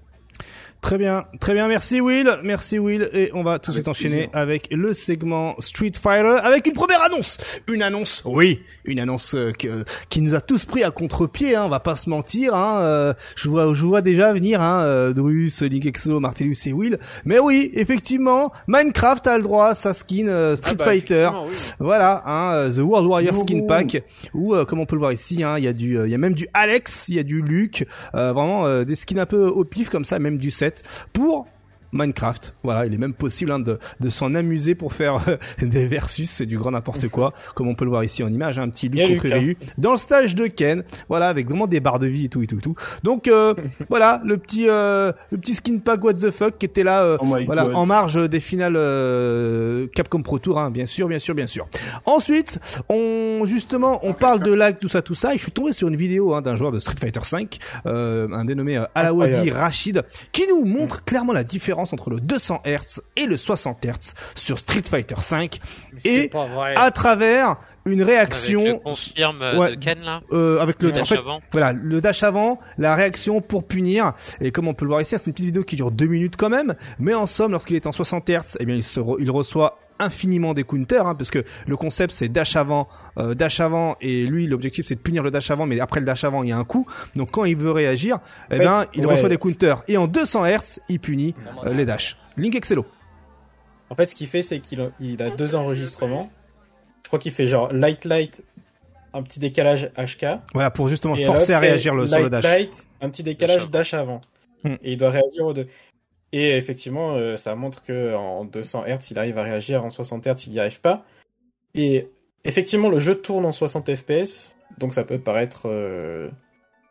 Très bien, très bien, merci Will, merci Will, et on va tout de suite enchaîner plaisir. avec le segment Street Fighter, avec une première annonce, une annonce, oui, une annonce euh, que- qui nous a tous pris à contre-pied, hein, on va pas se mentir, hein, euh, je vois, je vois déjà venir, hein, euh, Drus, Nick Exo, Martellus et Will, mais oui, effectivement, Minecraft a le droit à sa skin euh, Street Ah bah, Fighter, oui. voilà, hein, euh, The World Warrior Skin. Pack, où, euh, comme on peut le voir ici, hein, il y a du, euh, il y a même du Alex, il y a du Luke, euh, vraiment euh, des skins un peu au pif comme ça, même du set pour Minecraft. Voilà, il est même possible hein, de, de s'en amuser pour faire euh, des versus, c'est du grand n'importe quoi, comme on peut le voir ici en image, hein, un petit Luke contre. Ryu, dans le stage de Ken, voilà, avec vraiment des barres de vie et tout et tout et tout. Donc euh, (laughs) voilà, le petit euh, le petit skin pack what the fuck qui était là, euh, Oh voilà, God. en marge des finales euh, Capcom Pro Tour, hein, bien sûr, bien sûr, bien sûr. Ensuite, on justement, on parle de lag, tout ça, tout ça, et je suis tombé sur une vidéo hein, d'un joueur de Street Fighter 5, euh, un dénommé Alawadi. Rachid, qui nous montre clairement la différence entre le 200 Hz et le 60 Hz sur Street Fighter 5, et à travers une Avec le réaction confirme euh, Ouais. de Ken là, euh, avec le, le en dash fait, avant. voilà, le dash avant, la réaction pour punir, et comme on peut le voir ici, c'est une petite vidéo qui dure deux minutes quand même, mais en somme, lorsqu'il est en 60 Hz, eh bien, il, se re- il reçoit infiniment des counters, hein, parce que le concept c'est dash avant, euh, dash avant, et lui l'objectif c'est de punir le dash avant, mais après le dash avant il y a un coup. Donc quand il veut réagir, eh fait, ben il ouais. reçoit des counters et en 200 Hz il punit euh, les dash. Link Excello. En fait, ce qu'il fait, c'est qu'il a, il a deux enregistrements. Je crois qu'il fait genre light light, un petit décalage HK. Voilà pour justement forcer à réagir le, c'est sur le light, dash. light, un petit décalage dash avant. Hmm. Et il doit réagir aux deux. Et effectivement, euh, ça montre que en 200 Hz, il arrive à réagir, en 60 Hz, il n'y arrive pas. Et effectivement, le jeu tourne en 60 FPS, donc ça peut paraître, euh,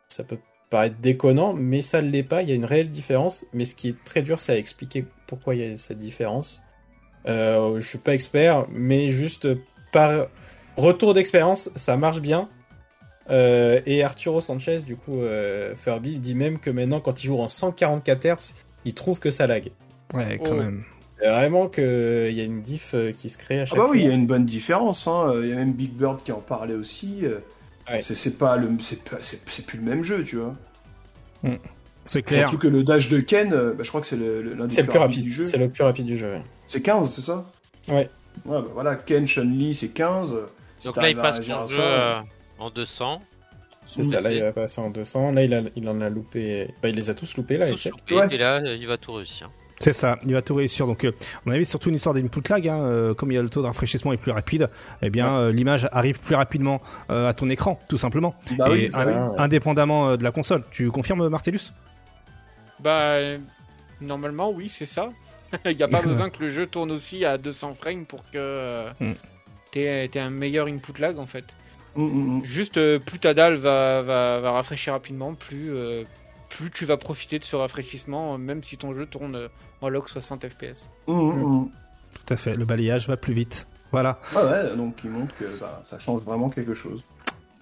ça peut paraître déconnant, mais ça ne l'est pas. Il y a une réelle différence. Mais ce qui est très dur, c'est à expliquer pourquoi il y a cette différence. Euh, je suis pas expert, mais juste par retour d'expérience, ça marche bien. Euh, et Arturo Sanchez, du coup, euh, Furby, dit même que maintenant, quand il joue en 144 Hz, il trouve que ça lag. Ouais, quand Oh. même. Euh, Vraiment qu'il y a une diff euh, qui se crée à Ah chaque bah fois. oui, il y a une bonne différence. hein. Il y a même Big Bird qui en parlait aussi. euh, Ouais. C'est c'est pas le, c'est pas- c'est c'est plus le même jeu, tu vois. C'est clair. Surtout que le dash de Ken, euh, bah, je crois que c'est le, des C'est le plus rapide. du jeu. C'est le plus rapide du jeu. ouais. C'est 15, c'est ça? Ouais. Ouais, bah voilà, Ken, Chun-Li, c'est 15. Si Donc là, il passe son à jeu ça, euh, en 200. C'est ça. Là, il va passer en 200. Là, il, a- il en a loupé. Bah, il les a tous loupés là. les Tous loupés, Ouais. Et là, euh, il va tout réussir. C'est ça, il va tout réussir. Donc, euh, on avait surtout une histoire d'input lag. Hein, euh, comme il y a le taux de rafraîchissement est plus rapide, eh bien, euh, l'image arrive plus rapidement euh, à ton écran, tout simplement. Bah Et oui, ouais. indépendamment euh, de la console. Tu confirmes, Martellus? Bah, normalement, oui, c'est ça. (laughs) Il n'y a pas (laughs) besoin que le jeu tourne aussi à 200 frames pour que Mm. t'aies t'aies un meilleur input lag en fait. Mm, mm, mm. Juste, euh, plus ta dalle va, va, va rafraîchir rapidement, plus, euh, plus tu vas profiter de ce rafraîchissement, euh, même si ton jeu tourne euh, en log 60 FPS. Tout à fait, le balayage va plus vite. Voilà. Ah ouais, donc il montre que bah, ça change vraiment quelque chose.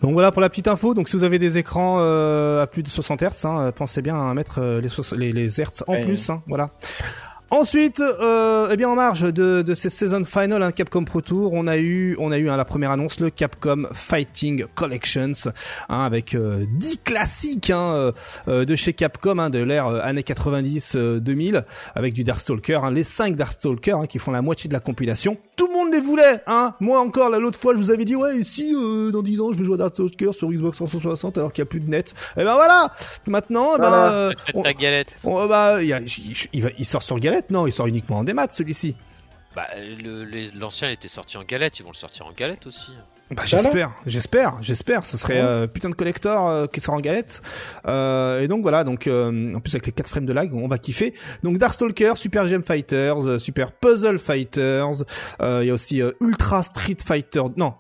Donc voilà pour la petite info. Donc si vous avez des écrans euh, à plus de 60 Hz, hein, pensez bien à mettre euh, les, soix- les, les Hz en Ouais. plus. hein, voilà. Ensuite, euh, eh bien en marge de, de ces season final hein, Capcom Pro Tour, on a eu, on a eu hein, la première annonce, le Capcom Fighting Collections, hein, avec euh, 10 classiques hein, euh, euh, de chez Capcom, hein, de l'ère euh, années 90-2000, avec du Darkstalker, hein, les 5 Darkstalker hein, qui font la moitié de la compilation. Tout le monde les voulait, hein. Moi encore, là, l'autre fois, je vous avais dit, ouais, et si euh, dans 10 ans, je vais jouer à Darkstalker sur Xbox 360 alors qu'il n'y a plus de net. Et ben voilà. Maintenant, eh ben, Voilà. euh, Faites on- ta galette. on- bah, y a- il sort sur galette, non Il sort uniquement en démat, celui-ci. Bah, le- les- l'ancien était sorti en galette, ils vont le sortir en galette aussi. Bah, j'espère, j'espère, j'espère. Ce serait euh, putain de collector euh, qui sort en galette. Euh, et donc voilà, donc euh, en plus avec les 4 frames de lag, on va kiffer. Donc Darkstalker, Super Gem Fighters, euh, Super Puzzle Fighters. euh, Il y a aussi euh, Ultra Street Fighter. Non.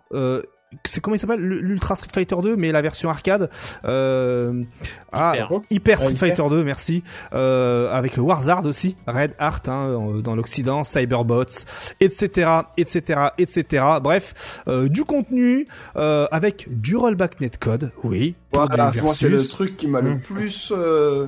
C'est comment il s'appelle l'Ultra Street Fighter 2 mais la version arcade euh, ah, Hyper. Hyper Street Hyper. Fighter 2 merci euh, avec Warzard aussi Red Heart hein, dans l'Occident Cyberbots etc etc etc bref euh, du contenu euh, avec du rollback netcode oui Voilà, moi c'est le truc qui m'a le Mm. plus euh,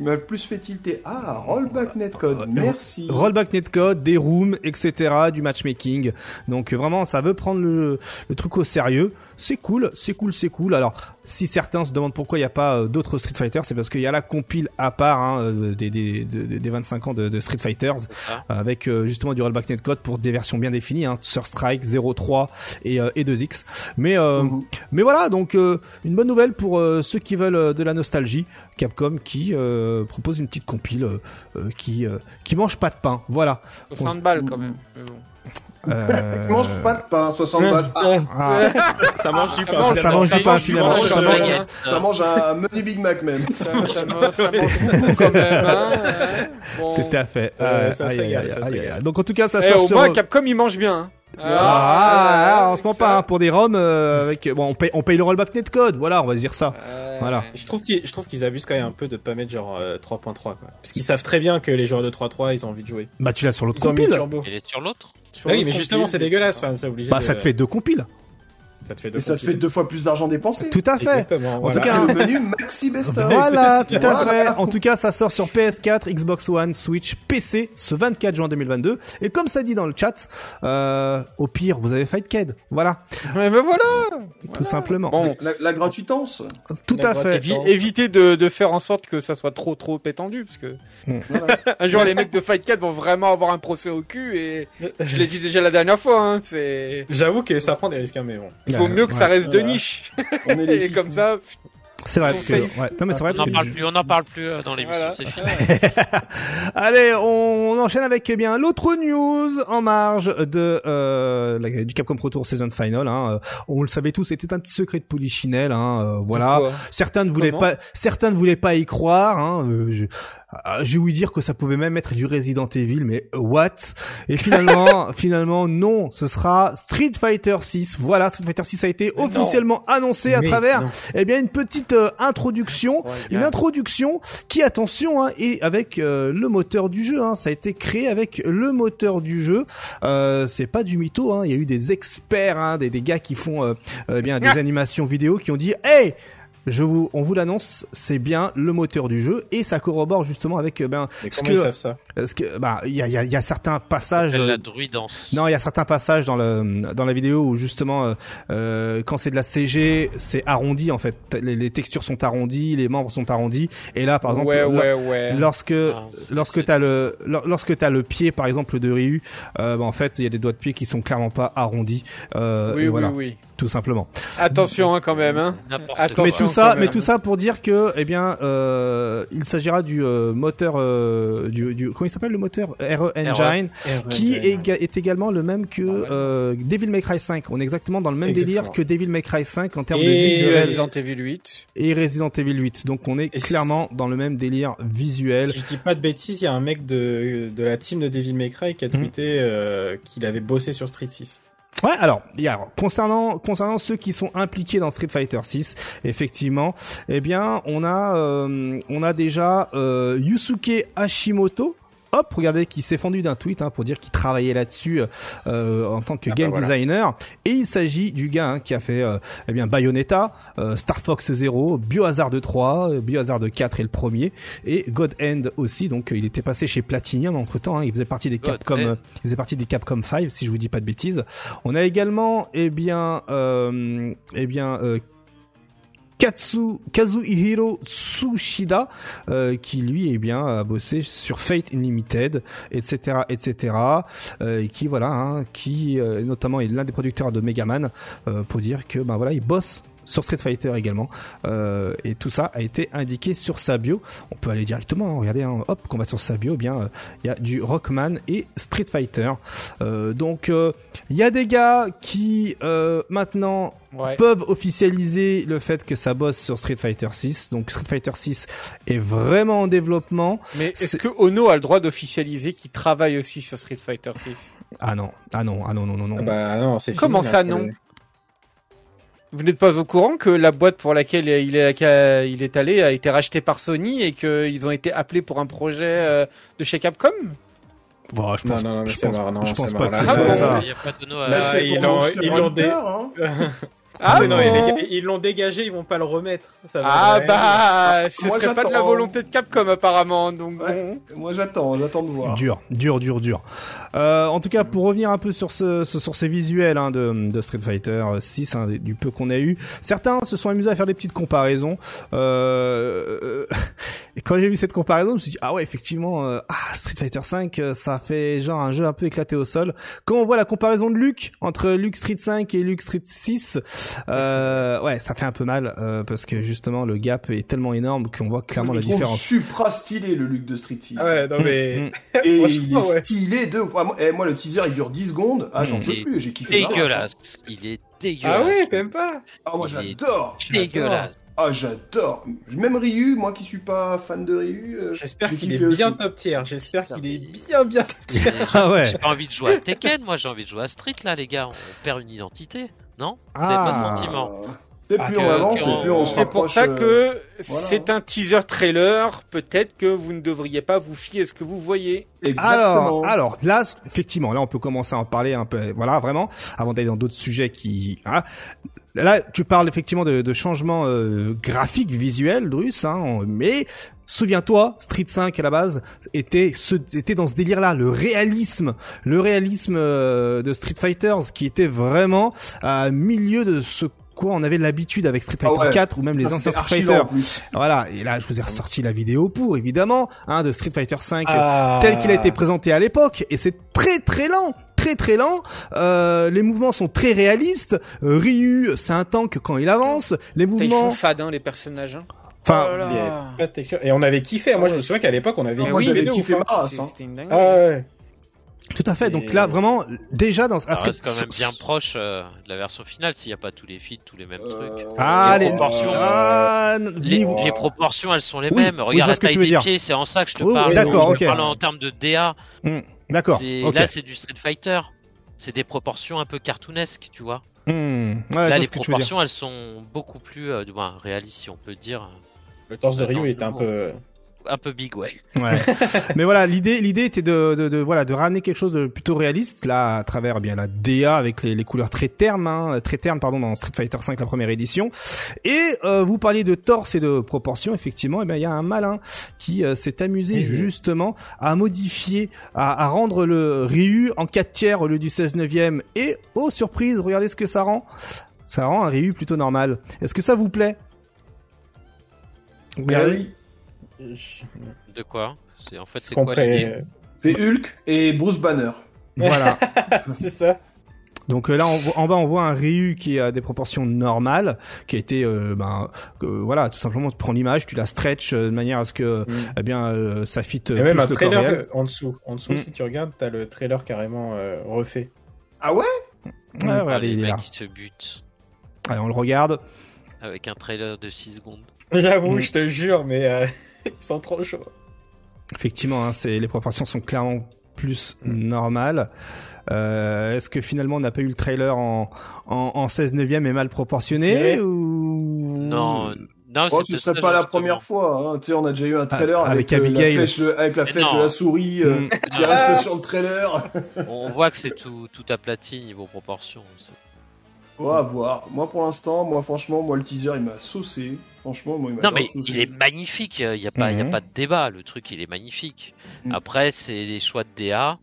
m'a plus fait tilter. Ah, rollback netcode, Euh, merci. rollback netcode, des rooms, etc., du matchmaking. Donc vraiment, ça veut prendre le, le truc au sérieux. C'est cool, c'est cool, c'est cool. Alors, si certains se demandent pourquoi il n'y a pas euh, d'autres Street Fighter, c'est parce qu'il y a la compile à part hein, euh, des, des, des, des 25 ans de, de Street Fighters, ça. avec euh, justement du rollback netcode pour des versions bien définies, hein, sur Strike, 0.3 et, euh, et 2X. Mais euh, Mhm. mais voilà, donc euh, une bonne nouvelle pour euh, ceux qui veulent euh, de la nostalgie. Capcom qui euh, propose une petite compile euh, euh, qui euh, qui mange pas de pain. Voilà. 60 balles quand même. mais bon. Euh, Mange pas de pain, 60 balles. Ah, ah, (laughs) Ça mange du pain. ça mange du pain finalement. Ça mange- pain. ça mange un menu Big Mac même. (laughs) Ça, ça, mange- ça mange beaucoup quand même. Hein euh, bon. Tout à fait. Euh, Euh, ça se régale, ça se. Donc en tout cas, ça Eh, sort au sur. moins, Capcom il mange bien. hein. Ah, ah, en ce moment ça- pas hein, pour des ROM euh, avec bon on paye on paye le rollback netcode voilà on va se dire ça Ouais. Voilà. Je trouve qu'ils, je trouve qu'ils abusent quand même un peu de pas mettre genre euh, 3.3 quoi. Parce qu'ils savent très bien que les joueurs de 3.3 ils ont envie de jouer. bah tu l'as sur l'autre compile. Il est sur l'autre Ah oui, mais justement c'est dégueulasse. Enfin, obligé. bah de- ça te fait deux compiles Ça te fait deux Et ça fois te fait plus. deux fois plus d'argent dépensé. Tout à fait. Exactement. En voilà. tout cas, le menu Maxi Best of. Voilà, (laughs) tout à fait. En tout cas, ça sort sur PS4, Xbox One, Switch, PC ce 24 juin 2022. Et comme ça dit dans le chat, euh, au pire, vous avez Fightcade. Voilà, Ouais, ben voilà. tout simplement. Bon, La, la gratuitance. tout La à fait. évitez de, de faire en sorte que ça soit trop trop étendu parce que Voilà. (laughs) un jour les mecs de Fight 4 vont vraiment avoir un procès au cul et je l'ai dit déjà la dernière fois hein, c'est J'avoue que ça prend des risques, hein, mais bon. Il vaut mieux que ça reste de niche On est les (laughs) et comme ça C'est vrai, parce que, ouais. Non, mais c'est vrai, On n'en parle du- plus, parle euh, dans l'émission, voilà. c'est fini. (laughs) Allez, on enchaîne avec eh bien l'autre news en marge de euh, la- du Capcom Pro Tour Season Final. Hein. Euh, On le savait tous, c'était un petit secret de Polichinelle. Hein. euh, voilà. Certains ne voulaient Comment? pas, certains ne voulaient pas y croire. Hein. euh, je- ah, J'ai ouï dire que ça pouvait même être du Resident Evil, mais what? Et finalement, (laughs) finalement, non, ce sera Street Fighter 6. Voilà, Street Fighter 6 a été Mais non. officiellement annoncé à travers, non. eh bien, une petite euh, introduction Ouais, une introduction qui, attention, hein, est avec euh, le moteur du jeu. Hein. Ça a été créé avec le moteur du jeu. Euh, c'est pas du mytho. Hein. Il y a eu des experts, hein, des, des gars qui font euh, euh, bien des animations vidéo qui ont dit, hey. Je vous, on vous l'annonce, c'est bien le moteur du jeu et ça corrobore justement avec euh, ben Mais ce que, ils savent ça ce que bah il y a, il y, a, il y a certains passages la druidance. non, il y a certains passages dans le dans la vidéo où justement euh, euh, quand c'est de la CG, c'est arrondi en fait. Les, les textures sont arrondies, les membres sont arrondis. Et là, par exemple, ouais ouais ouais lorsque Ah, lorsque t'as le lor- lorsque t'as le pied par exemple de Ryu, euh, bah, en fait il y a des doigts de pied qui sont clairement pas arrondis. Euh, oui et oui voilà, oui tout simplement. attention hein, quand même hein Attention. Mais tout ça, mais tout ça pour dire que, eh bien, euh, il s'agira du euh, moteur euh, du, du comment il s'appelle le moteur RE Engine, qui est, ga- est également le même que euh, Devil May Cry 5. On est exactement dans le même Exactement. délire que Devil May Cry 5 en termes de Et- visuel Resident Evil 8 et Resident Evil 8. Donc on est Et clairement dans le même délire visuel. Si je dis pas de bêtises, il y a un mec de, de la team de Devil May Cry qui a Mhm. tweeté euh, qu'il avait bossé sur Street 6. Ouais, alors, concernant concernant ceux qui sont impliqués dans Street Fighter 6, effectivement, eh bien, on a euh, on a déjà euh, Yusuke Hashimoto. Hop, regardez, qui s'est fendu d'un tweet hein, pour dire qu'il travaillait là-dessus euh, en tant que Ah bah game voilà. designer. Et il s'agit du gars hein, qui a fait euh, eh bien Bayonetta, euh, Star Fox Zero, Biohazard 3, euh, Biohazard 4 est le premier, et God End aussi. Donc euh, il était passé chez Platinum entre temps. il faisait partie des God Capcom, End. euh, il faisait partie des Capcom 5 si je vous dis pas de bêtises. On a également, eh bien, euh, eh bien, euh, Katsu, Kazuhiro Tsushida, euh, qui lui, eh bien, a bossé sur Fate Unlimited, etc., euh, et qui, voilà, hein, qui, euh, notamment, est l'un des producteurs de Megaman, pour dire que, ben voilà, il bosse sur Street Fighter également, euh, et tout ça a été indiqué sur sa bio. On peut aller directement, hein, regardez, hein, hop, qu'on va sur sa bio, eh bien, euh, il y a du Rockman et Street Fighter. Euh, donc, euh, il y a des gars qui euh, maintenant ouais peuvent officialiser le fait que ça bosse sur Street Fighter 6. Donc Street Fighter 6 est vraiment en développement. mais est-ce que Ono a le droit d'officialiser qu'il travaille aussi sur Street Fighter 6 Ah non, ah non, ah non, non, non, non. Ah bah non, c'est fini, Comment ça, non? Vous n'êtes pas au courant que la boîte pour laquelle il est, il est allé a été rachetée par Sony et qu'ils ont été appelés pour un projet euh, de chez Capcom? Bon, je Non, pense, non, non, je pense, mort, non, je pense pas que là. ce Ah soit bon? ça. Il y a pas de Là, c'est ils l'ont- ils l'ont Hunter, hein. (laughs) Ah, mais non, bon ils les- ils l'ont dégagé, ils vont pas le remettre. Ça va Ah bah, ce Moi, serait pas de la volonté de Capcom apparemment, donc Ouais. bon. Moi j'attends, j'attends de voir. Dur, dur, dur, dur. Euh, en tout cas, pour revenir un peu sur ce, ce- sur ces visuels hein, de, de Street Fighter 6, hein, du peu qu'on a eu, certains se sont amusés à faire des petites comparaisons. Euh, (laughs) et quand j'ai vu cette comparaison, je me suis dit ah ouais, effectivement, euh, ah, Street Fighter 5, euh, ça fait genre un jeu un peu éclaté au sol. Quand on voit la comparaison de Luke entre Luke Street 5 et Luke Street 6, euh, ouais, ça fait un peu mal euh, parce que justement le gap est tellement énorme qu'on voit clairement je la différence. supra stylé le Luc de Street 6. Ah ouais, non mais. Mm. (laughs) Et il est ouais. stylé de. Ah, moi, eh, moi, le teaser il dure 10 secondes. Ah, j'en Mm. peux plus, j'ai kiffé. ça. Dégueulasse. Il est dégueulasse. Ah ouais, t'aimes pas Ah, moi j'adore. Dégueulasse. Ah, j'adore. Même Ryu, moi qui suis pas fan de Ryu. euh, J'espère qu'il est bien aussi. top tier. J'espère qu'il est bien bien top tier. (laughs) Ah ouais. J'ai pas envie de jouer à Tekken, moi j'ai envie de jouer à Street là les gars. On perd une identité, non Vous Ah. pas ce sentiment C'est Ah, plus on avance, et plus on se C'est pour ça euh, que voilà. c'est un teaser trailer. Peut-être que vous ne devriez pas vous fier à ce que vous voyez. Exactement. Alors, alors là, effectivement, là, on peut commencer à en parler un peu, voilà, vraiment, avant d'aller dans d'autres sujets qui, hein. Là, tu parles effectivement de, de changements euh, graphiques, visuels, Drus, hein, mais souviens-toi, Street 5 à la base était, ce, était dans ce délire-là, le réalisme, le réalisme euh, de Street Fighters, qui était vraiment à milieu de ce quoi on avait l'habitude avec Street Ah Fighter ouais. 4 ou même les anciens Street Fighter. Voilà, et là je vous ai ressorti la vidéo pour évidemment hein, de Street Fighter 5 Ah. tel qu'il a été présenté à l'époque et c'est très très lent très très lent euh, les mouvements sont très réalistes Euh, Ryu c'est un tank quand il avance les Putain, Ils mouvements font fade, hein, les personnages. Hein. Enfin Oh là là. avait pas de texture. Et on avait kiffé. Moi, Ah je me souviens qu'à l'époque, on avait Mais moi, oui, kiffé kiffé hein. C'est- hein. C'était une. Ah ouais. tout à fait donc là vraiment déjà dans Street- reste quand même bien proche euh, de la version finale s'il n'y a pas tous les feeds, tous les mêmes trucs. ah les les, proportions. ah, Les, niveau- les proportions, elles sont les Oui, mêmes. oui, je Regarde la ce que taille des dire. pieds, c'est en ça que je te Oui, oui, parle. d'accord, je ok. te parle en termes de DA. d'accord C'est- ok Là, c'est du Street Fighter. C'est des proportions un peu cartoonesques, tu vois. Hmm, ouais, je là, les proportions, elles sont beaucoup plus euh, réalistes, si on peut dire. Le torse de Ryu Non, était un peu. Un peu big, ouais. Ouais. (laughs) Mais voilà, l'idée, l'idée était de, de, de, voilà, de ramener quelque chose de plutôt réaliste là à travers eh bien la DA avec les, les couleurs très ternes, hein, très ternes pardon dans Street Fighter 5 la première édition. Et euh, vous parliez de torse et de proportion, effectivement, et ben il y a un malin qui euh, s'est amusé justement à modifier, à, à rendre le Ryu en 4 tiers au lieu du 16 neuvième. Et oh surprise, regardez ce que ça rend. Ça rend un Ryu plutôt normal. Est-ce que ça vous plaît? Regardez. Regardez, De quoi C'est en fait Ce c'est quoi l'idée C'est Hulk et Bruce Banner. Voilà. (laughs) C'est ça. Donc euh, là, on voit- en bas, on voit un Ryu qui a des proportions normales, qui a été, euh, ben, euh, voilà, tout simplement, tu prends l'image, tu la stretch euh, de manière à ce que, Mm. eh bien, euh, ça fit euh, a même plus un le trailer réel. en dessous. En dessous, Mm. si tu regardes, t'as le trailer carrément euh, refait. Ah ouais? Ouais, Ah, regardez, les il est mecs là. qui se butent Allez, on le regarde. avec un trailer de 6 secondes. J'avoue, Mm. je te jure, mais euh, (laughs) ils sont trop chauds. Effectivement, hein, c'est les proportions sont clairement plus Mm. normales. Euh, Est-ce que finalement on n'a pas eu le trailer en, en, en 16 neuvième et mal proportionné ou Non, non, Oh, ce serait pas la première fois. Hein. Tu sais, on a déjà eu un trailer Ah, avec, avec euh, Abigail. la flèche, avec la flèche de la souris euh, Mm. qui reste sur le trailer. On voit que c'est tout, tout aplati niveau proportion. On va voir. Moi, pour l'instant, moi, franchement, moi, le teaser, il m'a saucé. Franchement, moi, il m'a Non mais saucé. il est magnifique, il n'y a, pas- il y a Mhm. pas de débat, le truc il est magnifique. Mhm. Après c'est les choix de DA,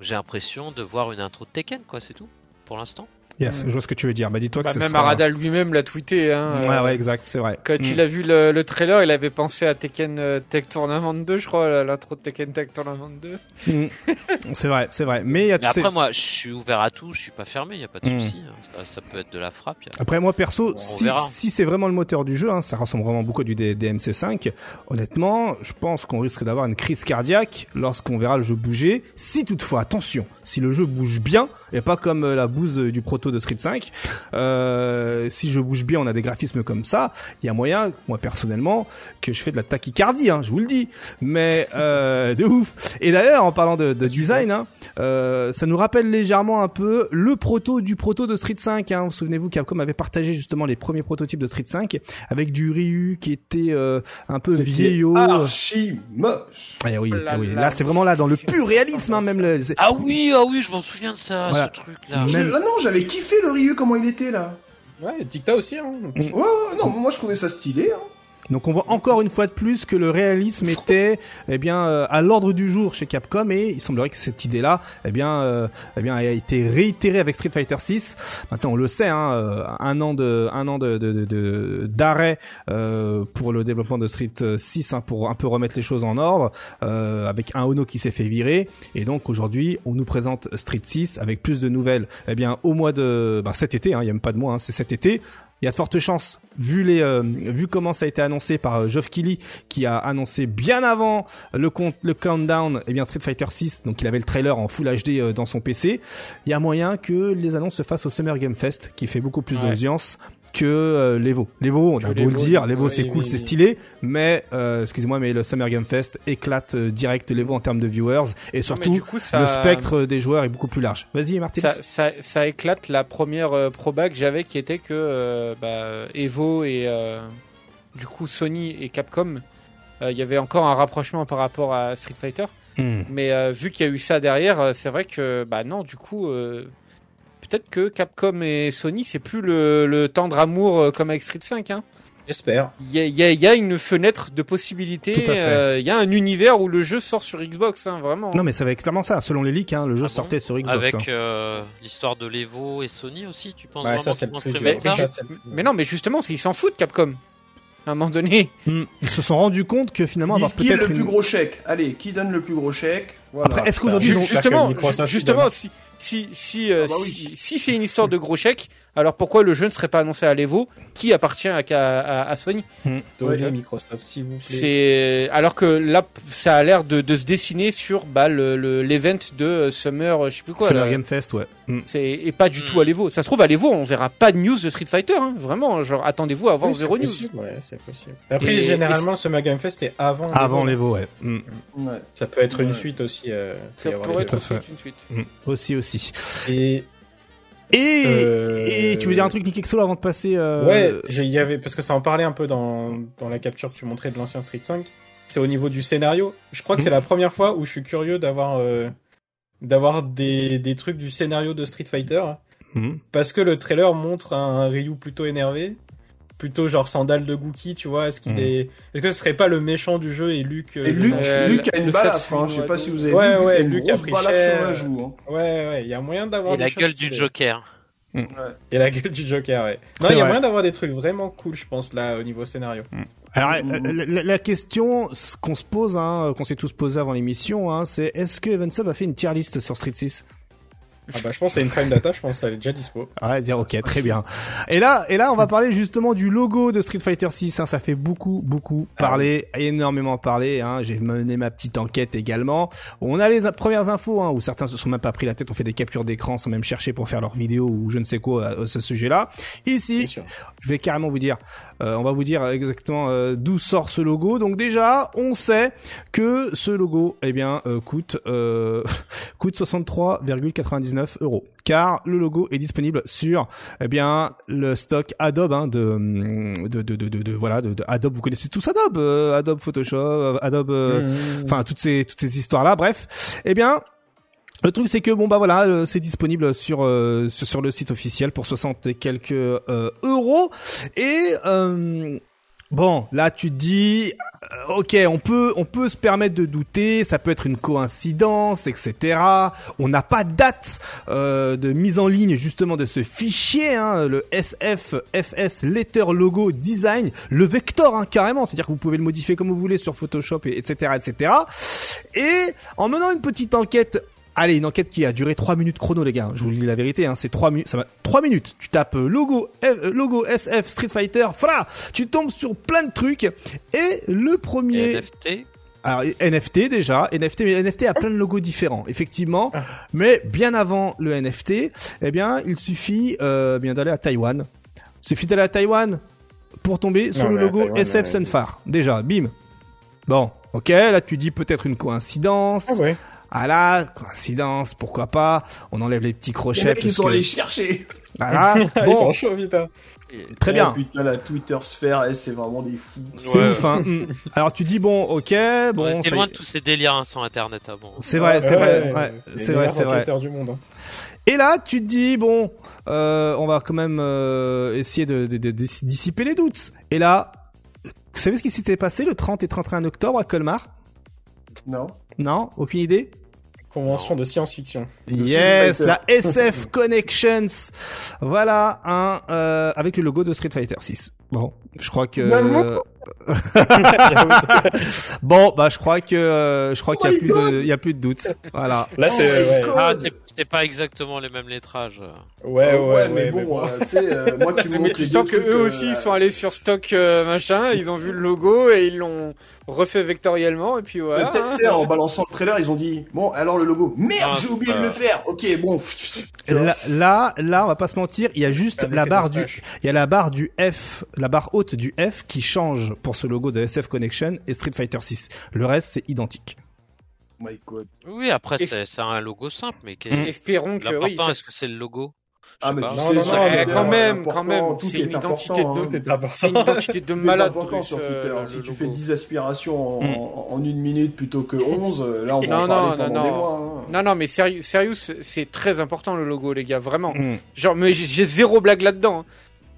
j'ai l'impression de voir une intro de Tekken quoi, c'est tout pour l'instant. Yes, je vois ce que tu veux dire. Bah dis-toi Bah, que même sera- Arada lui-même l'a tweeté. Hein, Ouais, euh, ouais, exact, c'est vrai. Quand Mm. il a vu le, le trailer, il avait pensé à Tekken euh, Tech Tournament 2, je crois, l'intro de Tekken Tech Tournament 2. Mm. (laughs) c'est vrai, c'est vrai. Mais, il y a- Mais après moi je suis ouvert à tout, je suis pas fermé, il y a pas de Mhm. souci. hein. Ça, ça peut être de la frappe. a- Après moi perso, On si, c'est vraiment le moteur du jeu, hein, ça ressemble vraiment beaucoup à du D- DMC5. Honnêtement, je pense qu'on risque d'avoir une crise cardiaque lorsqu'on verra le jeu bouger. Si toutefois, attention, si le jeu bouge bien et pas comme euh, la bouse du proto de Street 5, euh, si je bouge bien, on a des graphismes comme ça, il y a moyen, moi personnellement, que je fais de la tachycardie, hein, je vous le dis. Mais euh, de ouf. Et d'ailleurs, en parlant de, de design, hein, euh, ça nous rappelle légèrement un peu le proto du proto de Street 5. Hein. Vous souvenez-vous, Capcom avait partagé justement les premiers prototypes de Street 5 avec du Ryu qui était euh, un peu vieillot. Archi moche. Ah oui, Oh là ah oui. là, là c'est vraiment là dans le pur réalisme, hein, même le. Ah oui, ah oui, je m'en souviens de ça, Voilà. Ce truc là. Je- Même- là, non, j'avais kiffé le Ryu, comment il était là. Ouais, Ticta aussi. Hein. Ouais, ouais, non, moi, je trouvais ça stylé. Hein. Donc on voit encore une fois de plus que le réalisme était eh bien euh, à l'ordre du jour chez Capcom et il semblerait que cette idée-là eh bien euh, eh bien a été réitérée avec Street Fighter 6. Maintenant on le sait hein, euh, un an de un an de de- de- d'arrêt euh, pour le développement de Street 6 hein, pour un peu remettre les choses en ordre euh, avec un Ono qui s'est fait virer et donc aujourd'hui on nous présente Street 6 avec plus de nouvelles eh bien au mois de bah, cet été hein, il y a même pas de mois hein, c'est cet été il y a de fortes chances, vu les, euh, vu comment ça a été annoncé par euh, Geoff Keighley, qui a annoncé bien avant le compte, le countdown, eh bien Street Fighter 6, donc il avait le trailer en Full HD euh, dans son PC. Il y a moyen que les annonces se fassent au Summer Game Fest, qui fait beaucoup plus Ouais. d'audience que euh, l'Evo. L'Evo, on Que a beau le dire, l'Evo oui, c'est cool, oui, c'est stylé, mais euh, excusez-moi, mais le Summer Game Fest éclate euh, direct l'Evo en termes de viewers et surtout du coup, ça- le spectre des joueurs est beaucoup plus large. Vas-y, Martin. ça, ça, ça éclate la première euh, proba que j'avais qui était que euh, bah, Evo et euh, du coup Sony et Capcom, euh, il y avait encore un rapprochement par rapport à Street Fighter. Hmm. Mais euh, vu qu'il y a eu ça derrière, euh, c'est vrai que bah non, du coup, euh, peut-être que Capcom et Sony, c'est plus le, le tendre amour euh, comme avec Street 5. Hein. J'espère. Il y a, y a- y a une fenêtre de possibilités, Tout à fait. euh, il y a un univers où le jeu sort sur Xbox, hein, vraiment. Non, mais ça va être clairement ça. Selon les leaks, hein, le jeu Ah bon sortait sur Xbox. Avec hein. euh, l'histoire de l'Evo et Sony aussi, tu penses Ouais, vraiment ça, plus mais, ça mais non, mais justement, ils s'en foutent Capcom. À un moment donné, Hmm. Ils se sont rendus compte que finalement avoir Qui qui est peut-être le plus gros chèque? Allez, qui donne le plus gros chèque? Voilà. Après, est-ce qu'aujourd'hui Ju- ils ont- justement, justement, si si si, euh, Ah bah oui. si, si c'est une histoire de gros chèque, alors pourquoi le jeu ne serait pas annoncé à l'Evo, qui appartient à, à, à Sony? Donnez Ouais. Microsoft, s'il vous plaît. C'est alors que là, ça a l'air de, de se dessiner sur bah, le le- l'event de Summer, je sais plus quoi. Summer là. Game Fest, ouais. Hmm. C'est et pas du Hmm. tout à l'Evo. Ça se trouve à l'Evo, on verra pas de news de Street Fighter, hein. vraiment. Genre attendez-vous à avoir Oui, c'est zéro news. possible, Ouais, c'est possible. Après, Et- généralement, ce Game Fest c'est avant. Avant l'Evo. ouais. Hmm. Ouais. Ça peut être une suite aussi. euh, Ça pourrait être une suite. Hmm. Aussi, aussi. Et Et, Euh, et tu veux dire un truc, Nikexo, avant de passer euh, Ouais, il y avait parce que ça en parlait un peu dans, dans la capture que tu montrais de l'ancien Street 5. C'est au niveau du scénario. Je crois que Mhm. c'est la première fois où je suis curieux d'avoir euh, d'avoir des, des trucs du scénario de Street Fighter hmm. parce que le trailer montre un Ryu plutôt énervé, plutôt genre sandale de Gookie, tu vois. Est-ce qu'il Mhm. est est-ce que ce serait pas le méchant du jeu et Luc euh, Et Luc, Euh, Luc a une balle à la Satsu, fin, je sais pas si vous avez Ouais, vu, ouais, Luc a une Luc a grosse pris balafre cher. sur la joue. hein. Ouais, ouais, il y a moyen d'avoir Et des la gueule du. Joker. Et la gueule du Joker, ouais. Non, il y a vrai. moyen d'avoir des trucs vraiment cool, je pense, là, au niveau scénario. Alors, Mm, euh, mm. la, la- la question ce qu'on se pose, hein, qu'on s'est tous posé avant l'émission, hein, c'est est-ce que Evan Sub a fait une tier list sur Street 6 Ah bah, je pense c'est une prime data, je pense qu'elle est déjà dispo. Ouais, dire ok, très bien. Et là, et là, on va parler justement du logo de Street Fighter 6. Hein, ça fait beaucoup, beaucoup Ah parler, énormément parler. Hein, J'ai mené ma petite enquête également. On a les premières infos, hein, où certains se sont même pas pris la tête, ont fait des captures d'écran sans même chercher pour faire leur vidéo ou je ne sais quoi à, à ce sujet-là. Ici, je vais carrément vous dire, euh, on va vous dire exactement euh, d'où sort ce logo. Donc déjà, on sait que ce logo, eh bien, euh, coûte euh, (laughs) coûte 63,99 euros. Car le logo est disponible sur, eh bien, le stock Adobe hein, de, de, de, de, de, de- voilà, de, Adobe. Vous connaissez tous Adobe, euh, Adobe Photoshop, euh, Adobe, euh, Mmh. enfin toutes ces toutes ces histoires là. Bref, eh bien. Le truc c'est que bon bah voilà euh, c'est disponible sur, euh, le site officiel pour 60 et quelques euh, euros et bon là tu te dis euh, ok on peut on peut se permettre de douter ça peut être une coïncidence etc on n'a pas de date euh, de mise en ligne justement de ce fichier hein, le SFFS Letter Logo Design le vector hein, carrément. C'est à dire que vous pouvez le modifier comme vous voulez sur Photoshop et, etc etc et en menant une petite enquête Allez, une enquête qui a duré 3 minutes chrono, les gars. Je vous dis la vérité, hein, c'est 3 minutes. Ça va 3 minutes. Tu tapes euh, logo, F- euh, logo SF Street Fighter, voilà. Tu tombes sur plein de trucs. Et le premier, NFT. alors NFT déjà, NFT, mais NFT a plein de logos différents, effectivement. Mais bien avant le NFT, eh bien, il suffit euh, bien d'aller à Taïwan. Il suffit d'aller à Taïwan pour tomber sur Non, le logo Taïwan, SF. Sunfar. Déjà, bim. Bon, ok, là tu dis peut-être une coïncidence. Ah ouais. Ah là, coïncidence, pourquoi pas On enlève les petits Les crochets. mecs, ils sont allés chercher. Voilà. (laughs) Ils Bon, sont chauds, vite. hein. très Oh, bien. putain, la Twitter sphère, eh, c'est vraiment des fous. C'est Ouais. ouf. Hein. Mm. Alors tu dis bon, ok, on bon, ça y loin est. de tous ces délires hein, sans internet avant. c'est vrai, c'est vrai, ouais, c'est vrai, c'est vrai. du monde. hein. Et là, tu te dis bon, euh, on va quand même euh, essayer de, de- de- de dissiper les doutes. Et là, vous savez ce qui s'était passé le 30 et 31 octobre à Colmar? Non Non, aucune idée? Convention de science-fiction. Yes, la SF (laughs) Connections. Voilà un euh, avec le logo de Street Fighter 6. Bon, je crois que Bah, (laughs) (laughs) bon, bah je crois que euh, je crois Oh qu'il y a my plus God. de il y a plus de doute. Voilà. (laughs) Là, c'est ouais. Ah, c'est- pas exactement les mêmes lettrages. Ouais, Euh, ouais, mais ouais, bon, mais bon. euh, tu sais, euh, moi tu me tu sens que eux euh, aussi ils sont allés sur stock euh, machin, ils ont vu le logo et ils l'ont refait vectoriellement et puis voilà. Hein. en balançant le trailer, ils ont dit Bon, alors le logo, merde, Ah, j'ai oublié de le faire. Ok, bon. Là, là, là, on va pas se mentir, il y a juste Un la barre du, il y a la barre du F, la barre haute du F qui change pour ce logo de SF Connection et Street Fighter 6. Le reste, c'est identique. My God. Oui, après, c'est un logo simple, mais qui Mm. Espérons que oui. L'important, est-ce que c'est le logo? Ah, mais Non, sais, non, non, mais quand même, quand même, tout c'est est une identité important, de- hein. C'est une identité de (laughs) malade. euh, si tu logo. fais 10 aspirations en, Mm. en- une minute plutôt que 11, euh, là on va Non, en parler non, pendant non, des non. mois. hein. Non, non, mais sérieux, sérieux, c'est très important le logo, les gars, vraiment. Mm. Genre, mais j'ai- j'ai zéro blague là-dedans.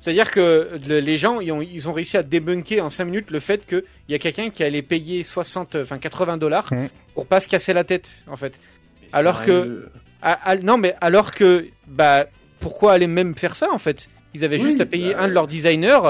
C'est-à-dire que le- les gens, ils ont, ils ont réussi à débunker en 5 minutes le fait qu'il y a quelqu'un qui allait payer 60, enfin 80 dollars Mm. pour pas se casser la tête, en fait. Alors que- non, mais alors que, bah, pourquoi aller même faire ça, en fait? Ils avaient Oui, juste à payer bah, un de leurs designers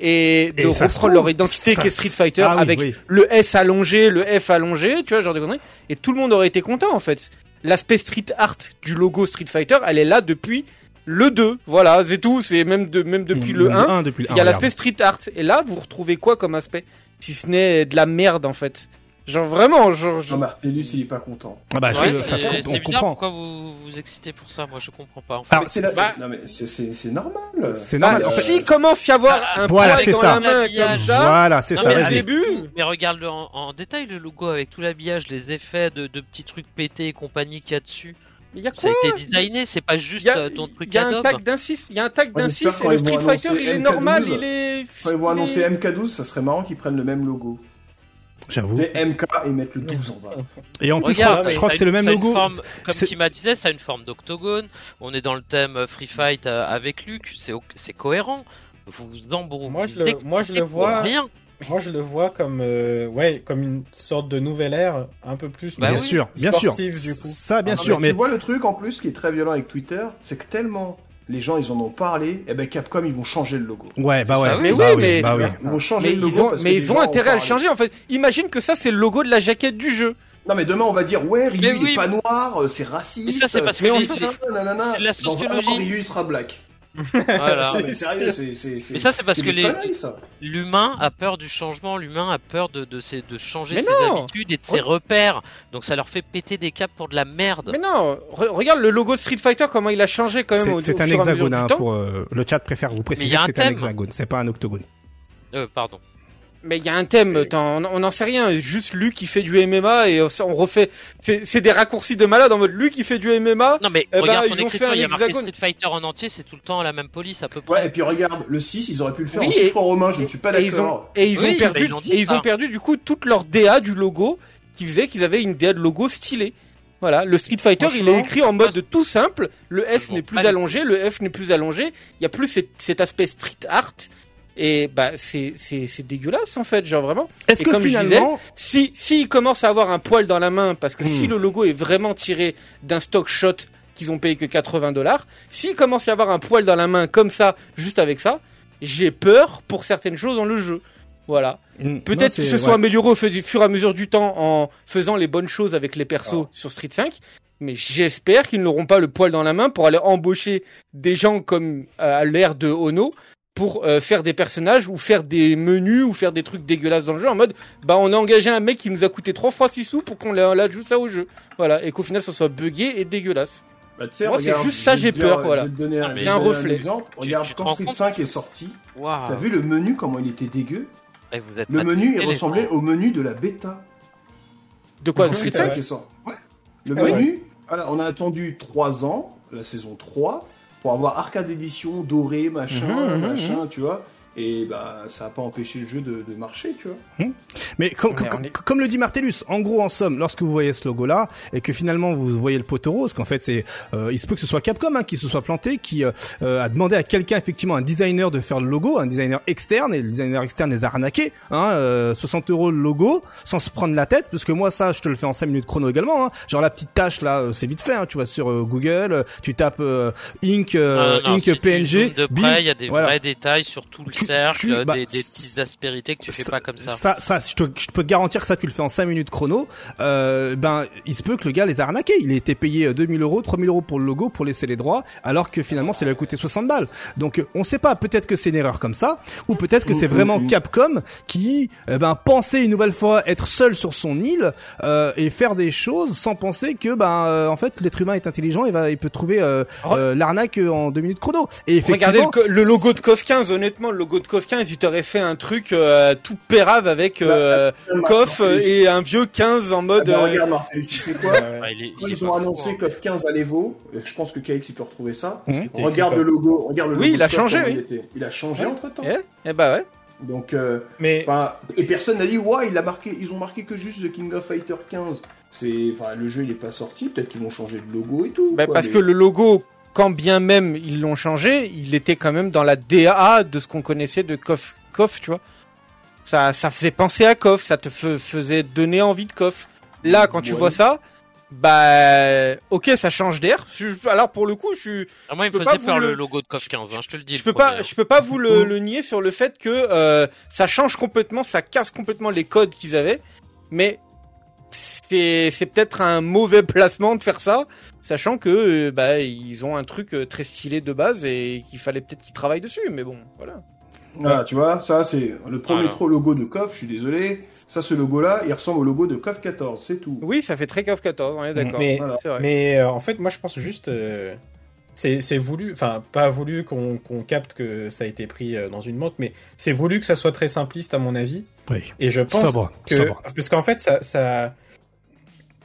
et de Et reprendre leur identité qu'est Street Fighter Ah oui, avec oui. le S allongé, le F allongé, tu vois, genre de conneries. Et tout le monde aurait été content, en fait. L'aspect street art du logo Street Fighter, elle est là depuis le 2. Voilà, c'est tout. C'est même, de, même depuis le 1. depuis le Il y a 1, l'aspect street art. Et là, vous retrouvez quoi comme aspect Si ce n'est de la merde, en fait? Genre vraiment, genre. Non, Martellus, il est pas content. Ah bah, je- ça se bizarre comprend. pourquoi vous vous excitez pour ça? Moi, je comprends pas. En fait. Alors, c'est la- bah- non, mais c'est- normal. C'est Bah, normal. en fait, S'il commence à y avoir Ah, un voilà, c'est dans ça. la main comme ça, Voilà, c'est ça. mais début, Mais regarde-le en, en détail le logo avec tout l'habillage, les effets de, de petits trucs pétés et compagnie qu'il y a dessus. Il y a Ça a été designé, c'est pas juste a, euh, ton truc il y a un tag d'un 6, il y a un tag d'un j'espère 6 quand et le Street Fighter il est MK12, normal, il est. Quand ils vont annoncer MK12, ça serait marrant qu'ils prennent le même logo. J'avoue. C'est MK et mettre le 12 en bas. Et en plus, je Regarde, crois, je crois que c'est le même logo. forme- comme Kima disait, ça a une forme d'octogone. On est dans le thème Free Fight euh, avec Luke. C'est cohérent. Vous vous embrouillez. Moi, je le- moi, je le vois- Rien. Moi, je le vois comme, euh, ouais, comme une sorte de nouvelle ère, un peu plus. Bah bien oui. sûr, bien sûr. Sportive, du coup. Ça, bien Ah, sûr, mais Tu vois le truc en plus qui est très violent avec Twitter, c'est que tellement les gens ils en ont parlé, et ben Capcom ils vont changer le logo. ouais, bah ouais, oui. Mais bah oui, mais- bah oui. Ils vont changer Mais le logo ils ont, parce que mais ils ont intérêt à le changer en fait. Imagine que ça c'est le logo de la jaquette du jeu. Non mais demain on va dire ouais Ryu Mais il oui. est pas noir, euh, c'est raciste. Mais ça, c'est parce que Mais on c'est la Dans un an, sociologie. Ryu il sera black. Voilà. Non, mais sérieux, c'est c'est c'est. Mais ça, c'est parce que les-. L'humain a peur du changement, l'humain a peur de, de, ses- de changer Mais ses non habitudes et de ses repères. Donc ça leur fait péter des câbles pour de la merde. Mais non, re- regarde le logo de Street Fighter comment il a changé quand même C'est au, c'est au un hexagone, hein, pour euh, le chat préfère vous préciser que c'est un hexagone, c'est pas un octogone. Euh, pardon. Mais il y a un thème, on n'en sait rien. Juste Luc qui fait du MMA et on refait. C'est des raccourcis de malade en mode Luc qui fait du MMA. Non mais Eh ben, regarde ils ont fait un il y a marqué. Street Fighter en entier, c'est tout le temps la même police à peu Ouais, et près. puis regarde, le 6, ils auraient pu le faire Oui, en et- chiffre romain, je ne suis pas et ils ont d'accord. et ils Oui, ont bah, perdu ils l'ont dit, et ils ça. ont perdu du coup toute leur DA du logo qui faisait qu'ils avaient une DA de logo stylée. Voilà, le Street Fighter, il est écrit en mode tout simple. Le S n'est plus allongé, le F n'est plus allongé. Il y a plus cet, cet aspect street art. Et bah c'est c'est c'est dégueulasse en fait, genre vraiment. Est-ce que comme je finalement, Si si il commence à avoir un poil dans la main parce que Hmm. si le logo est vraiment tiré d'un stock shot qu'ils ont payé que 80 dollars, s'il commence à avoir un poil dans la main comme ça, juste avec ça, j'ai peur pour certaines choses dans le jeu. Voilà. Hmm, Peut-être non, qu'il c'est- se ouais. soit amélioré au fur et à mesure du temps en faisant les bonnes choses avec les persos sur Street 5. Mais j'espère qu'ils n'auront pas le poil dans la main pour aller embaucher des gens comme euh, à l'ère de Ono pour euh, faire des personnages ou faire des menus ou faire des trucs dégueulasses dans le jeu en mode bah on a engagé un mec qui nous a coûté trois fois 6 sous pour qu'on la- l'ajoute ça au jeu. Voilà, et qu'au final ça soit buggé et dégueulasse. Bah, tu sais, Moi, c'est juste ça, j'ai te dire- peur, voilà. C'est un reflet. Regarde, quand Street compte 5 est sorti, t'as vu le menu comment il était dégueu? Vous êtes Le menu, il ressemblait au menu de la bêta. De quoi Street Street 5 5 est sorti. Ouais. Le Ah ouais. menu, voilà, on a attendu 3 ans, la saison 3, pour avoir arcade édition, doré, machin, Mhm, mhm, machin, tu vois. Et bah, ça a pas empêché le jeu de, de marcher, tu vois. Mais comme, On est- comme- le dit Martellus, en gros, en somme, lorsque vous voyez ce logo-là et que finalement vous voyez le poteau rose, qu'en fait c'est, euh, il se peut que ce soit Capcom hein, qui se soit planté, qui euh, euh, a demandé à quelqu'un, effectivement, un designer de faire le logo, un designer externe, et le designer externe les a arnaqués, hein, euh, 60 euros le logo, sans se prendre la tête, parce que moi ça, je te le fais en 5 minutes chrono également, hein. genre la petite tâche là, euh, c'est vite fait, hein, tu vas sur euh, Google, tu tapes euh, Ink, euh, Non, non, non, Ink si PNG, il y a des voilà. vrais détails sur tout le cercles, tu- bah, des, des petites aspérités que tu fais pas comme ça. Ça, ça, je, te, je peux te garantir que ça, tu le fais en 5 minutes chrono. Euh, ben, il se peut que le gars les a arnaqués. Il a été payé euh, 2000 euros, 3000 euros pour le logo, pour laisser les droits, alors que finalement, ça lui a coûté 60 balles. Donc, euh, on sait pas. Peut-être que c'est une erreur comme ça, ou peut-être que c'est vraiment Capcom qui, eh ben, pensait une nouvelle fois être seul sur son île euh, et faire des choses sans penser que, ben, euh, en fait, l'être humain est intelligent. Il va, il peut trouver euh, euh, l'arnaque en 2 minutes chrono. Et Regardez effectivement, le, co- le logo de KOF 15, honnêtement, le logo de KOF 15, il t'aurait fait un truc euh, tout pérave avec euh, KOF euh, et un vieux 15 en Ah mode... bah, euh, regarde Martellus, tu sais quoi (laughs) Ouais, il est- il Quand est ils ont annoncé hein. KOF 15 à l'Evo, je pense que KX il peut retrouver ça. Mhm. Regarde le logo, regarde le Oui, logo il a changé, oui. Il, a changé Ouais. entre temps. Eh, eh bah ouais. Donc, euh, Mais et personne n'a dit ouais, il a marqué, ils ont marqué que juste The King of Fighter 15. C'est, enfin, le jeu il est pas sorti, peut-être qu'ils vont changer de logo et tout. Bah, quoi, parce mais- que le logo, quand bien même ils l'ont changé, il était quand même dans la DA de ce qu'on connaissait de KOF, KOF, tu vois. Ça, ça faisait penser à KOF, ça te faisait donner envie de KOF. Là, quand tu Ouais. vois ça, bah, ok, ça change d'air. Alors pour le coup, je suis, Ah, moi, il je me peux pas faisait vous le le- logo de KOF 15, hein, je te le dis. je le peux pas, premier, je peux pas vous le, (laughs) le nier sur le fait que euh, ça change complètement, ça casse complètement les codes qu'ils avaient, mais c'est c'est peut-être un mauvais (laughs) placement de faire ça, sachant que euh, bah ils ont un truc euh, très stylé de base et qu'il fallait peut-être qu'ils travaillent dessus, mais bon, voilà. Voilà, tu vois, ça c'est le premier Voilà. logo de KOF, je suis désolé. Ça, ce logo-là, il ressemble au logo de KOF 14, c'est tout. Oui, ça fait très KOF 14, on est d'accord. Mais- Voilà. C'est vrai. Mais euh, en fait, moi, je pense juste. euh, c'est c'est voulu, enfin, pas voulu qu'on qu'on capte que ça a été pris euh, dans une montre, mais c'est voulu que ça soit très simpliste, à mon avis. oui, Et je pense sobre, que. sobre. Parce qu'en fait, ça. ça,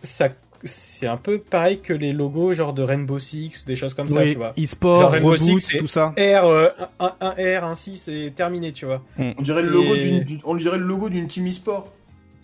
ça c'est un peu pareil que les logos genre de Rainbow Six, des choses comme ça, tu vois. e-sport, Rainbow reboot, Six, c'est- tout ça. R, euh, un, un R, un 6, et terminé, tu vois. On dirait le logo Et- d'une, on dirait le logo d'une team e-sport.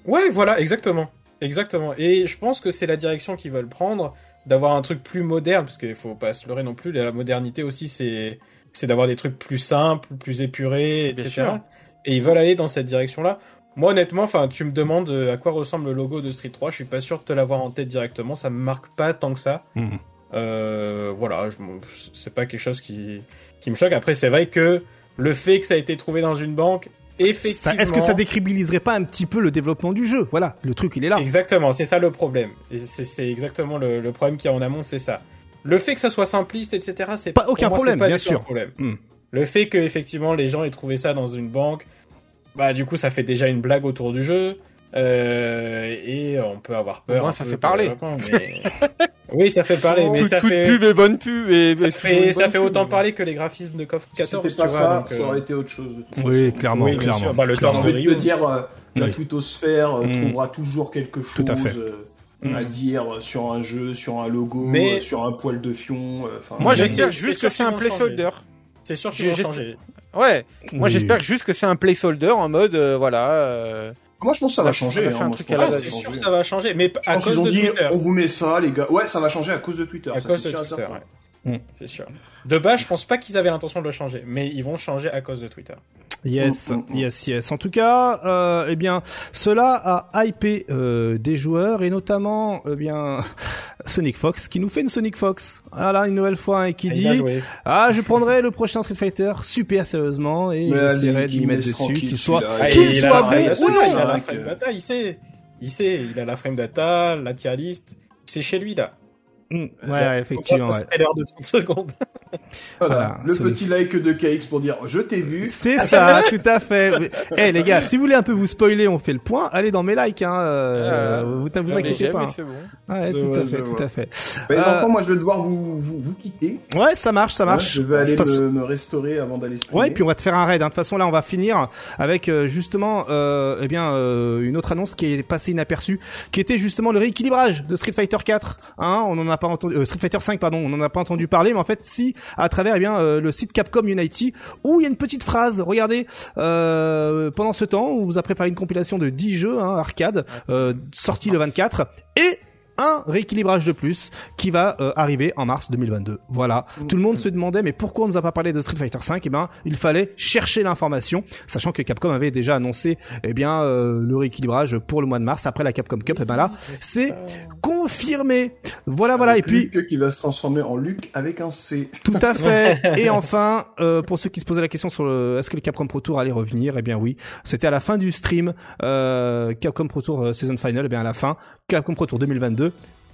Ouais, voilà, exactement. Exactement. Et je pense que c'est la direction qu'ils veulent prendre, d'avoir un truc plus moderne, parce qu'il faut pas se leurrer non plus, la modernité aussi, c'est c'est d'avoir des trucs plus simples, plus épurés, Bien etc. sûr. Et ils veulent aller dans cette direction-là. Moi, honnêtement, enfin, tu me demandes euh, à quoi ressemble le logo de Street 3, je suis pas sûr de te l'avoir en tête directement, ça me marque pas tant que ça. Mhm. Euh, voilà, c'est pas quelque chose qui, qui me choque. Après, c'est vrai que le fait que ça a été trouvé dans une banque, effectivement... Est-ce que ça décribiliserait pas un petit peu le développement du jeu? Voilà, le truc, il est là. Exactement, c'est ça le problème. Et c'est exactement le, le problème qu'il y a en amont, c'est ça. Le fait que ça soit simpliste, etc., c'est Pas- aucun moi, problème, pas bien sûr. problème. Hmm. Le fait que effectivement les gens aient trouvé ça dans une banque, bah du coup ça fait déjà une blague autour du jeu. euh, et on peut avoir peur. Au moins, un ça peu fait parler. mais- (laughs) oui, ça fait parler, mais Tout- ça toute fait, pub est bonne pub et ça et fait, ça pub. autant parler que les graphismes de KOF 14. C'était tu pas vois, ça, donc, ça euh, aurait été autre chose. De toute Oui, façon. clairement, Oui, bien clairement. sûr. Bah, le clairement. de dire, euh, la twittosphère euh, Mm. trouvera toujours quelque chose Tout à fait. euh, Mm. à dire sur un jeu, sur un logo, Mais- euh, sur un poil de fion. euh, Moi, j'espère c'est- juste que c'est un placeholder. C'est sûr J'ai- qu'ils vont changer. Ouais. Moi, Oui. j'espère juste que c'est un placeholder en mode, euh, voilà. euh, Moi, je pense que ça va On a changer. fait hein, un moi, truc je à pense la que ça c'est va sûr changer. que ça va changer, mais Je à cause ont de dit, Twitter. on vous met ça, les gars. Ouais, ça va changer à cause de Twitter. À ça, cause c'est de sûr Twitter, ouais. C'est sûr. De base, je pense pas qu'ils avaient l'intention de le changer, mais ils vont changer à cause de Twitter. Yes, Mm, mm, mm. yes, yes. En tout cas, euh, eh bien, cela a hypé euh, des joueurs et notamment, eh bien, (laughs) Sonic Fox, qui nous fait une Sonic Fox. Voilà, une nouvelle fois, et qui Il a dit, ah, je prendrai le prochain Street Fighter super sérieusement et j'essaierai de m'y mettre dessus, qu'il soit, qu'il soit bon ou non. Il a la Mec, frame data, il sait. Il sait, il a la frame data, la tier list. C'est chez lui, là. Ouais, effectivement, ouais. L'heure de 30 secondes. (laughs) (laughs) Voilà, Voilà, le petit like de KX pour dire je t'ai vu. C'est ça, tout à fait. (laughs) Eh les gars, si vous voulez un peu vous spoiler, on fait le point. Allez dans mes likes, hein. euh, Ah, vous vous inquiétez pas. hein. c'est bon. Ouais, tout vois, à fait, tout vois. à fait. Enfants, moi je vais devoir vous, vous, vous quitter. Ouais, ça marche, ça marche. Je vais aller façon- me, me restaurer avant d'aller. Ouais, puis on va te faire un raid. hein. De toute façon, là, on va finir avec euh, justement, euh, eh bien, euh, une autre annonce qui est passée inaperçue, qui était justement le rééquilibrage de Street Fighter 4. Hein, on en a pas entendu, euh, Street Fighter 5, pardon, on en a pas entendu parler, mais en fait, si, à travers, eh bien, euh, le site Capcom Unity, où il y a une petite phrase. Regardez, euh, pendant ce temps, on vous a préparé une compilation de 10 jeux hein, arcade euh, sortis le 24 et un rééquilibrage de plus qui va euh, arriver en mars 2022. Voilà. Tout le monde se demandait mais pourquoi on nous a pas parlé de Street Fighter 5 Eh ben, il fallait chercher l'information, sachant que Capcom avait déjà annoncé eh bien euh, le rééquilibrage pour le mois de mars après la Capcom Cup. Et ben là, c'est confirmé. Voilà, voilà. Et puis, Luc qui va se transformer en Luc avec un C. tout à (laughs) fait. Et enfin, euh, pour ceux qui se posaient la question sur le, est-ce que le Capcom Pro Tour allait revenir? Eh bien oui, c'était à la fin du stream euh, Capcom Pro Tour euh, Season Final. Eh bien à la fin, Capcom Pro Tour 2022,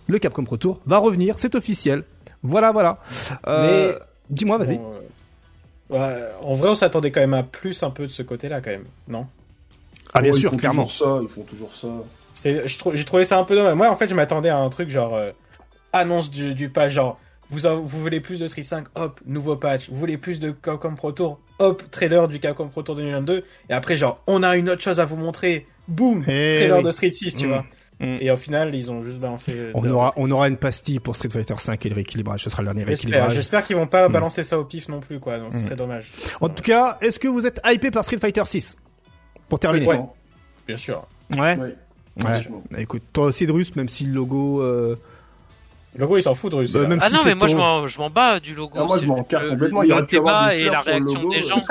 le Capcom Pro Tour va revenir, c'est officiel. Voilà, voilà. Euh, Dis-moi, vas-y. Bon, euh, ouais, en vrai, on s'attendait quand même à plus un peu de ce côté-là, quand même. Non? Ah bien Oh, ils sûr, font clairement. toujours ça, ils font toujours ça. C'est- je trou- J'ai trouvé ça un peu dommage. Moi, en fait, je m'attendais à un truc genre euh, annonce du, du patch, genre vous, en- vous voulez plus de Street 5, hop, nouveau patch. Vous voulez plus de Capcom Pro Tour, hop, trailer du Capcom Pro Tour 2022. Et après, genre, on a une autre chose à vous montrer, boum, Eh trailer oui. de Street 6, tu Mm. vois. Mm. Et au final, ils ont juste balancé. le On aura, de Street on 6. aura une pastille pour Street Fighter 5 et le rééquilibrage. Ce sera le dernier rééquilibrage. j'espère qu'ils vont pas Mm. balancer ça au pif non plus, quoi. Donc, ce Mm. serait dommage. En tout cas, est-ce que vous êtes hypé par Street Fighter 6 Pour terminer? Ouais. Bien sûr. Ouais? Ouais. Ouais. Écoute, toi aussi Drus, même si le logo, euh, Le logo, ils s'en foutent, Russe. Euh, même Ah si non, mais moi je ton- m'en, je m'en bats du logo. Ah, moi, je m'en carre complètement. le Il aurait pu avoir des et la réaction logo, des gens.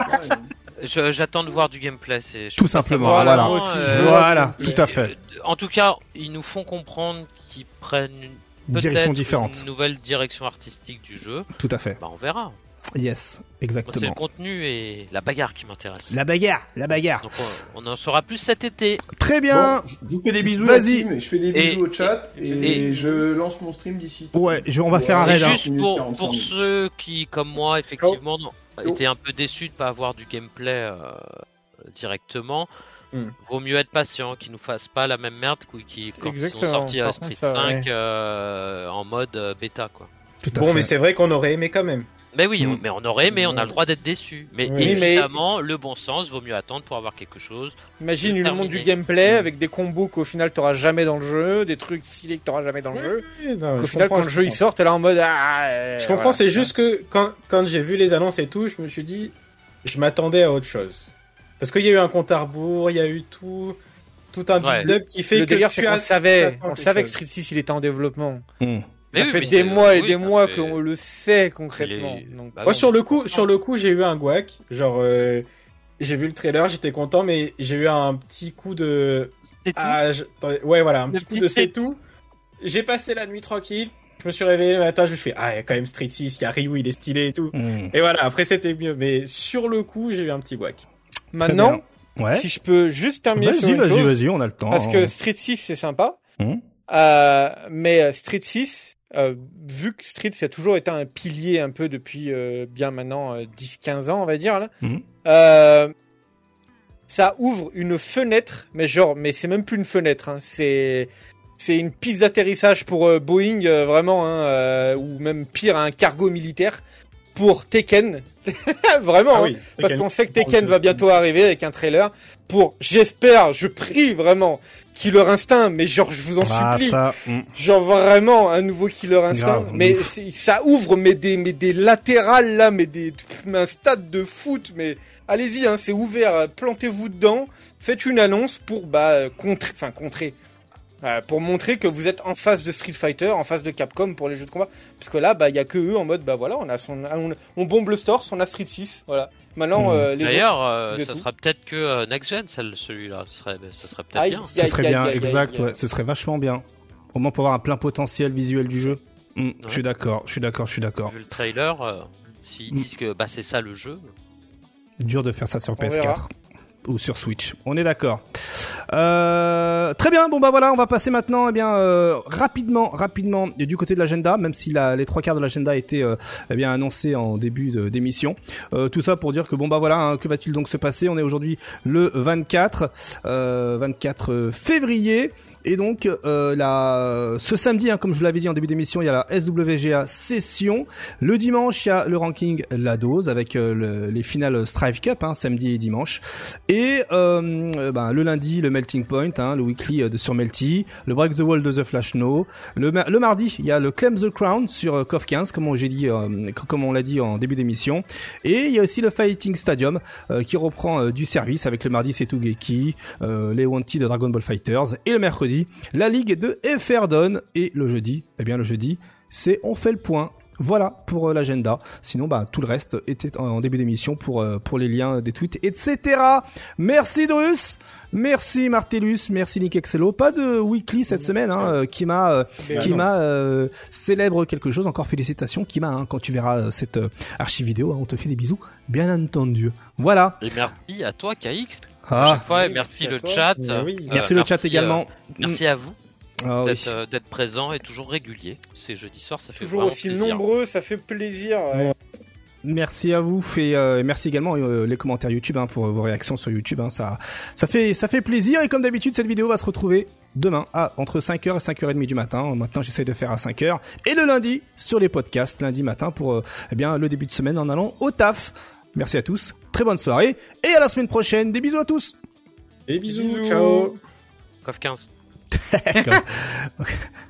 J'attends de voir du gameplay. C'est, je Tout simplement, voilà. aussi, euh, je voilà, et- tout à fait. euh, En tout cas, ils nous font comprendre qu'ils prennent une, peut-être Direction différente. une nouvelle direction artistique du jeu. Tout à fait. Bah, on verra. Yes, Moi, c'est le exactement. contenu et la bagarre qui m'intéresse. La bagarre, la bagarre. Donc on, en saura plus cet été. Très bien. Bon, je vous fais des bisous, Vas-y. je fais des Et- bisous au chat, et, et- je lance mon stream d'ici. Ouais, je- on va faire un raid. hein. juste pour, 45 pour ceux qui, comme moi, effectivement, Oh. Étaient un peu déçus de pas avoir du gameplay euh, directement, Hmm. vaut mieux être patient, qu'ils nous fassent pas la même merde que- qui, quand ils sont sortis à par Street contre, ça, 5 ouais. euh, en mode euh, bêta, quoi. Tout à Bon, fait. mais c'est vrai qu'on aurait aimé quand même. Mais oui, Hmm. on- mais on aurait aimé, on a le droit d'être déçu. Mais Oui, mais- évidemment, le bon sens vaut mieux attendre pour avoir quelque chose. Imagine le monde du gameplay avec des combos qu'au final t'auras jamais dans le jeu, des trucs stylés que t'auras jamais dans le jeu. Non, Qu'au je final, comprends, quand le je jeu il comprends. sort, t'es là en mode ah. euh, Je comprends, voilà. c'est juste que quand, quand j'ai vu les annonces et tout, je me suis dit, je m'attendais à autre chose. Parce qu'il y a eu un compte à rebours, il y a eu tout, tout un Ouais. build-up qui fait Le que délire, tu c'est qu'on savait. On savait que. Street 6 il était en développement. Hmm. Ça oui, fait des mois et oui, des mois fait- qu'on le sait concrètement. Les- Donc, Bah Moi, non, sur le coup, sur le coup, j'ai eu un guac. Genre, euh, j'ai vu le trailer, j'étais content, mais j'ai eu un petit coup de. Ah, je- ouais, voilà, un Le petit coup de c'est tout. J'ai passé la nuit tranquille. Je me suis réveillé le matin, je me suis fait, ah, il y a quand même Street 6, il y a Ryu, il est stylé et tout. Hmm. Et voilà, après c'était mieux. Mais sur le coup, j'ai eu un petit guac. Maintenant, Ouais. si je peux juste terminer sur Vas-y, une vas-y, chose, vas-y, on a le temps. parce que Street 6 c'est sympa, Hmm. euh, mais Street 6, euh, vu que Street ça a toujours été un pilier un peu depuis euh, bien maintenant euh, 10-15 ans, on va dire là, Mhm. euh, ça ouvre une fenêtre, mais genre, mais c'est même plus une fenêtre, hein, c'est c'est une piste d'atterrissage pour Boeing vraiment, hein, ou même pire un cargo militaire pour Tekken, (laughs) vraiment. Ah hein. Parce Tekken. qu'on sait que Tekken va bientôt arriver avec un trailer pour, j'espère, je prie vraiment, Killer Instinct, mais genre, je vous en Ah, supplie, ça. hmm. genre vraiment un nouveau Killer Instinct, Grave, mais ça ouvre mais des, mais des latérales là, mais des, mais un stade de foot, mais allez-y, hein, c'est ouvert, plantez-vous dedans, faites une annonce pour, bah, contrer, enfin, contrer. Euh, pour montrer que vous êtes en face de Street Fighter, en face de Capcom pour les jeux de combat. Parce que là, bah, il y a que eux en mode, bah voilà, on a son, on, on bombe le store, on a Street 6, voilà. Maintenant, Mhm. euh, les D'ailleurs, autres, euh, ça sera peut-être que euh, Next Gen, celui-là. Ce serait, ça serait peut-être Aïe. bien. Ce serait bien, exact, ouais, ce serait vachement bien. Au moins pour avoir un plein potentiel visuel du jeu. Hmm, Je suis d'accord, je suis d'accord, je suis d'accord. Vu le trailer, euh, s'ils Mm. disent que bah, c'est ça le jeu. Dur de faire ça sur On PS4 verra. Ou sur Switch. On est d'accord. Euh, très bien. Bon bah voilà, on va passer maintenant, eh bien euh, rapidement, rapidement du côté de l'agenda, même si les trois quarts de l'agenda étaient euh, eh bien annoncés en début d'émission. Tout ça pour dire que bon bah voilà, hein, que va-t-il donc se passer? On est aujourd'hui le 24, euh, 24 février. Et donc, euh, la, ce samedi, hein, comme je vous l'avais dit en début d'émission, il y a la SWGA session. Le dimanche, il y a le ranking La Dose avec euh, le- les finales Strive Cup, hein, samedi et dimanche. Et euh, ben, le lundi, le Melting Point, hein, le weekly euh, de sur Melty, le Break the Wall de The Flash No. Le, ma- le mardi, il y a le Claim the Crown sur KOF 15, comme on, j'ai dit, comme on l'a dit en début d'émission. Et il y a aussi le Fighting Stadium qui reprend du service avec le mardi c'est Tugeki, euh, les Wanted de Dragon Ball Fighters et le mercredi la ligue de Efferdon et le jeudi, eh bien le jeudi c'est on fait le point. Voilà pour euh, l'agenda. Sinon, bah tout le reste était en, début d'émission pour euh, pour les liens des tweets, etc. Merci Drus. Merci Martellus, merci Nick Excello. Pas de weekly cette semaine, hein, euh, qui m'a, euh, qui m'a euh, célèbre quelque chose. Encore félicitations, qui m'a. Hein, quand tu verras cette archive vidéo, hein, on te fait des bisous, bien entendu. Voilà. Et merci à toi, KX. Ah, Chaque fois, et oui, merci le toi. chat. Oui. Euh, merci le chat merci, également. euh, merci à vous Ah oui. euh, d'être présent et toujours régulier. C'est jeudi soir, ça fait Toujours aussi plaisir. nombreux, ça fait plaisir. ouais. Merci à vous et euh, merci également euh, les commentaires YouTube hein, pour vos réactions sur YouTube. Hein, ça, ça fait, ça fait plaisir et comme d'habitude, cette vidéo va se retrouver demain à entre 5h et 5h30 du matin. Maintenant, j'essaie de faire à 5h et le lundi sur les podcasts lundi matin pour euh, eh bien le début de semaine en allant au taf. Merci à tous, très bonne soirée et à la semaine prochaine. Des bisous à tous. Et bisous, Bisous. ciao. CoF 15. (laughs)